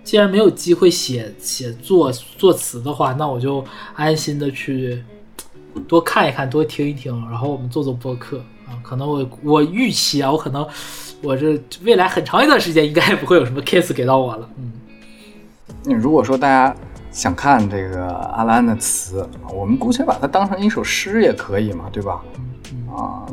既然没有机会写写作作词的话，那我就安心的去多看一看，多听一听，然后我们做做播客啊。可能我我预期啊，我可能我这未来很长一段时间应该也不会有什么 case 给到我了。嗯，嗯如果说大家想看这个阿兰的词，我们姑且把它当成一首诗也可以嘛，对吧？啊，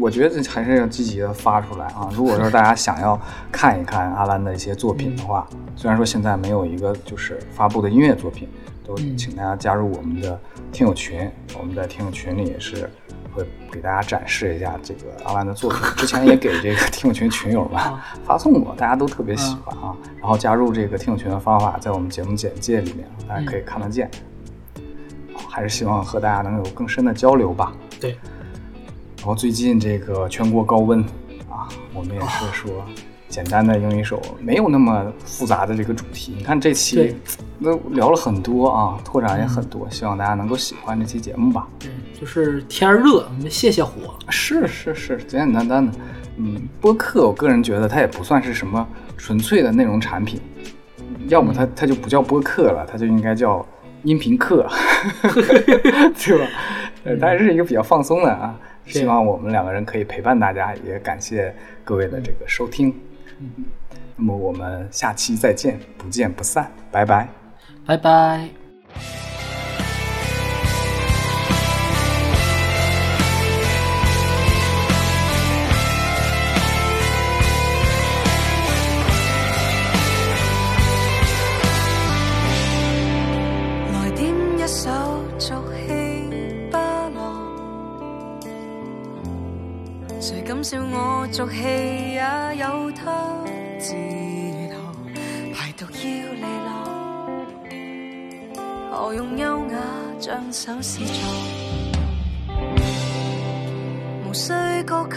我觉得还是要积极的发出来啊！如果说大家想要看一看阿兰的一些作品的话，虽然说现在没有一个就是发布的音乐作品，都嗯请大家加入我们的听友群，我们在听友群里也是会给大家展示一下这个阿兰的作品。之前也给这个听友群群友们啊 发送过，大家都特别喜欢啊。然后加入这个听友群的方法在我们节目简介里面，大家可以看得见。啊还是希望和大家能有更深的交流吧。对，然后最近这个全国高温啊，我们也是说简单的用一首没有那么复杂的这个主题。你看这期对都聊了很多啊，拓展也很多，希望大家能够喜欢这期节目吧。对，就是天儿热，我们泄泄火。是是是，简简单单的。嗯，播客我个人觉得它也不算是什么纯粹的内容产品，要么它它就不叫播客了，它就应该叫音频课，对吧？呃，是一个比较放松的啊。希望我们两个人可以陪伴大家，也感谢各位的这个收听。那么我们下期再见，不见不散，拜拜。拜拜。笑我俗氣也有他自學，排毒要利落，何用優雅將手試作，無需高級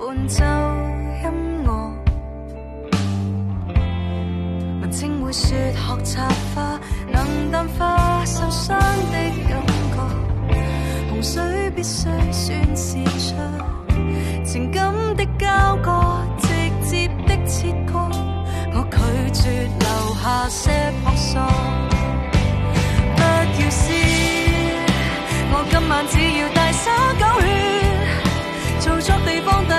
伴奏音樂。文青會說學插花能淡化受傷的感覺，洪水必須宣泄出情感交割，直接的切割。我拒绝留下些扑朔，不要笑，我今晚只要大洒狗血，做作地方大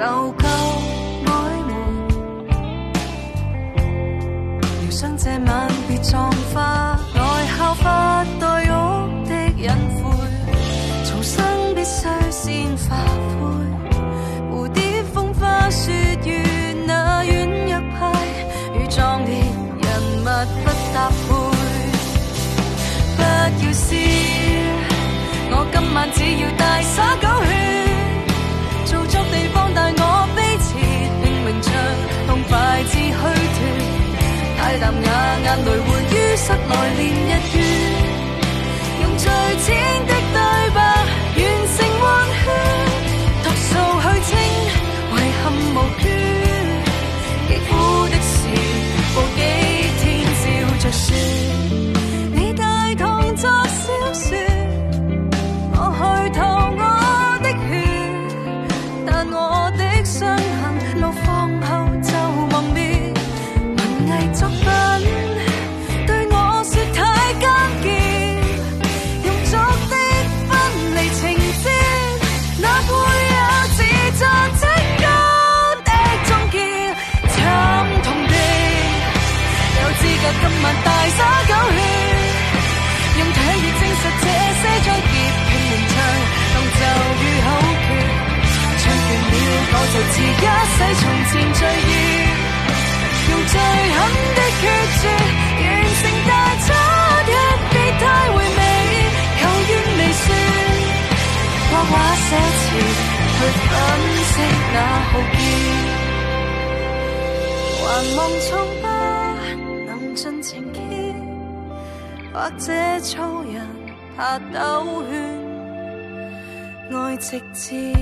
生受夠曖昧，療傷這晚別撞化內效法黛玉的隱晦，重生必須先发灰。蝴蝶風花雪月那軟弱派，與壯烈人物不搭配。不要笑，我今晚只要大洒狗血。地方带我飞驰，拼命唱，痛快至虚脱。大啖咬，眼泪活於室来连日月，用最浅的对白完成温圈，独数去清遗憾无端，肌肤的事过几天笑着说。一世從前罪孽，用最狠的決絕完成大差一別太回味，求願未算，畫畫寫詞去分析那浩劫。還望蒼不能盡情揭，或者粗人怕兜圈，愛直接。